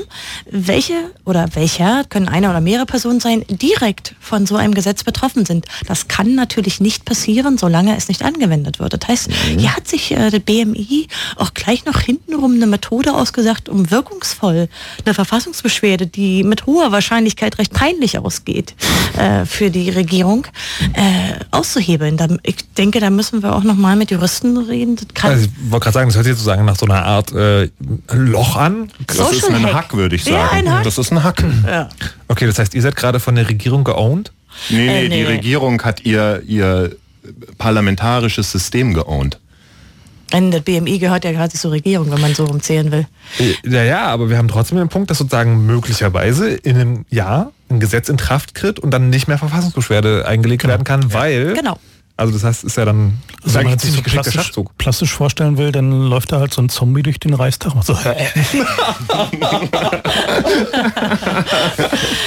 D: welche oder welcher, können eine oder mehrere Personen sein, direkt von so einem Gesetz betroffen sind. Das kann natürlich nicht passieren, solange es nicht angewendet wird. Das heißt,
C: Mhm.
D: hier hat sich äh, der BMI auch gleich noch hintenrum eine Methode ausgesagt, um wirkungsvoll eine Verfassungsbeschwerde, die mit hoher Wahrscheinlichkeit recht peinlich ausgeht äh, für die Regierung, äh, auszuhebeln. Da, ich denke, da müssen wir auch noch mal mit Juristen reden. Das kann,
B: Also ich wollte gerade sagen, das hört sich sozusagen nach so einer Art äh, Loch an.
C: Das ist ein Hack, würde ich
D: Ja,
C: sagen.
D: ein Hack.
C: Das ist ein Hack.
D: Ja.
B: Okay, das heißt, ihr seid gerade von der Regierung geowned?
C: Nee, nee,
D: Äh,
C: die
D: nee.
C: Regierung hat ihr, ihr parlamentarisches System geowned.
D: Denn das BMI gehört ja quasi zur Regierung, wenn man so rumzählen will.
B: Ja, ja, aber wir haben trotzdem den Punkt, dass sozusagen möglicherweise in einem Jahr ein Gesetz in Kraft tritt und dann nicht mehr Verfassungsbeschwerde eingelegt werden kann, weil...
D: Genau.
B: Also das heißt, ist ja dann
A: Also wenn man sich
B: ziemlich
A: so plastisch,
B: Schachzug.
A: plastisch vorstellen will, dann läuft da halt so ein Zombie durch den Reichstag und so.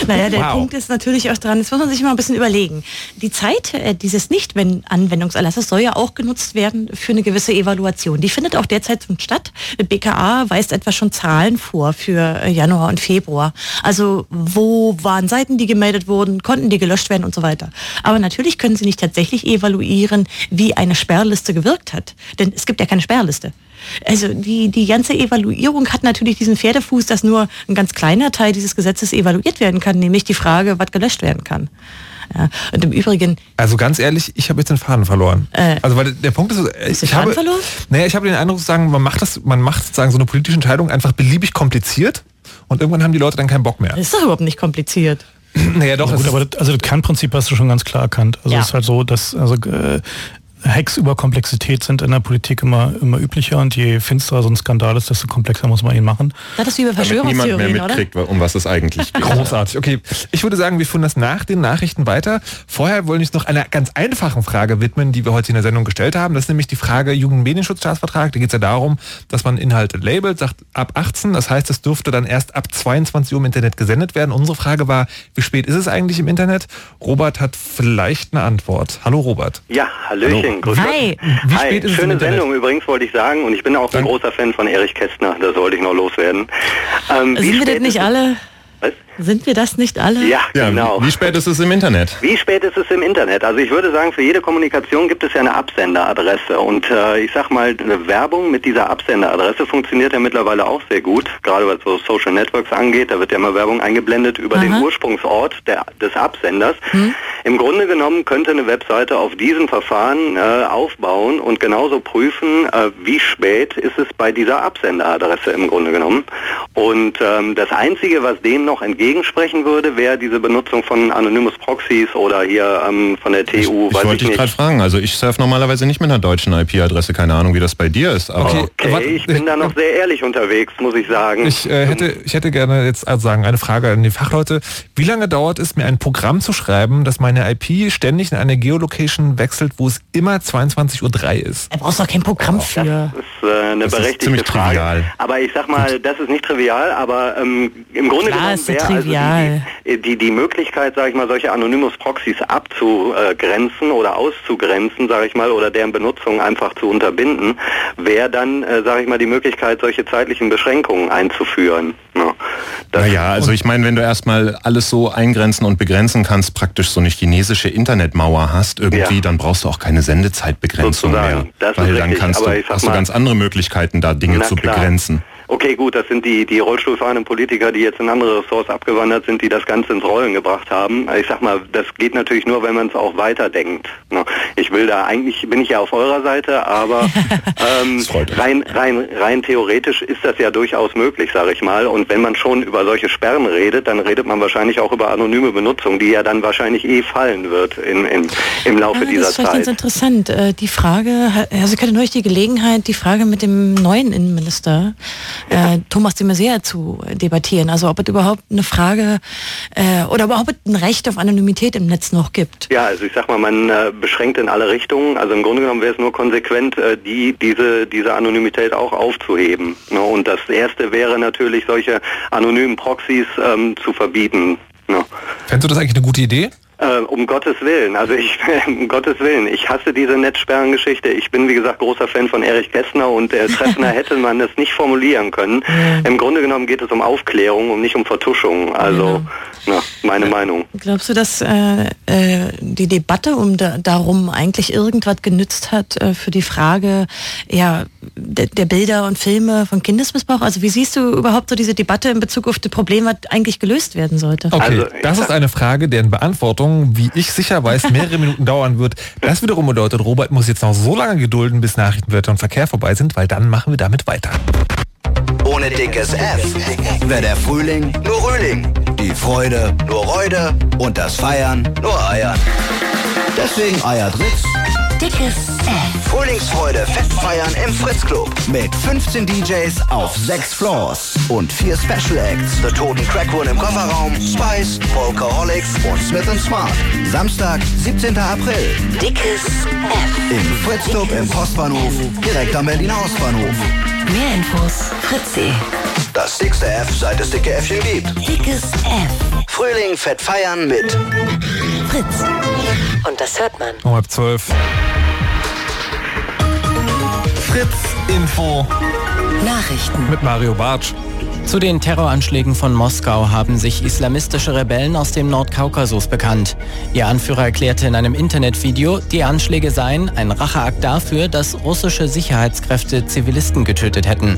D: Naja, der
A: Wow.
D: Punkt ist natürlich auch dran, das muss man sich mal ein bisschen überlegen. Die Zeit äh, dieses Nicht-Anwendungserlasses soll ja auch genutzt werden für eine gewisse Evaluation. Die findet auch derzeit schon statt. BKA weist etwa schon Zahlen vor für äh, Januar und Februar. Also wo waren Seiten, die gemeldet wurden, konnten die gelöscht werden und so weiter. Aber natürlich können sie nicht tatsächlich evaluieren, wie eine Sperrliste gewirkt hat. Denn es gibt ja keine Sperrliste. Also die, die ganze Evaluierung hat natürlich diesen Pferdefuß, dass nur ein ganz kleiner Teil dieses Gesetzes evaluiert werden kann, nämlich die Frage, was gelöscht werden kann. Ja, und im Übrigen,
B: Also ganz ehrlich, ich habe jetzt den Faden verloren.
D: Äh.
B: also weil der Punkt ist, äh, ich
D: den
B: habe,
D: Faden verloren?
B: Naja, ich habe den Eindruck, sozusagen, man macht das, man macht sozusagen so eine politische Entscheidung einfach beliebig kompliziert und irgendwann haben die Leute dann keinen Bock mehr.
D: das ist doch überhaupt nicht kompliziert.
B: Naja, doch.
A: Ja, gut, aber das, also das Kernprinzip hast du schon ganz klar erkannt. Also
D: Ja.
A: es ist halt so, dass also, äh, Hacks über Komplexität sind in der Politik immer, immer üblicher und je finsterer so ein Skandal ist, desto komplexer muss man ihn machen.
D: Das ist wie bei
C: Damit niemand mehr
D: Verschwörungstheorien, oder?
C: mitkriegt, um was es eigentlich geht.
B: Großartig. Okay, ich würde sagen, wir führen das nach den Nachrichten weiter. Vorher wollen wir uns noch einer ganz einfachen Frage widmen, die wir heute in der Sendung gestellt haben. Das ist nämlich die Frage Jugendmedienschutzstaatsvertrag. Da geht es ja darum, dass man Inhalte labelt, sagt ab 18. Das heißt, es dürfte dann erst ab 22 Uhr im Internet gesendet werden. Unsere Frage war, wie spät ist es eigentlich im Internet? Robert hat vielleicht eine Antwort. Hallo Robert.
N: Ja, Hallöchen, grüß
D: Hi.
B: Wie
N: Hi,
B: spät ist es
N: schöne
B: Internet?
N: Sendung übrigens, wollte ich sagen. Und ich bin auch ein großer Fan von Erich Kästner, das wollte ich noch loswerden. Ähm,
D: Sind wir das nicht alle?
N: Was?
D: Sind wir das nicht alle?
N: Ja,
C: Ja,
N: genau.
C: wie, wie spät ist es im Internet?
N: Wie spät ist es im Internet? Also ich würde sagen, für jede Kommunikation gibt es ja eine Absenderadresse. Und äh, ich sag mal, eine Werbung mit dieser Absenderadresse funktioniert ja mittlerweile auch sehr gut. Gerade was so Social Networks angeht, da wird ja immer Werbung eingeblendet über den
D: Aha.
N: Ursprungsort der, des Absenders. Im Grunde genommen könnte eine Webseite auf diesem Verfahren äh, aufbauen und genauso prüfen, äh, wie spät ist es bei dieser Absenderadresse im Grunde genommen. Und ähm, das Einzige, was dem noch entgegensprechen würde, wäre diese Benutzung von Anonymous Proxys oder hier ähm, von der TU,
C: Ich
N: weiß
C: wollte
N: ich
C: dich gerade fragen. Also ich surfe normalerweise nicht mit einer deutschen IP-Adresse. Keine Ahnung, wie das bei dir ist. Aber
B: Okay.
N: Okay, ich bin da noch sehr ehrlich unterwegs, muss ich sagen.
B: Ich, äh, hätte, ich hätte gerne jetzt also sagen eine Frage an die Fachleute. Wie lange dauert es, mir ein Programm zu schreiben, dass meine IP ständig in eine Geolocation wechselt, wo es immer 22.03 Uhr ist?
D: Da brauchst du doch kein Programm für.
N: Das ist äh, eine
C: Das ist
N: berechtigte
C: ziemlich
N: Frage.
C: trivial.
N: Aber ich sag mal, das ist nicht trivial, aber ähm, im Grunde
D: Klar
N: genommen
D: ist
N: also
D: trivial.
N: die, die, die Möglichkeit, sage ich mal, solche Anonymous Proxys abzugrenzen oder auszugrenzen, sage ich mal, oder deren Benutzung einfach zu unterbinden, wäre dann, äh, sage ich mal, die Möglichkeit, solche zeitlichen Beschränkungen einzuführen. Ja.
C: Naja, also ich meine, wenn du erstmal alles so eingrenzen und begrenzen kannst, praktisch so eine chinesische Internetmauer hast irgendwie,
N: Ja.
C: dann brauchst du auch keine Sendezeitbegrenzung
N: Sozusagen.
C: mehr.
N: Das
C: weil dann kannst du, hast du
N: mal-
C: ganz andere Möglichkeiten, da Dinge zu
N: klar.
C: begrenzen.
N: Okay, gut, das sind die, die Rollstuhlfahrenden Politiker, die jetzt in andere Ressorts abgewandert sind, die das Ganze ins Rollen gebracht haben. Ich sag mal, das geht natürlich nur, wenn man es auch weiterdenkt. Ne? Ich will da, eigentlich bin ich ja auf eurer Seite, aber ähm, rein, rein, rein theoretisch ist das ja durchaus möglich, sage ich mal. Und wenn man schon über solche Sperren redet, dann redet man wahrscheinlich auch über anonyme Benutzung, die ja dann wahrscheinlich eh fallen wird in, in, im Laufe
D: Ah,
N: dieser
D: das ist vielleicht
N: Zeit.
D: ganz interessant. Äh, Die Frage, also ich hatte neulich die Gelegenheit, die Frage mit dem neuen Innenminister äh, Thomas de Maizière zu debattieren. Also ob es überhaupt eine Frage äh, oder überhaupt ein Recht auf Anonymität im Netz noch gibt.
N: Ja, also ich sag mal, man äh, beschränkt in alle Richtungen. Also im Grunde genommen wäre es nur konsequent, äh, die, diese, diese Anonymität auch aufzuheben. Ne? Und das erste wäre natürlich, solche anonymen Proxys ähm, zu verbieten. Ne?
B: Fändest du das eigentlich eine gute Idee?
N: Äh, um Gottes Willen, also ich, um Gottes Willen, ich hasse diese Netzsperrengeschichte. Ich bin, wie gesagt, großer Fan von Erich Kästner und äh, treffender hätte man es nicht formulieren können. Im Grunde genommen geht es um Aufklärung und nicht um Vertuschung. Also, na, meine Meinung.
D: Glaubst du, dass äh, äh, die Debatte um da, darum eigentlich irgendwas genützt hat äh, für die Frage ja, der, der Bilder und Filme von Kindesmissbrauch? Also wie siehst du überhaupt so diese Debatte in Bezug auf das Problem, was eigentlich gelöst werden sollte?
B: Okay, das ist eine Frage, deren Beantwortung, wie ich sicher weiß, mehrere Minuten dauern wird. Das wiederum bedeutet, Robert muss jetzt noch so lange gedulden, bis Nachrichtenwörter und Verkehr vorbei sind, weil dann machen wir damit weiter.
I: Ohne dickes F wäre der Frühling nur Rühling. Die Freude nur Reude und das Feiern nur Eiern. Deswegen eiert Ritz. Dickes F. Frühlingsfreude Festfeiern im Fritz Club. Mit 15 DJs auf 6 Floors und 4 Special Acts. The Toten Crackwood im Kofferraum, Spice, Volkaholics und Smith Smart. Samstag, 17. April. Dickes F. Im Fritz Club im Postbahnhof, direkt am Berliner Ostbahnhof.
E: Mehr Infos Fritzi.
I: Das dickste F, seit es dicke Äffchen gibt.
E: Dickes F.
I: Frühling fett feiern mit
E: Fritz. Und das hört man.
B: Um halb zwölf. Fritz Info
E: Nachrichten.
B: mit Mario Bartsch.
J: Zu den Terroranschlägen von Moskau haben sich islamistische Rebellen aus dem Nordkaukasus bekannt. Ihr Anführer erklärte in einem Internetvideo, die Anschläge seien ein Racheakt dafür, dass russische Sicherheitskräfte Zivilisten getötet hätten.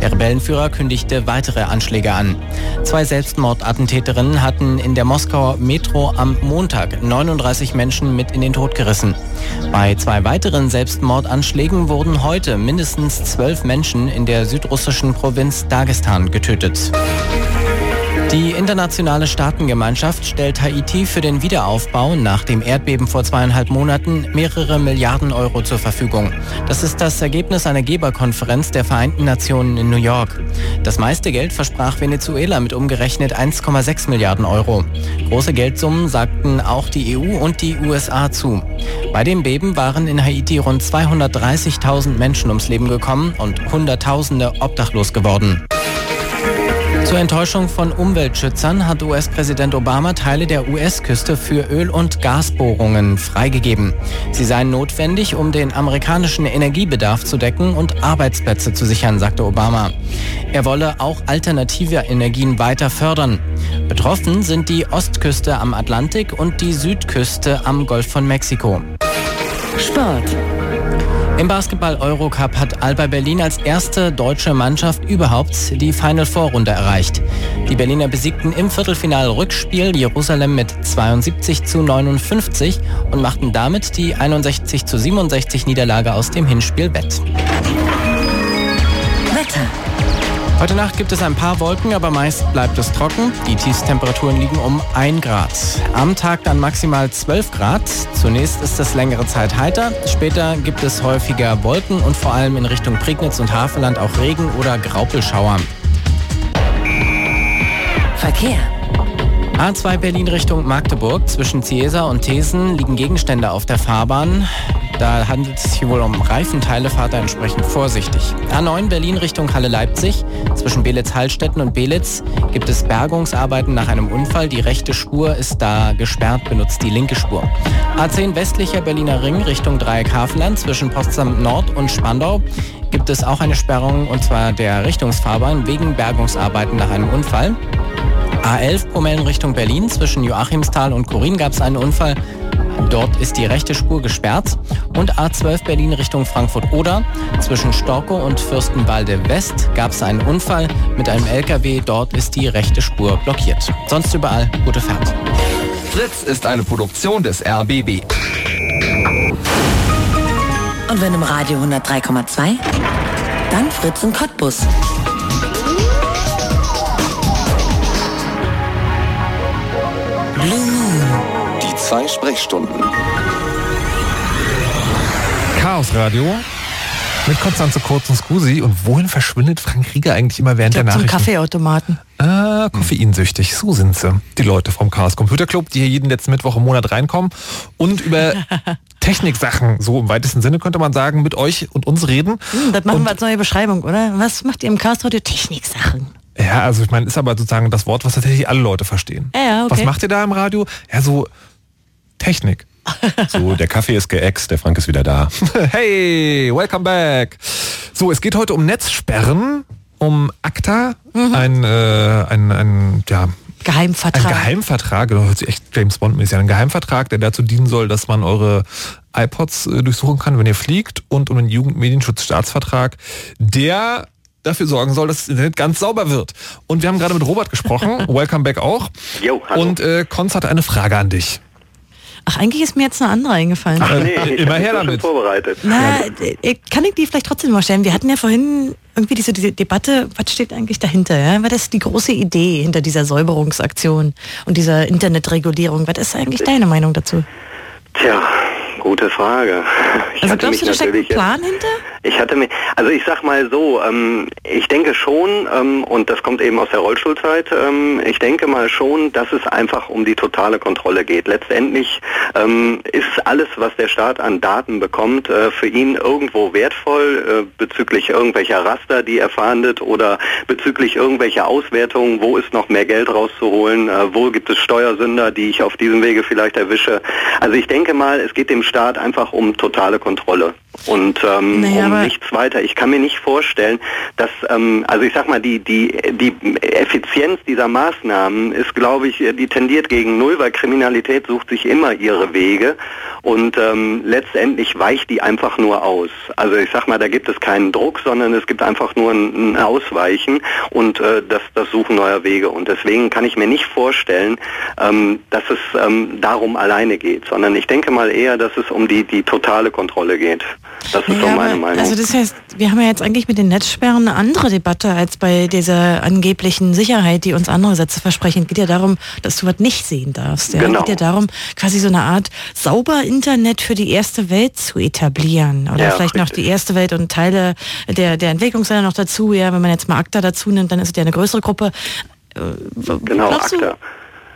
J: Der Rebellenführer kündigte weitere Anschläge an. Zwei Selbstmordattentäterinnen hatten in der Moskauer Metro am Montag 39 Menschen mit in den Tod gerissen. Bei zwei weiteren Selbstmordanschlägen wurden heute mindestens zwölf Menschen in der südrussischen Provinz Dagestan getötet. Die internationale Staatengemeinschaft stellt Haiti für den Wiederaufbau nach dem Erdbeben vor zweieinhalb Monaten mehrere Milliarden Euro zur Verfügung. Das ist das Ergebnis einer Geberkonferenz der Vereinten Nationen in New York. Das meiste Geld versprach Venezuela mit umgerechnet 1,6 Milliarden Euro. Große Geldsummen sagten auch die EU und die USA zu. Bei dem Beben waren in Haiti rund 230.000 Menschen ums Leben gekommen und Hunderttausende obdachlos geworden. Zur Enttäuschung von Umweltschützern hat US-Präsident Obama Teile der US-Küste für Öl- und Gasbohrungen freigegeben. Sie seien notwendig, um den amerikanischen Energiebedarf zu decken und Arbeitsplätze zu sichern, sagte Obama. Er wolle auch alternative Energien weiter fördern. Betroffen sind die Ostküste am Atlantik und die Südküste am Golf von Mexiko.
E: Sport.
J: Im Basketball-Eurocup hat Alba Berlin als erste deutsche Mannschaft überhaupt die Final Four-Runde erreicht. Die Berliner besiegten im Viertelfinal-Rückspiel Jerusalem mit 72 zu 59 und machten damit die 61 zu 67 Niederlage aus dem Hinspiel wett.
E: Wetter.
J: Heute Nacht gibt es ein paar Wolken, aber meist bleibt es trocken. Die Tiefstemperaturen liegen um 1 Grad. Am Tag dann maximal 12 Grad. Zunächst ist es längere Zeit heiter. Später gibt es häufiger Wolken und vor allem in Richtung Prignitz und Havelland auch Regen oder Graupelschauer.
E: Verkehr.
J: A2 Berlin Richtung Magdeburg. Zwischen Ciesa und Thesen liegen Gegenstände auf der Fahrbahn. Da handelt es sich wohl um Reifenteile, fahrt da entsprechend vorsichtig. A9 Berlin Richtung Halle-Leipzig. Zwischen Belitz-Hallstetten und Belitz gibt es Bergungsarbeiten nach einem Unfall. Die rechte Spur ist da gesperrt, benutzt die linke Spur. A10 westlicher Berliner Ring Richtung Dreieck Hafenland. Zwischen Potsdam Nord und Spandau gibt es auch eine Sperrung und zwar der Richtungsfahrbahn wegen Bergungsarbeiten nach einem Unfall. A11 Pomellen Richtung Berlin. Zwischen Joachimsthal und Korin gab es einen Unfall. Dort ist die rechte Spur gesperrt. Und A12 Berlin Richtung Frankfurt-Oder. Zwischen Storkow und Fürstenwalde West gab es einen Unfall mit einem LKW. Dort ist die rechte Spur blockiert. Sonst überall gute Fahrt.
K: Fritz ist eine Produktion des RBB.
E: Und wenn im Radio 103,2, dann Fritz und Cottbus.
K: Die zwei Sprechstunden.
B: Chaos Radio mit Konstanze Kurz und Scusi. Und wohin verschwindet Frank Rieger eigentlich immer während der
D: Zum
B: Nachrichten?
D: Kaffeeautomaten.
B: Ah, koffeinsüchtig. So sind sie. Die Leute vom Chaos Computer Club, die hier jeden letzten Mittwoch im Monat reinkommen und über Techniksachen, so im weitesten Sinne könnte man sagen, mit euch und uns reden.
D: Hm, das machen wir als neue Beschreibung, oder? Was macht ihr im Chaos Radio? Techniksachen.
B: Ja, also ich meine, ist aber sozusagen das Wort, was tatsächlich alle Leute verstehen.
D: Ja, okay.
B: Was macht ihr da im Radio? Ja, so Technik.
C: So, der Kaffee ist geäxt, der Frank ist wieder da.
B: hey, welcome back. So, es geht heute um Netzsperren, um ACTA, ein, äh, ein, ein, ja,
D: Geheimvertrag.
B: ein Geheimvertrag, genau, hört sich echt James Bond-mäßig an. Ein Geheimvertrag, der dazu dienen soll, dass man eure iPods äh, durchsuchen kann, wenn ihr fliegt und um den Jugendmedienschutzstaatsvertrag, der dafür sorgen soll, dass das Internet ganz sauber wird. Und wir haben gerade mit Robert gesprochen, welcome back auch.
N: Jo, hallo.
B: Und äh, Konz hatte eine Frage an dich.
D: Ach, eigentlich ist mir jetzt eine andere eingefallen.
B: Ach,
N: Nee, ich
B: Immer her damit.
N: vorbereitet.
D: Na, äh, kann ich die vielleicht trotzdem mal stellen? Wir hatten ja vorhin irgendwie diese, diese Debatte, was steht eigentlich dahinter? Ja? Was ist die große Idee hinter dieser Säuberungsaktion und dieser Internetregulierung? Was ist eigentlich deine Meinung dazu?
N: Tja, gute Frage. Ich
D: Also glaubst du, da steckt ein Plan hinter?
N: Ich hatte mir, also ich sag mal so, ähm, ich denke schon, ähm, und das kommt eben aus der Rollstuhlzeit, ähm, ich denke mal schon, dass es einfach um die totale Kontrolle geht. Letztendlich ähm, ist alles, was der Staat an Daten bekommt, äh, für ihn irgendwo wertvoll äh, bezüglich irgendwelcher Raster, die er fahndet oder bezüglich irgendwelcher Auswertungen, wo ist noch mehr Geld rauszuholen, äh, wo gibt es Steuersünder, die ich auf diesem Wege vielleicht erwische. Also ich denke mal, es geht dem Staat einfach um totale Kontrolle und ähm,
D: Naja,
N: um nichts weiter. Ich kann mir nicht vorstellen, dass, ähm, also ich sag mal, die, die, die Effizienz dieser Maßnahmen ist, glaube ich, die tendiert gegen Null, weil Kriminalität sucht sich immer ihre Wege und ähm, letztendlich weicht die einfach nur aus. Also ich sag mal, da gibt es keinen Druck, sondern es gibt einfach nur ein, ein Ausweichen und äh, das, das Suchen neuer Wege. Und deswegen kann ich mir nicht vorstellen, ähm, dass es ähm, darum alleine geht, sondern ich denke mal eher, dass es um die, die totale Kontrolle geht. Das ist
D: Ja,
N: meine
D: aber-
N: Meinung.
D: Also das heißt, wir haben ja jetzt eigentlich mit den Netzsperren eine andere Debatte als bei dieser angeblichen Sicherheit, die uns andere Sätze versprechen. Es geht ja darum, dass du was nicht sehen darfst. Ja?
N: Genau.
D: Es geht ja darum, quasi so eine Art sauber Internet für die erste Welt zu etablieren. Oder
N: Ja,
D: vielleicht noch die erste Welt und Teile der, der Entwicklungsländer noch dazu. Ja, wenn man jetzt mal ACTA dazu nimmt, dann ist es ja eine größere Gruppe. Äh,
N: Genau, ACTA.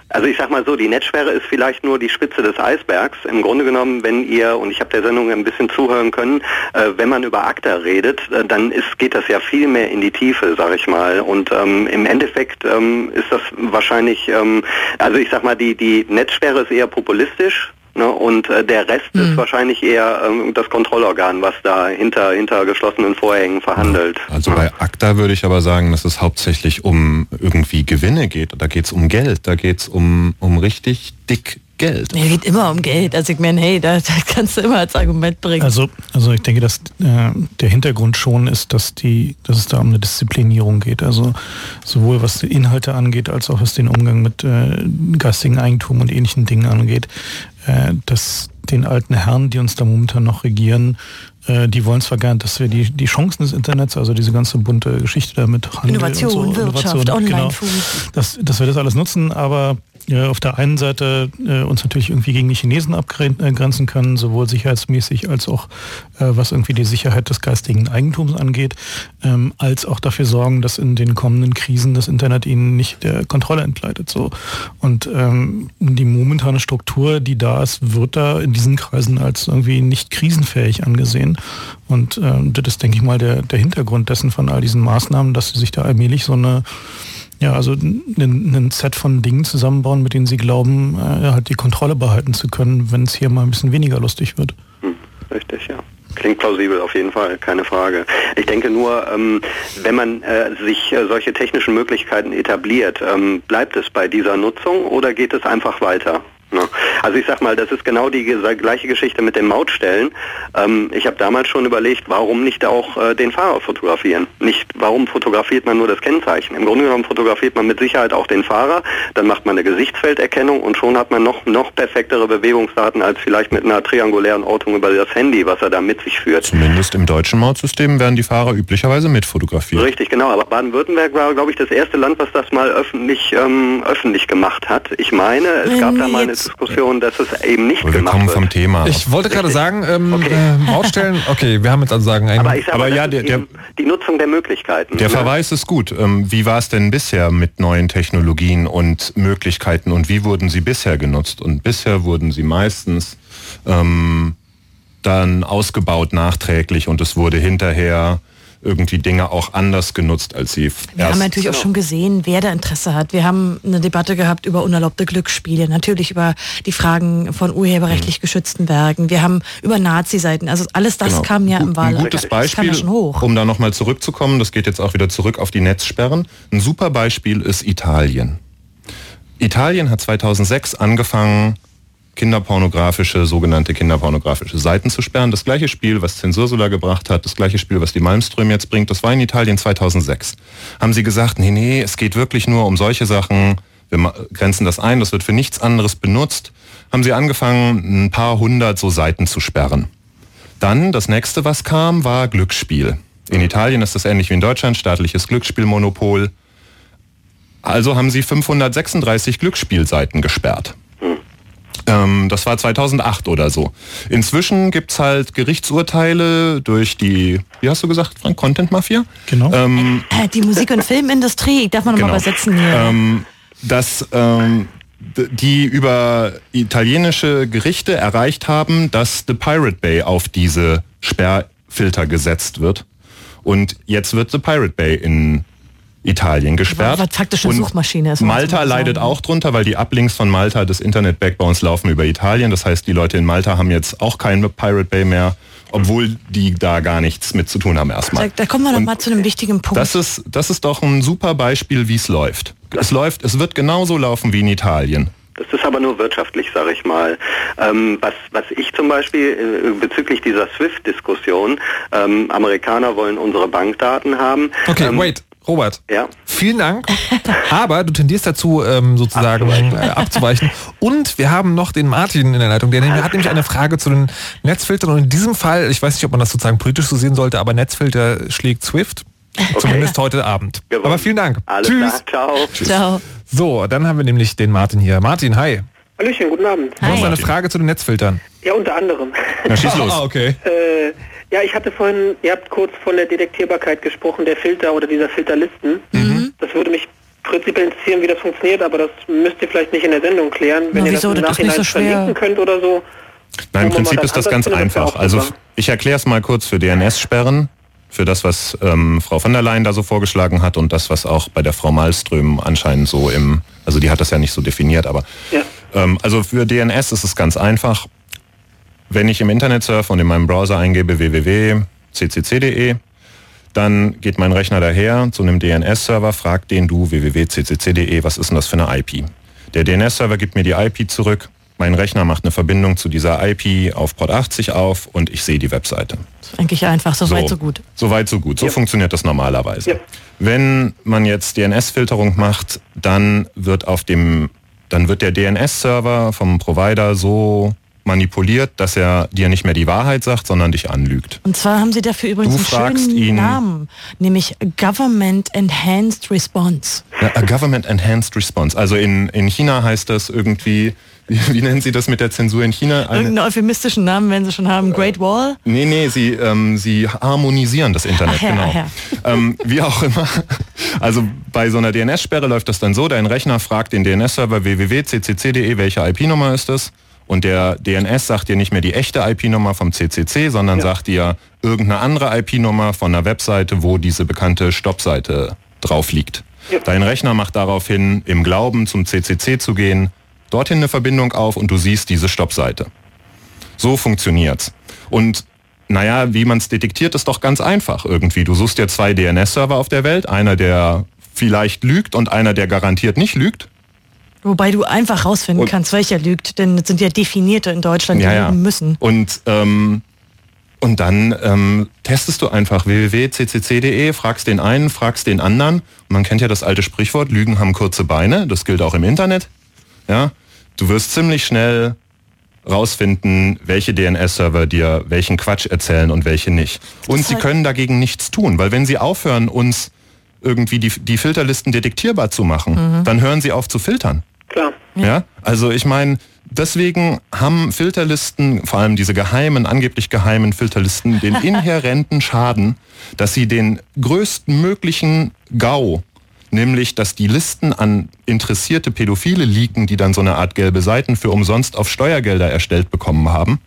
N: Also ich sag mal so, die Netzsperre ist vielleicht nur die Spitze des Eisbergs. Im Grunde genommen, wenn ihr, und ich habe der Sendung ein bisschen zuhören können, äh, wenn man über ACTA redet, äh, dann ist, geht das ja viel mehr in die Tiefe, sag ich mal. Und ähm, im Endeffekt ähm, ist das wahrscheinlich, ähm, also ich sag mal, die, die Netzsperre ist eher populistisch. Ne, und äh, der Rest ist wahrscheinlich eher ähm, das Kontrollorgan, was da hinter, hinter geschlossenen Vorhängen verhandelt.
C: Also bei ACTA würde ich aber sagen, dass es hauptsächlich um irgendwie Gewinne geht. Da geht es um Geld, da geht es um, um richtig dick Geld.
D: Nee, geht immer um Geld. Also ich meine, hey, da, da kannst du immer als Argument bringen.
A: Also, also ich denke, dass äh, der Hintergrund schon ist, dass die, dass es da um eine Disziplinierung geht. Also sowohl was die Inhalte angeht, als auch was den Umgang mit äh, geistigen Eigentum und ähnlichen Dingen angeht, äh, dass den alten Herren, die uns da momentan noch regieren, äh, die wollen zwar gern, dass wir die, die Chancen des Internets, also diese ganze bunte Geschichte damit Handel
D: Innovation,
A: und so,
D: Wirtschaft,
A: genau,
D: Online-Food.
A: dass, dass wir das alles nutzen, aber auf der einen Seite äh, uns natürlich irgendwie gegen die Chinesen abgrenzen können, sowohl sicherheitsmäßig als auch äh, was irgendwie die Sicherheit des geistigen Eigentums angeht, ähm, als auch dafür sorgen, dass in den kommenden Krisen das Internet ihnen nicht der Kontrolle entgleitet. So. Und ähm, die momentane Struktur, die da ist, wird da in diesen Kreisen als irgendwie nicht krisenfähig angesehen. Und ähm, das ist, denke ich mal, der, der Hintergrund dessen von all diesen Maßnahmen, dass sie sich da allmählich so eine ja, also ein Set von Dingen zusammenbauen, mit denen sie glauben, äh, halt die Kontrolle behalten zu können, wenn es hier mal ein bisschen weniger lustig wird.
N: Richtig, ja. Klingt plausibel, auf jeden Fall, keine Frage. Ich denke nur, ähm, wenn man äh, sich äh, solche technischen Möglichkeiten etabliert, ähm, bleibt es bei dieser Nutzung oder geht es einfach weiter? Ne? Also ich sag mal, das ist genau die gleiche Geschichte mit den Mautstellen. Ähm, ich habe damals schon überlegt, warum nicht auch äh, den Fahrer fotografieren? Nicht, warum fotografiert man nur das Kennzeichen? Im Grunde genommen fotografiert man mit Sicherheit auch den Fahrer, dann macht man eine Gesichtsfelderkennung und schon hat man noch, noch perfektere Bewegungsdaten als vielleicht mit einer triangulären Ortung über das Handy, was er da mit sich führt.
C: Zumindest im deutschen Mautsystem werden die Fahrer üblicherweise mit fotografiert.
N: Richtig, genau. Aber Baden-Württemberg war, glaube ich, das erste Land, was das mal öffentlich, ähm, öffentlich gemacht hat. Ich meine, es gab da mal eine Diskussion, dass es eben nicht
C: wir
N: gemacht
C: kommen
N: wird.
C: vom Thema.
B: Ich wollte gerade sagen, ähm, okay. äh, Mautstellen, okay, wir haben jetzt also sagen, einen,
N: aber, ich sag
C: aber ja, der, der,
N: die Nutzung der Möglichkeiten.
C: der
N: ne?
C: Verweis ist gut. Ähm, wie war es denn bisher mit neuen Technologien und Möglichkeiten und wie wurden sie bisher genutzt? Und bisher wurden sie meistens ähm, dann ausgebaut nachträglich und es wurde hinterher irgendwie Dinge auch anders genutzt, als sie
D: Wir
C: erst
D: haben natürlich auch schon gesehen, wer da Interesse hat. Wir haben eine Debatte gehabt über unerlaubte Glücksspiele, natürlich über die Fragen von urheberrechtlich geschützten Werken. Wir haben über Nazi-Seiten, also alles das
C: Genau.
D: kam ja im
C: Ein
D: Wahlkampf.
C: gutes
D: Das kam
C: Beispiel,
D: ja schon hoch.
C: um da nochmal zurückzukommen, das geht jetzt auch wieder zurück auf die Netzsperren. Ein super Beispiel ist Italien. Italien hat 2006 angefangen, kinderpornografische, sogenannte kinderpornografische Seiten zu sperren. Das gleiche Spiel, was Zensursula gebracht hat, das gleiche Spiel, was die Malmström jetzt bringt, das war in Italien 2006. Haben sie gesagt, nee, nee, es geht wirklich nur um solche Sachen, wir grenzen das ein, das wird für nichts anderes benutzt. Haben sie angefangen, ein paar hundert so Seiten zu sperren. Dann das nächste, was kam, war Glücksspiel. In Italien ist das ähnlich wie in Deutschland, staatliches Glücksspielmonopol. Also haben sie 536 Glücksspielseiten gesperrt. Ähm, das war 2008 oder so. Inzwischen gibt's halt Gerichtsurteile durch die, wie hast du gesagt, Frank, Content Mafia?
A: Genau.
C: Ähm,
D: Äh, Die Musik- und Filmindustrie, ich darf man nochmal
C: Genau.
D: übersetzen hier.
C: ähm, dass ähm, die über italienische Gerichte erreicht haben, dass The Pirate Bay auf diese Sperrfilter gesetzt wird. Und jetzt wird The Pirate Bay in Italien gesperrt.
D: Was faktisch eine
C: Und
D: Suchmaschine ist.
C: Malta leidet auch drunter, weil die Uplinks von Malta des Internet-Backbones laufen über Italien. Das heißt, die Leute in Malta haben jetzt auch keine Pirate Bay mehr, obwohl die da gar nichts mit zu tun haben
D: Da,
C: erstmal.
D: da kommen wir noch
C: Und
D: mal zu einem wichtigen Punkt.
C: Das ist, das ist doch ein super Beispiel, wie es läuft. Es läuft, es wird genauso laufen wie in Italien.
N: Das ist aber nur wirtschaftlich, sage ich mal. Ähm, was, was ich zum Beispiel äh, bezüglich dieser SWIFT-Diskussion, ähm, Amerikaner wollen unsere Bankdaten haben.
B: Okay,
N: ähm,
B: wait, Robert.
N: Ja.
B: Vielen Dank. Aber du tendierst dazu, ähm, sozusagen abzuweichen. Äh, abzuweichen. Und wir haben noch den Martin in der Leitung. Der hat nämlich eine Frage zu den Netzfiltern. Und in diesem Fall, ich weiß nicht, ob man das sozusagen politisch so sehen sollte, aber Netzfilter schlägt Swift. Zumindest heute Abend. Aber vielen Dank.
N: Alles
B: Tschüss.
N: klar, ciao.
D: Ciao.
B: So, dann haben wir nämlich den Martin hier. Martin, hi.
G: Hallöchen, guten Abend.
B: Du hast eine Frage zu den Netzfiltern.
G: Ja, unter anderem.
C: Na, schieß los.
B: Ah, okay.
G: Äh, ja, ich hatte vorhin, ihr habt kurz von der Detektierbarkeit gesprochen, der Filter oder dieser Filterlisten.
B: Mhm.
G: Das würde mich prinzipiell interessieren, wie das funktioniert, aber das müsst ihr vielleicht nicht in der Sendung klären, wenn
D: Na,
G: ihr
D: wieso?
G: das im
D: Das
G: Nachhinein
D: so schwer.
G: verlinken könnt oder so.
C: Nein, im Prinzip ist das ganz einfach. Also ich erkläre es mal kurz für DNS-Sperren, für das, was ähm, Frau von der Leyen da so vorgeschlagen hat und das, was auch bei der Frau Malström anscheinend so im, also die hat das ja nicht so definiert, aber
G: Ja.
C: ähm, also für DNS ist es ganz einfach. Wenn ich im Internet surfe und in meinem Browser eingebe www.ccc.de, dann geht mein Rechner daher zu einem DNS-Server, fragt den du www.ccc.de, was ist denn das für eine IP? Der DNS-Server gibt mir die IP zurück, mein Rechner macht eine Verbindung zu dieser IP auf Port 80 auf und ich sehe die Webseite.
D: Eigentlich einfach, so weit, so gut.
C: So weit, so gut. So funktioniert das normalerweise. Wenn man jetzt DNS-Filterung macht, dann wird auf dem, dann wird der DNS-Server vom Provider so manipuliert, dass er dir nicht mehr die Wahrheit sagt, sondern dich anlügt.
D: Und zwar haben sie dafür übrigens einen schönen
C: ihn-
D: Namen, nämlich Government Enhanced Response.
C: A Government Enhanced Response. Also in, in China heißt das irgendwie, wie, wie nennen Sie das mit der Zensur in China? Eine,
D: Irgendeinen euphemistischen Namen werden sie schon haben. Great Wall.
C: Nee, nee, sie, ähm, sie harmonisieren das Internet,
D: ja,
C: genau.
D: ja.
C: Ähm, wie auch immer. Also bei so einer DNS-Sperre läuft das dann so, dein Rechner fragt den DNS-Server www.ccc.de, welche IP-Nummer ist das? Und der DNS sagt dir nicht mehr die echte IP-Nummer vom CCC, sondern sagt dir irgendeine andere IP-Nummer von einer Webseite, wo diese bekannte Stoppseite drauf liegt. Dein Rechner macht daraufhin im Glauben zum CCC zu gehen, dorthin eine Verbindung auf und du siehst diese Stoppseite. So funktioniert's. Und naja, wie man es detektiert, ist doch ganz einfach irgendwie. Du suchst dir zwei DNS-Server auf der Welt, einer, der vielleicht lügt und einer, der garantiert nicht lügt.
D: Wobei du einfach rausfinden und, kannst, welcher lügt, denn es sind ja definierte in Deutschland, die ja, lügen müssen.
C: Und, ähm, und dann ähm, testest du einfach www.ccc.de, fragst den einen, fragst den anderen. man kennt ja das alte Sprichwort, Lügen haben kurze Beine, das gilt auch im Internet. Ja, du wirst ziemlich schnell rausfinden, welche DNS-Server dir welchen Quatsch erzählen und welche nicht. Und sie können dagegen nichts tun, weil wenn sie aufhören, uns irgendwie die, die Filterlisten detektierbar zu machen, mhm. dann hören sie auf zu filtern.
F: Klar.
C: Ja, also ich meine, deswegen haben Filterlisten, vor allem diese geheimen, angeblich geheimen Filterlisten, den inhärenten Schaden, dass sie den größten möglichen GAU nämlich dass die Listen an interessierte Pädophile liegen, die dann so eine Art gelbe Seiten für umsonst auf Steuergelder erstellt bekommen haben,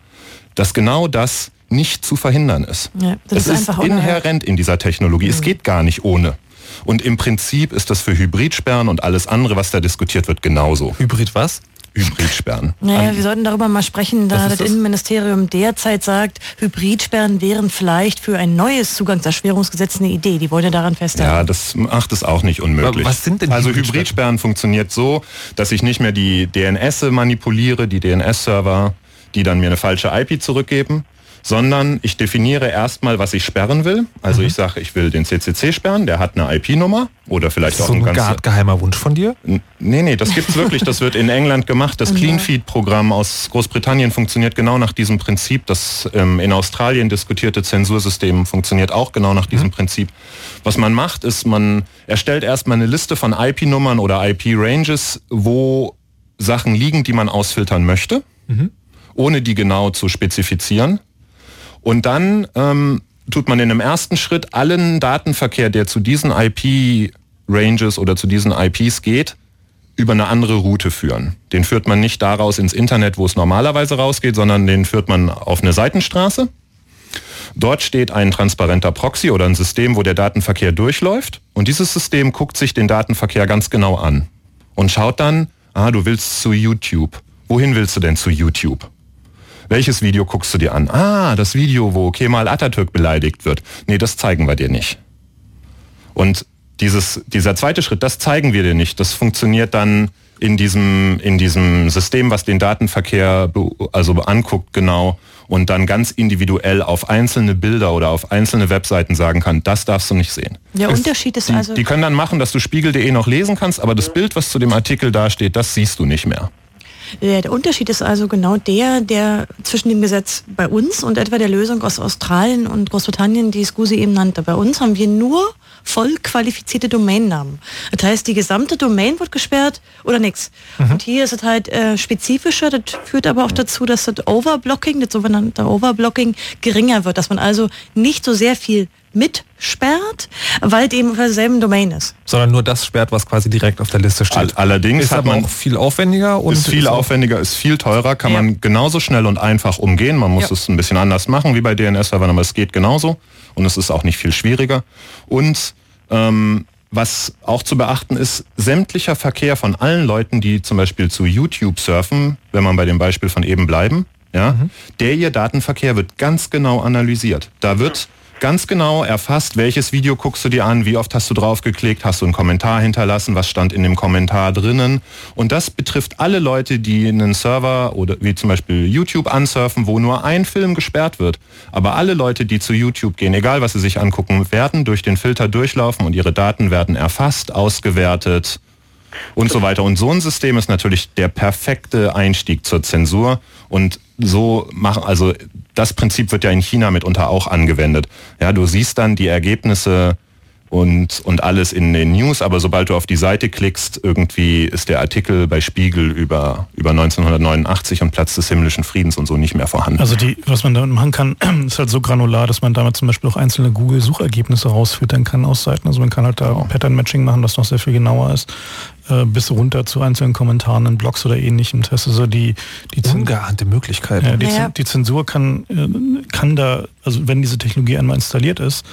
C: dass genau das nicht zu verhindern ist. Ja, das, das ist, ist inhärent in dieser Technologie. Mhm. Es geht gar nicht ohne. Und im Prinzip ist das für Hybridsperren und alles andere, was da diskutiert wird, genauso.
B: Hybrid was?
C: Hybridsperren.
D: Naja, wir sollten darüber mal sprechen, da das, das Innenministerium derzeit sagt, Hybridsperren wären vielleicht für ein neues Zugangserschwerungsgesetz eine Idee. Die wollen ja daran festhalten.
C: Ja, das macht es auch nicht unmöglich.
B: was sind denn
C: Also Hybridsperren funktioniert so, dass ich nicht mehr die DNS manipuliere, die DNS-Server, die dann mir eine falsche IP zurückgeben, sondern ich definiere erstmal, was ich sperren will. Also mhm. ich sage, ich will den CCC sperren, der hat eine IP-Nummer oder vielleicht
B: ist
C: auch so
B: ein ganz geheimer Wunsch von dir?
C: Nee, nee, das gibt's wirklich. Das wird in England gemacht. Das CleanFeed-Programm aus Großbritannien funktioniert genau nach diesem Prinzip. Das ähm, in Australien diskutierte Zensursystem funktioniert auch genau nach diesem mhm. Prinzip. Was man macht, ist, man erstellt erstmal eine Liste von IP-Nummern oder IP-Ranges, wo Sachen liegen, die man ausfiltern möchte, mhm. ohne die genau zu spezifizieren. Und dann ähm, tut man in einem ersten Schritt allen Datenverkehr, der zu diesen IP-Ranges oder zu diesen IPs geht, über eine andere Route führen. Den führt man nicht daraus ins Internet, wo es normalerweise rausgeht, sondern den führt man auf eine Seitenstraße. Dort steht ein transparenter Proxy oder ein System, wo der Datenverkehr durchläuft. Und dieses System guckt sich den Datenverkehr ganz genau an und schaut dann, ah, du willst zu YouTube. Wohin willst du denn zu YouTube? Welches Video guckst du dir an? Ah, das Video, wo Kemal Atatürk beleidigt wird. Nee, das zeigen wir dir nicht. Und dieses, dieser zweite Schritt, das zeigen wir dir nicht. Das funktioniert dann in diesem, in diesem System, was den Datenverkehr also anguckt genau und dann ganz individuell auf einzelne Bilder oder auf einzelne Webseiten sagen kann, das darfst du nicht sehen.
D: Der Unterschied ist
C: die,
D: also...
C: Die können dann machen, dass du spiegel.de noch lesen kannst, aber das Bild, was zu dem Artikel dasteht, das siehst du nicht mehr.
D: Der Unterschied ist also genau der, der zwischen dem Gesetz bei uns und etwa der Lösung aus Australien und Großbritannien, die Scusi eben nannte. Bei uns haben wir nur voll qualifizierte Domainnamen. Das heißt, die gesamte Domain wird gesperrt oder nichts. Mhm. Und hier ist es halt äh, spezifischer. Das führt aber auch dazu, dass das Overblocking, das sogenannte Overblocking, geringer wird. Dass man also nicht so sehr viel mitsperrt, weil es eben auf derselben Domain ist.
B: Sondern nur das sperrt, was quasi direkt auf der Liste steht.
C: Allerdings
B: ist aber auch viel aufwendiger
C: und ist viel ist aufwendiger, ist viel teurer, kann ja. man genauso schnell und einfach umgehen. Man muss ja. es ein bisschen anders machen wie bei DNS-Servern, aber es geht genauso und es ist auch nicht viel schwieriger. Und ähm, was auch zu beachten ist, sämtlicher Verkehr von allen Leuten, die zum Beispiel zu YouTube surfen, wenn man bei dem Beispiel von eben bleiben, ja, mhm. der ihr Datenverkehr wird ganz genau analysiert. Da wird ganz genau erfasst, welches Video guckst du dir an, wie oft hast du draufgeklickt, hast du einen Kommentar hinterlassen, was stand in dem Kommentar drinnen. Und das betrifft alle Leute, die einen Server oder wie zum Beispiel YouTube ansurfen, wo nur ein Film gesperrt wird. Aber alle Leute, die zu YouTube gehen, egal was sie sich angucken, werden durch den Filter durchlaufen und ihre Daten werden erfasst, ausgewertet und so weiter. Und so ein System ist natürlich der perfekte Einstieg zur Zensur und so machen, also das Prinzip wird ja in China mitunter auch angewendet. Ja, du siehst dann die Ergebnisse und, und alles in den News, aber sobald du auf die Seite klickst, irgendwie ist der Artikel bei Spiegel über, über 1989 und Platz des himmlischen Friedens und so nicht mehr vorhanden.
A: Also die, was man damit machen kann, ist halt so granular, dass man damit zum Beispiel auch einzelne Google-Suchergebnisse rausfüttern kann aus Seiten. Also man kann halt da genau. Pattern-Matching machen, das noch sehr viel genauer ist äh, bis runter zu einzelnen Kommentaren in Blogs oder ähnlichem. Das heißt also die, die
B: ungeahnte Möglichkeiten.
A: Ja, die, naja. die Zensur kann, äh, kann da, also wenn diese Technologie einmal installiert ist,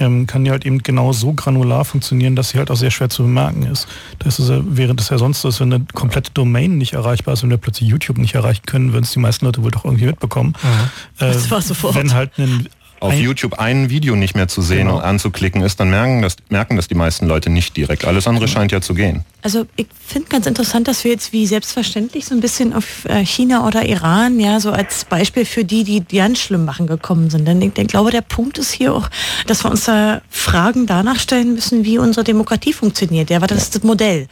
A: ähm, kann die halt eben genau so granular funktionieren, dass sie halt auch sehr schwer zu bemerken ist. Das ist während es ja sonst ist, wenn eine komplette Domain nicht erreichbar ist und wir plötzlich YouTube nicht erreichen können, würden es die meisten Leute wohl doch irgendwie mitbekommen.
D: Mhm. Äh, das war sofort.
A: Wenn halt ein
C: auf ein YouTube ein Video nicht mehr zu sehen genau. und anzuklicken ist, dann merken das, merken das die meisten Leute nicht direkt. Alles andere genau. scheint ja zu gehen.
D: Also ich finde ganz interessant, dass wir jetzt wie selbstverständlich so ein bisschen auf äh, China oder Iran ja so als Beispiel für die, die ganz schlimm machen gekommen sind. Denn ich, ich glaube, der Punkt ist hier auch, dass wir uns da Fragen danach stellen müssen, wie unsere Demokratie funktioniert. Ja, was das ist das Modell.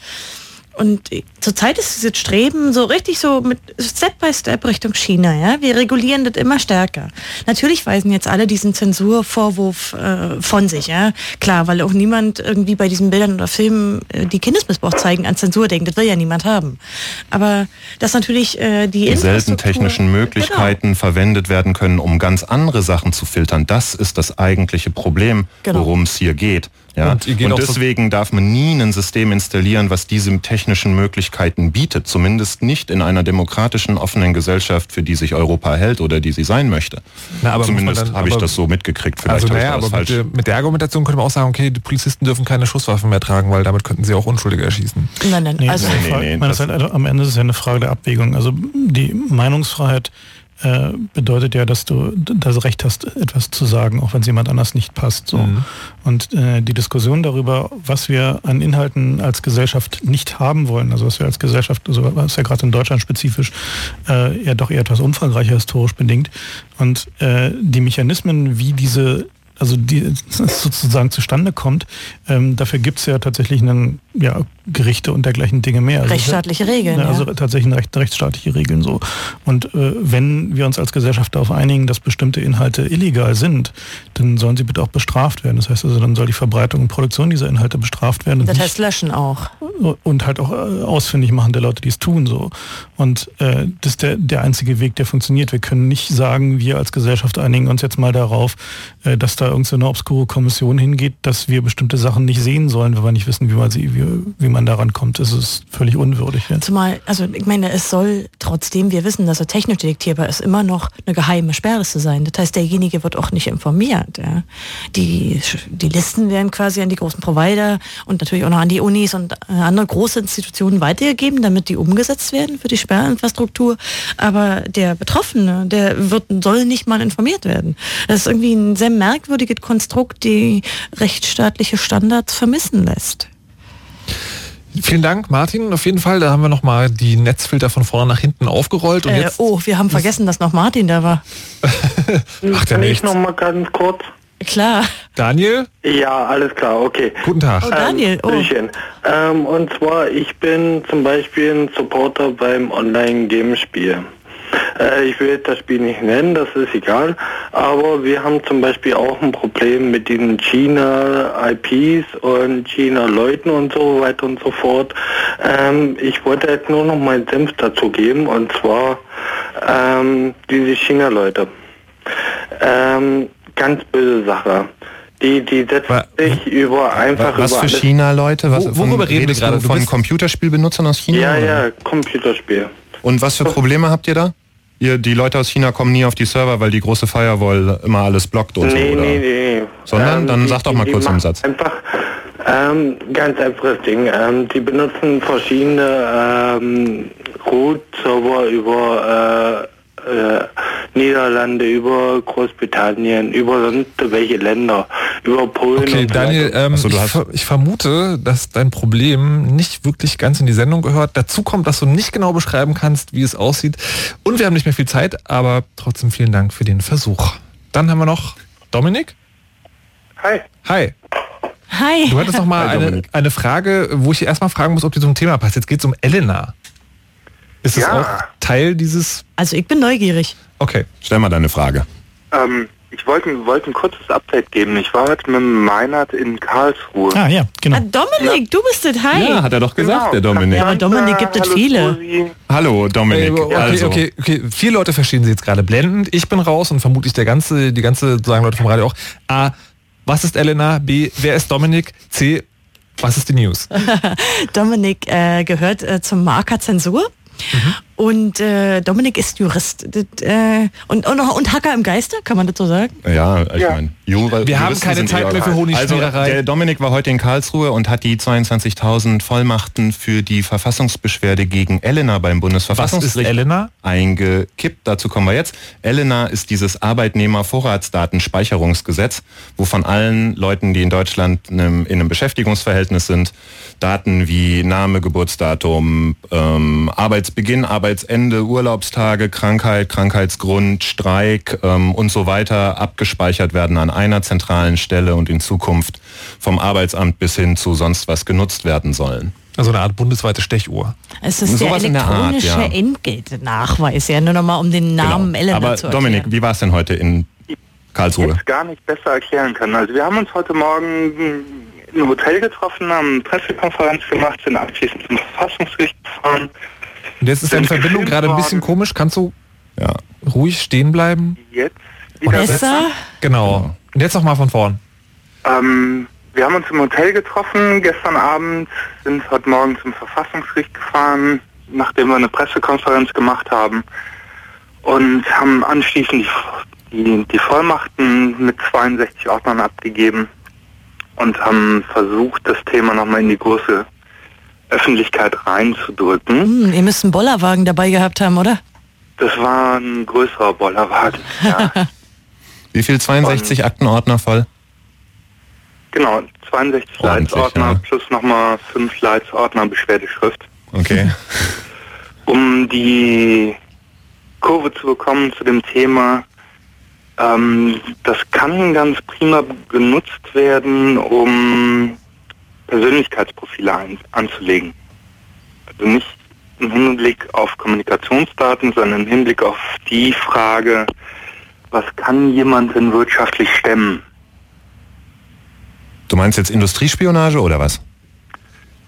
D: Und zurzeit ist dieses Streben so richtig so mit Step by Step Richtung China. Ja? Wir regulieren das immer stärker. Natürlich weisen jetzt alle diesen Zensurvorwurf äh, von sich. Ja? Klar, weil auch niemand irgendwie bei diesen Bildern oder Filmen, äh, die Kindesmissbrauch zeigen, an Zensur denkt. Das will ja niemand haben. Aber dass natürlich äh, die
C: Dieselben technischen Möglichkeiten genau. verwendet werden können, um ganz andere Sachen zu filtern, das ist das eigentliche Problem, genau. worum es hier geht. Ja? Und, und deswegen darf man nie ein System installieren, was diese technischen Möglichkeiten bietet. Zumindest nicht in einer demokratischen, offenen Gesellschaft, für die sich Europa hält oder die sie sein möchte. Na, Zumindest habe ich das so mitgekriegt.
B: Vielleicht also naja, aber falsch. Mit, der, mit der Argumentation könnte man auch sagen, okay, die Polizisten dürfen keine Schusswaffen mehr tragen, weil damit könnten sie auch Unschuldige erschießen.
A: Nein, nein, nee, also nee, nee, nee, das halt, also am Ende ist es ja eine Frage der Abwägung. Also die Meinungsfreiheit äh, bedeutet ja, dass du das Recht hast, etwas zu sagen, auch wenn es jemand anders nicht passt. So. Mhm. Und äh, die Diskussion darüber, was wir an Inhalten als Gesellschaft nicht haben wollen, also was wir als Gesellschaft, also was ja gerade in Deutschland spezifisch äh, ja doch eher etwas umfangreicher historisch bedingt. Und äh, die Mechanismen, wie diese also die sozusagen zustande kommt, ähm, dafür gibt es ja tatsächlich einen, ja, Gerichte und dergleichen Dinge mehr.
D: Also Rechtsstaatliche Regeln.
A: Ja, also ja. tatsächlich recht, rechtsstaatliche Regeln so. Und äh, wenn wir uns als Gesellschaft darauf einigen, dass bestimmte Inhalte illegal sind, dann sollen sie bitte auch bestraft werden. Das heißt also, dann soll die Verbreitung und Produktion dieser Inhalte bestraft werden.
D: Das heißt löschen auch.
A: Und halt auch äh, ausfindig machen der Leute, die es tun so. Und äh, das ist der, der einzige Weg, der funktioniert. Wir können nicht sagen, wir als Gesellschaft einigen uns jetzt mal darauf, äh, dass da irgendeine so obskure Kommission hingeht, dass wir bestimmte Sachen nicht sehen sollen, wenn wir nicht wissen, wie man sie, wie, wie man daran kommt, ist es völlig unwürdig.
D: Ja. Zumal, also ich meine, es soll trotzdem, wir wissen, dass er technisch detektierbar ist, immer noch eine geheime Sperrliste sein. Das heißt, derjenige wird auch nicht informiert. Ja. Die, die Listen werden quasi an die großen Provider und natürlich auch noch an die Unis und andere große Institutionen weitergegeben, damit die umgesetzt werden für die Sperrinfrastruktur. Aber der Betroffene, der wird, soll nicht mal informiert werden. Das ist irgendwie ein sehr merkwürdiges Konstrukt, die rechtsstaatliche Standards vermissen lässt.
B: Vielen Dank, Martin. Auf jeden Fall, da haben wir nochmal die Netzfilter von vorne nach hinten aufgerollt. Und
D: äh,
B: jetzt
D: oh, wir haben vergessen, dass noch Martin da war.
G: Ach, der nicht. noch mal ganz kurz.
D: Klar.
B: Daniel?
G: Ja, alles klar, okay.
B: Guten Tag.
D: Oh, Daniel. Oh.
G: Ähm, und zwar, ich bin zum Beispiel ein Supporter beim Online-Game-Spiel. Äh, ich will das Spiel nicht nennen, das ist egal. Aber wir haben zum Beispiel auch ein Problem mit den China-IPs und China-Leuten und so weiter und so fort. Ähm, ich wollte jetzt nur noch meinen Senf dazu geben und zwar ähm, diese China-Leute. Ähm, ganz böse Sache. Die, die setzen sich über einfach
C: was
G: über
C: für China-Leute?
B: Wo, worüber reden wir gerade?
C: Von Computerspielbenutzern aus China?
G: Ja, oder? ja, Computerspiel.
C: Und was für Probleme habt ihr da? Ihr, die Leute aus China kommen nie auf die Server, weil die große Firewall immer alles blockt und nee, so, oder? Nee, nee, Sondern, ähm, dann die, sag doch mal kurz im Satz.
G: Einfach, ähm, ganz einfaches Ding. Ähm, die benutzen verschiedene ähm, Root-Server über äh, äh, Niederlande, über Großbritannien, über sonst welche Länder, über Polen.
B: Okay, Daniel, ähm, also, ich, ver ich, vermute, dass dein Problem nicht wirklich ganz in die Sendung gehört. Dazu kommt, dass du nicht genau beschreiben kannst, wie es aussieht. Und wir haben nicht mehr viel Zeit, aber trotzdem vielen Dank für den Versuch. Dann haben wir noch Dominik.
G: Hi.
B: Hi.
D: Hi.
B: Du hattest noch mal eine, eine Frage, wo ich erstmal fragen muss, ob die zum Thema passt. Jetzt geht es um Elena. Ist es ja. auch Teil dieses...
D: Also ich bin neugierig.
B: Okay.
C: Stell mal deine Frage.
G: Ähm, ich wollte wollt ein kurzes Update geben. Ich war heute mit Meinert in Karlsruhe.
A: Ah ja, genau. Ah,
D: Dominik, ja. du bist das. Hi.
C: Ja, hat er doch gesagt, genau. der Dominik.
D: Ja, aber Dominik gibt es viele.
C: Susi. Hallo, Dominik.
B: Okay, also. okay, okay. Vier Leute verstehen Sie jetzt gerade blendend. Ich bin raus und vermutlich der ganze, die ganze, sagen Leute vom Radio auch. A, was ist Elena? B, wer ist Dominik? C, was ist die News?
D: Dominik äh, gehört äh, zum Marker Zensur. Mhm. Und äh, Dominik ist Jurist. Das, äh, und, und, und Hacker im Geiste, kann man das so sagen?
C: Ja, ich
B: Ja.
C: meine, Jura,
B: Wir haben keine Zeit mehr für Honigschmiererei.
C: Also der Dominik war heute in Karlsruhe und hat die 22.000 Vollmachten für die Verfassungsbeschwerde gegen Elena beim Bundesverfassungsgericht
B: Was ist Elena?
C: eingekippt. Dazu kommen wir jetzt. Elena ist dieses Arbeitnehmervorratsdatenspeicherungsgesetz, wo von allen Leuten, die in Deutschland in einem, in einem Beschäftigungsverhältnis sind, Daten wie Name, Geburtsdatum, ähm, Arbeitsbeginn, Arbeitsende, Urlaubstage, Krankheit, Krankheitsgrund, Streik ähm, und so weiter abgespeichert werden an einer zentralen Stelle und in Zukunft vom Arbeitsamt bis hin zu sonst was genutzt werden sollen.
B: Also eine Art bundesweite Stechuhr.
D: Es ist
C: Sowas
D: der
C: in der Art,
D: elektronische
C: ja.
D: Entgeltnachweis, ja, nur nochmal um den Namen Elena
C: Aber
D: zu erklären.
C: Dominik, wie war es denn heute in Karlsruhe?
O: jetzt gar nicht besser erklären können. Also wir haben uns heute Morgen einem Hotel getroffen, haben eine Pressekonferenz gemacht, sind anschließend zum Verfassungsgericht gefahren.
B: Und jetzt ist deine Verbindung gerade ein bisschen komisch. Kannst du ruhig stehen bleiben?
O: Jetzt wieder besser?
B: Genau. Und jetzt noch mal von vorn.
O: Ähm, wir haben uns im Hotel getroffen gestern Abend, sind heute Morgen zum Verfassungsgericht gefahren, nachdem wir eine Pressekonferenz gemacht haben und haben anschließend die, die, die Vollmachten mit 62 Ordnern abgegeben und haben versucht, das Thema nochmal in die große Öffentlichkeit reinzudrücken.
D: Hm, ihr müsst einen Bollerwagen dabei gehabt haben, oder?
O: Das war ein größerer Bollerwagen. Ja.
C: Wie viel 62 Aktenordner voll?
O: genau, 62
C: Ordentlich,
O: Leitsordner
C: ja.
O: plus nochmal 5 Leitsordner Beschwerdeschrift.
C: Okay.
O: um die Kurve zu bekommen zu dem Thema, ähm, das kann ganz prima genutzt werden, um Persönlichkeitsprofile ein, anzulegen. Also nicht im Hinblick auf Kommunikationsdaten, sondern im Hinblick auf die Frage, was kann jemand denn wirtschaftlich stemmen?
C: Du meinst jetzt Industriespionage oder was?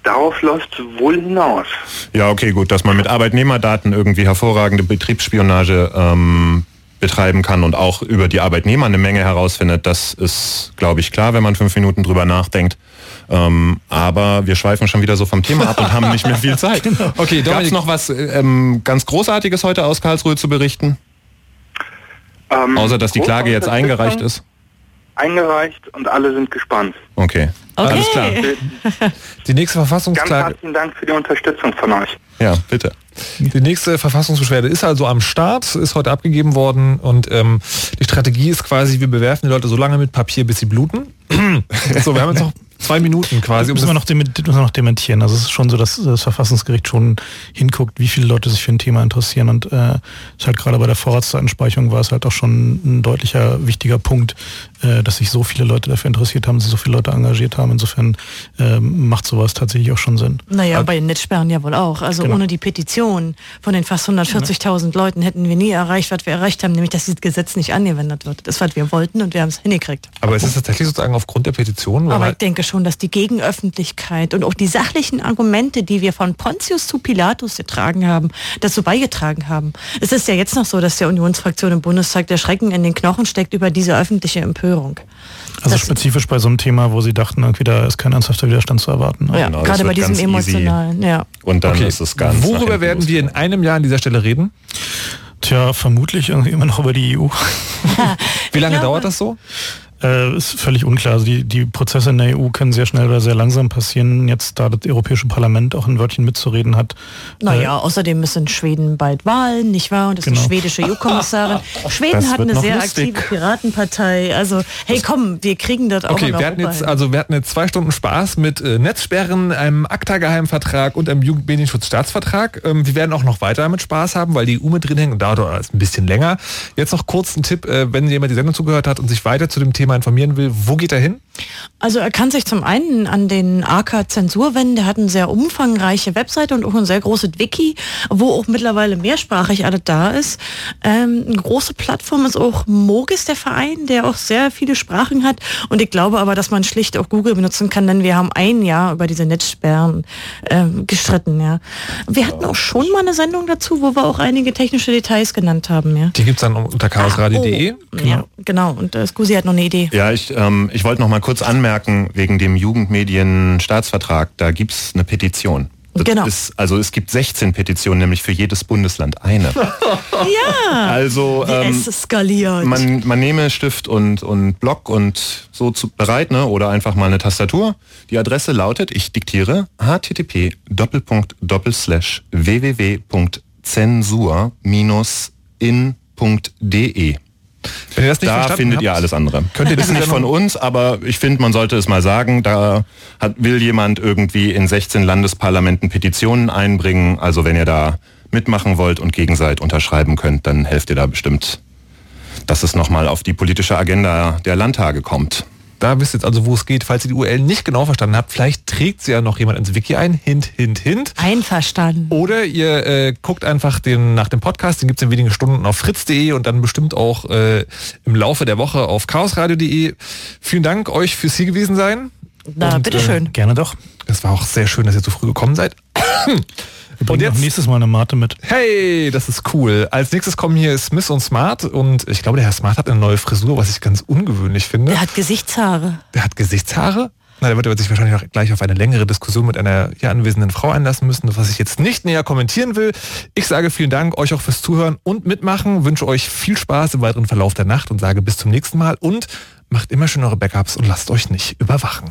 O: Darauf läuft es wohl hinaus.
C: Ja, okay, gut, dass man mit Arbeitnehmerdaten irgendwie hervorragende Betriebsspionage ähm, betreiben kann und auch über die Arbeitnehmer eine Menge herausfindet, das ist, glaube ich, klar, wenn man fünf Minuten drüber nachdenkt. Ähm, aber wir schweifen schon wieder so vom Thema ab und haben nicht mehr viel Zeit.
B: Okay,
C: Gab es
B: Dominik-
C: noch was ähm, ganz Großartiges heute aus Karlsruhe zu berichten?
O: Ähm,
C: Außer, dass die Klage jetzt eingereicht ist?
O: Eingereicht und alle sind gespannt.
C: Okay.
D: Okay.
C: Alles klar.
B: Die nächste
O: Ganz
B: Verfassungsklage.
O: herzlichen Dank für die Unterstützung von euch.
C: Ja, bitte.
B: Die nächste Verfassungsbeschwerde ist also am Start, ist heute abgegeben worden und ähm, die Strategie ist quasi, wir bewerfen die Leute so lange mit Papier, bis sie bluten. so, wir haben jetzt noch zwei Minuten quasi. Um
A: müssen wir, noch müssen wir noch dementieren. Also es ist schon so, dass das Verfassungsgericht schon hinguckt, wie viele Leute sich für ein Thema interessieren. Und äh, ist halt gerade bei der Vorratsdatenspeicherung war es halt auch schon ein deutlicher, wichtiger Punkt, äh, dass sich so viele Leute dafür interessiert haben, sich so viele Leute engagiert haben. Insofern ähm, macht sowas tatsächlich auch schon Sinn.
D: Naja, bei den Netzsperren ja wohl auch. Also
A: Genau.
D: ohne die Petition von den fast 140.000 Leuten hätten wir nie erreicht, was wir erreicht haben, nämlich dass dieses Gesetz nicht angewendet wird. Das, was wir wollten und wir haben es hingekriegt.
B: Aber es ist tatsächlich sozusagen aufgrund der Petition,
D: Aber ich denke schon, dass die Gegenöffentlichkeit und auch die sachlichen Argumente, die wir von Pontius zu Pilatus getragen haben, dazu beigetragen haben. Es ist ja jetzt noch so, dass der Unionsfraktion im Bundestag der Schrecken in den Knochen steckt über diese öffentliche Empörung.
A: Also spezifisch bei so einem Thema, wo sie dachten, irgendwie da ist kein ernsthafter Widerstand zu erwarten.
D: Ja,
C: Genau, das
D: gerade bei diesem emotionalen, ja.
C: Und dann
B: Okay.
C: ist es ganz.
B: Worüber werden wir in einem Jahr an dieser Stelle reden?
A: Tja, vermutlich irgendwie immer noch über die EU.
B: Wie lange
D: glaube-
B: dauert das so?
A: Äh, ist völlig unklar. Also die, die Prozesse in der EU können sehr schnell oder sehr langsam passieren. Jetzt, da das Europäische Parlament auch ein Wörtchen mitzureden hat.
D: Naja,
A: Äh,
D: außerdem in Schweden bald Wahlen, nicht wahr? Und es ist
A: Genau.
D: eine schwedische EU-Kommissarin. Schweden
A: Das
D: hat eine sehr
A: lustig.
D: aktive Piratenpartei. Also, hey komm, wir kriegen das auch
B: Okay,
D: in
B: wir hatten jetzt,
D: hin.
B: also wir hatten jetzt zwei Stunden Spaß mit äh, Netzsperren, einem ACTA-Geheimvertrag und einem Jugendmedienschutzstaatsvertrag. Ähm, wir werden auch noch weiter damit Spaß haben, weil die EU mit drin hängt und dauert ein bisschen länger. Jetzt noch kurz ein Tipp, äh, wenn jemand die Sendung zugehört hat und sich weiter zu dem Thema informieren will, wo geht er hin?
D: Also er kann sich zum einen an den AK Zensur wenden, der hat eine sehr umfangreiche Webseite und auch ein sehr großes Wiki, wo auch mittlerweile mehrsprachig alles da ist. Ähm, eine große Plattform ist auch Mogis, der Verein, der auch sehr viele Sprachen hat und ich glaube aber, dass man schlicht auch Google benutzen kann, denn wir haben ein Jahr über diese Netzsperren ähm, gestritten. Ja. Wir hatten auch schon mal eine Sendung dazu, wo wir auch einige technische Details genanzt haben. Ja,
B: Die gibt's dann unter chaosradio.de.
D: oh, ja genau. Und äh, Scusi hat noch eine Idee.
C: Ja, ich, ähm, ich wollte noch mal kurz anmerken, wegen dem Jugendmedienstaatsvertrag, da gibt's eine Petition. Das
D: Genau.
C: Ist, also es gibt 16 Petitionen, nämlich für jedes Bundesland eine.
D: Ja.
C: Also ähm,
D: es skaliert.
C: man, man nehme Stift und, und Block und so zu, bereit, ne? oder einfach mal eine Tastatur. Die Adresse lautet, ich diktiere, http www.zensur-in.de.
B: Wenn ihr das nicht
C: da
B: verstanden
C: findet
B: habt,
C: ihr alles andere.
B: könnt ihr
C: ist
B: diese
C: nicht von uns, aber ich finde, man sollte es mal sagen. Da hat, will jemand irgendwie in 16 Landesparlamenten Petitionen einbringen. Also wenn ihr da mitmachen wollt und gegen seid, unterschreiben könnt, dann helft ihr da bestimmt, dass es nochmal auf die politische Agenda der Landtage kommt.
B: Da wisst ihr jetzt also, wo es geht. Falls ihr die URL nicht genau verstanden habt, vielleicht trägt sie ja noch jemand ins Wiki ein. Hint, hint, hint.
D: Einverstanden.
B: Oder ihr äh, guckt einfach den, nach dem Podcast, den gibt's in wenigen Stunden auf fritz.de und dann bestimmt auch äh, im Laufe der Woche auf chaosradio.de. Vielen Dank euch fürs hier gewesen sein.
D: Na, bitteschön.
B: Äh, gerne doch. Es war auch sehr schön, dass ihr so früh gekommen seid.
A: Wir bringen auch nächstes Mal eine Mate mit.
B: Hey, das ist cool. Als nächstes kommen hier Smith und Smart und ich glaube, der Herr Smart hat eine neue Frisur, was ich ganz ungewöhnlich finde.
D: Der hat Gesichtshaare.
B: Der hat Gesichtshaare? Na, der wird sich wahrscheinlich auch gleich auf eine längere Diskussion mit einer hier anwesenden Frau einlassen müssen, was ich jetzt nicht näher kommentieren will. Ich sage vielen Dank euch auch fürs Zuhören und Mitmachen, wünsche euch viel Spaß im weiteren Verlauf der Nacht und sage bis zum nächsten Mal und macht immer schön eure Backups und lasst euch nicht überwachen.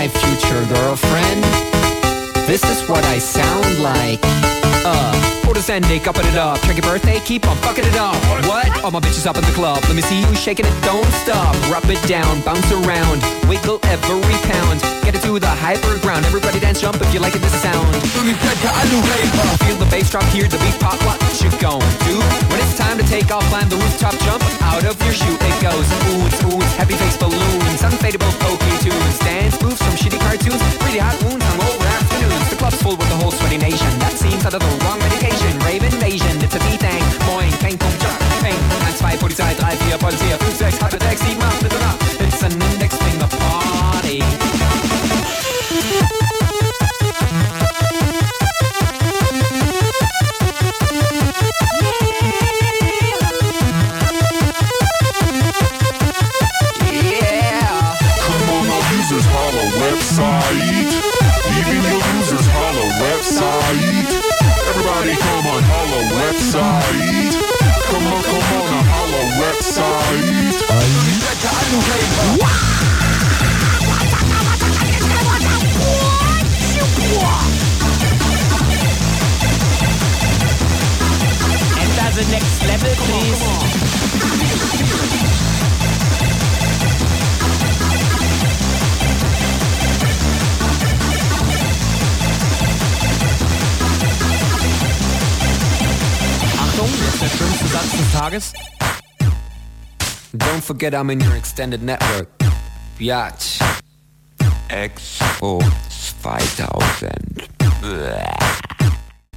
P: My future girlfriend. This is what I sound like. Uh, Porter Zendik, upping it up. Check your birthday, keep on fucking it up. What? All my bitches up in the club. Let me see you shaking it, don't stop. Rub it down, bounce around, wiggle every pound. Get it to the hyper ground. Everybody dance, jump if you like it, this sound. Feel the bass drop, hear the beat pop. What you gon' do? When it's time to take off, climb the rooftop, jump out of your shoe. It goes oohs, oohs, heavy face balloons, unfadable pokey tunes, dance moves from shitty cartoons, pretty hot wounds, hungover club's full with the whole sweaty nation. That seems out of the wrong medication. Rave invasion, it's a B-Thing. Moin, Peng, Pum, Jump, Peng. 1, 2, Polizei, 3, 4, Polizei, 5, 6, 8, 6, 7, 8, bitte nach. It's an index finger party.
Q: Website. Come on, come on,
R: the next level, please.
P: Der schönste Satz des Tages. Don't forget I'm in your extended network. Biatch. Expo 2000. Blah.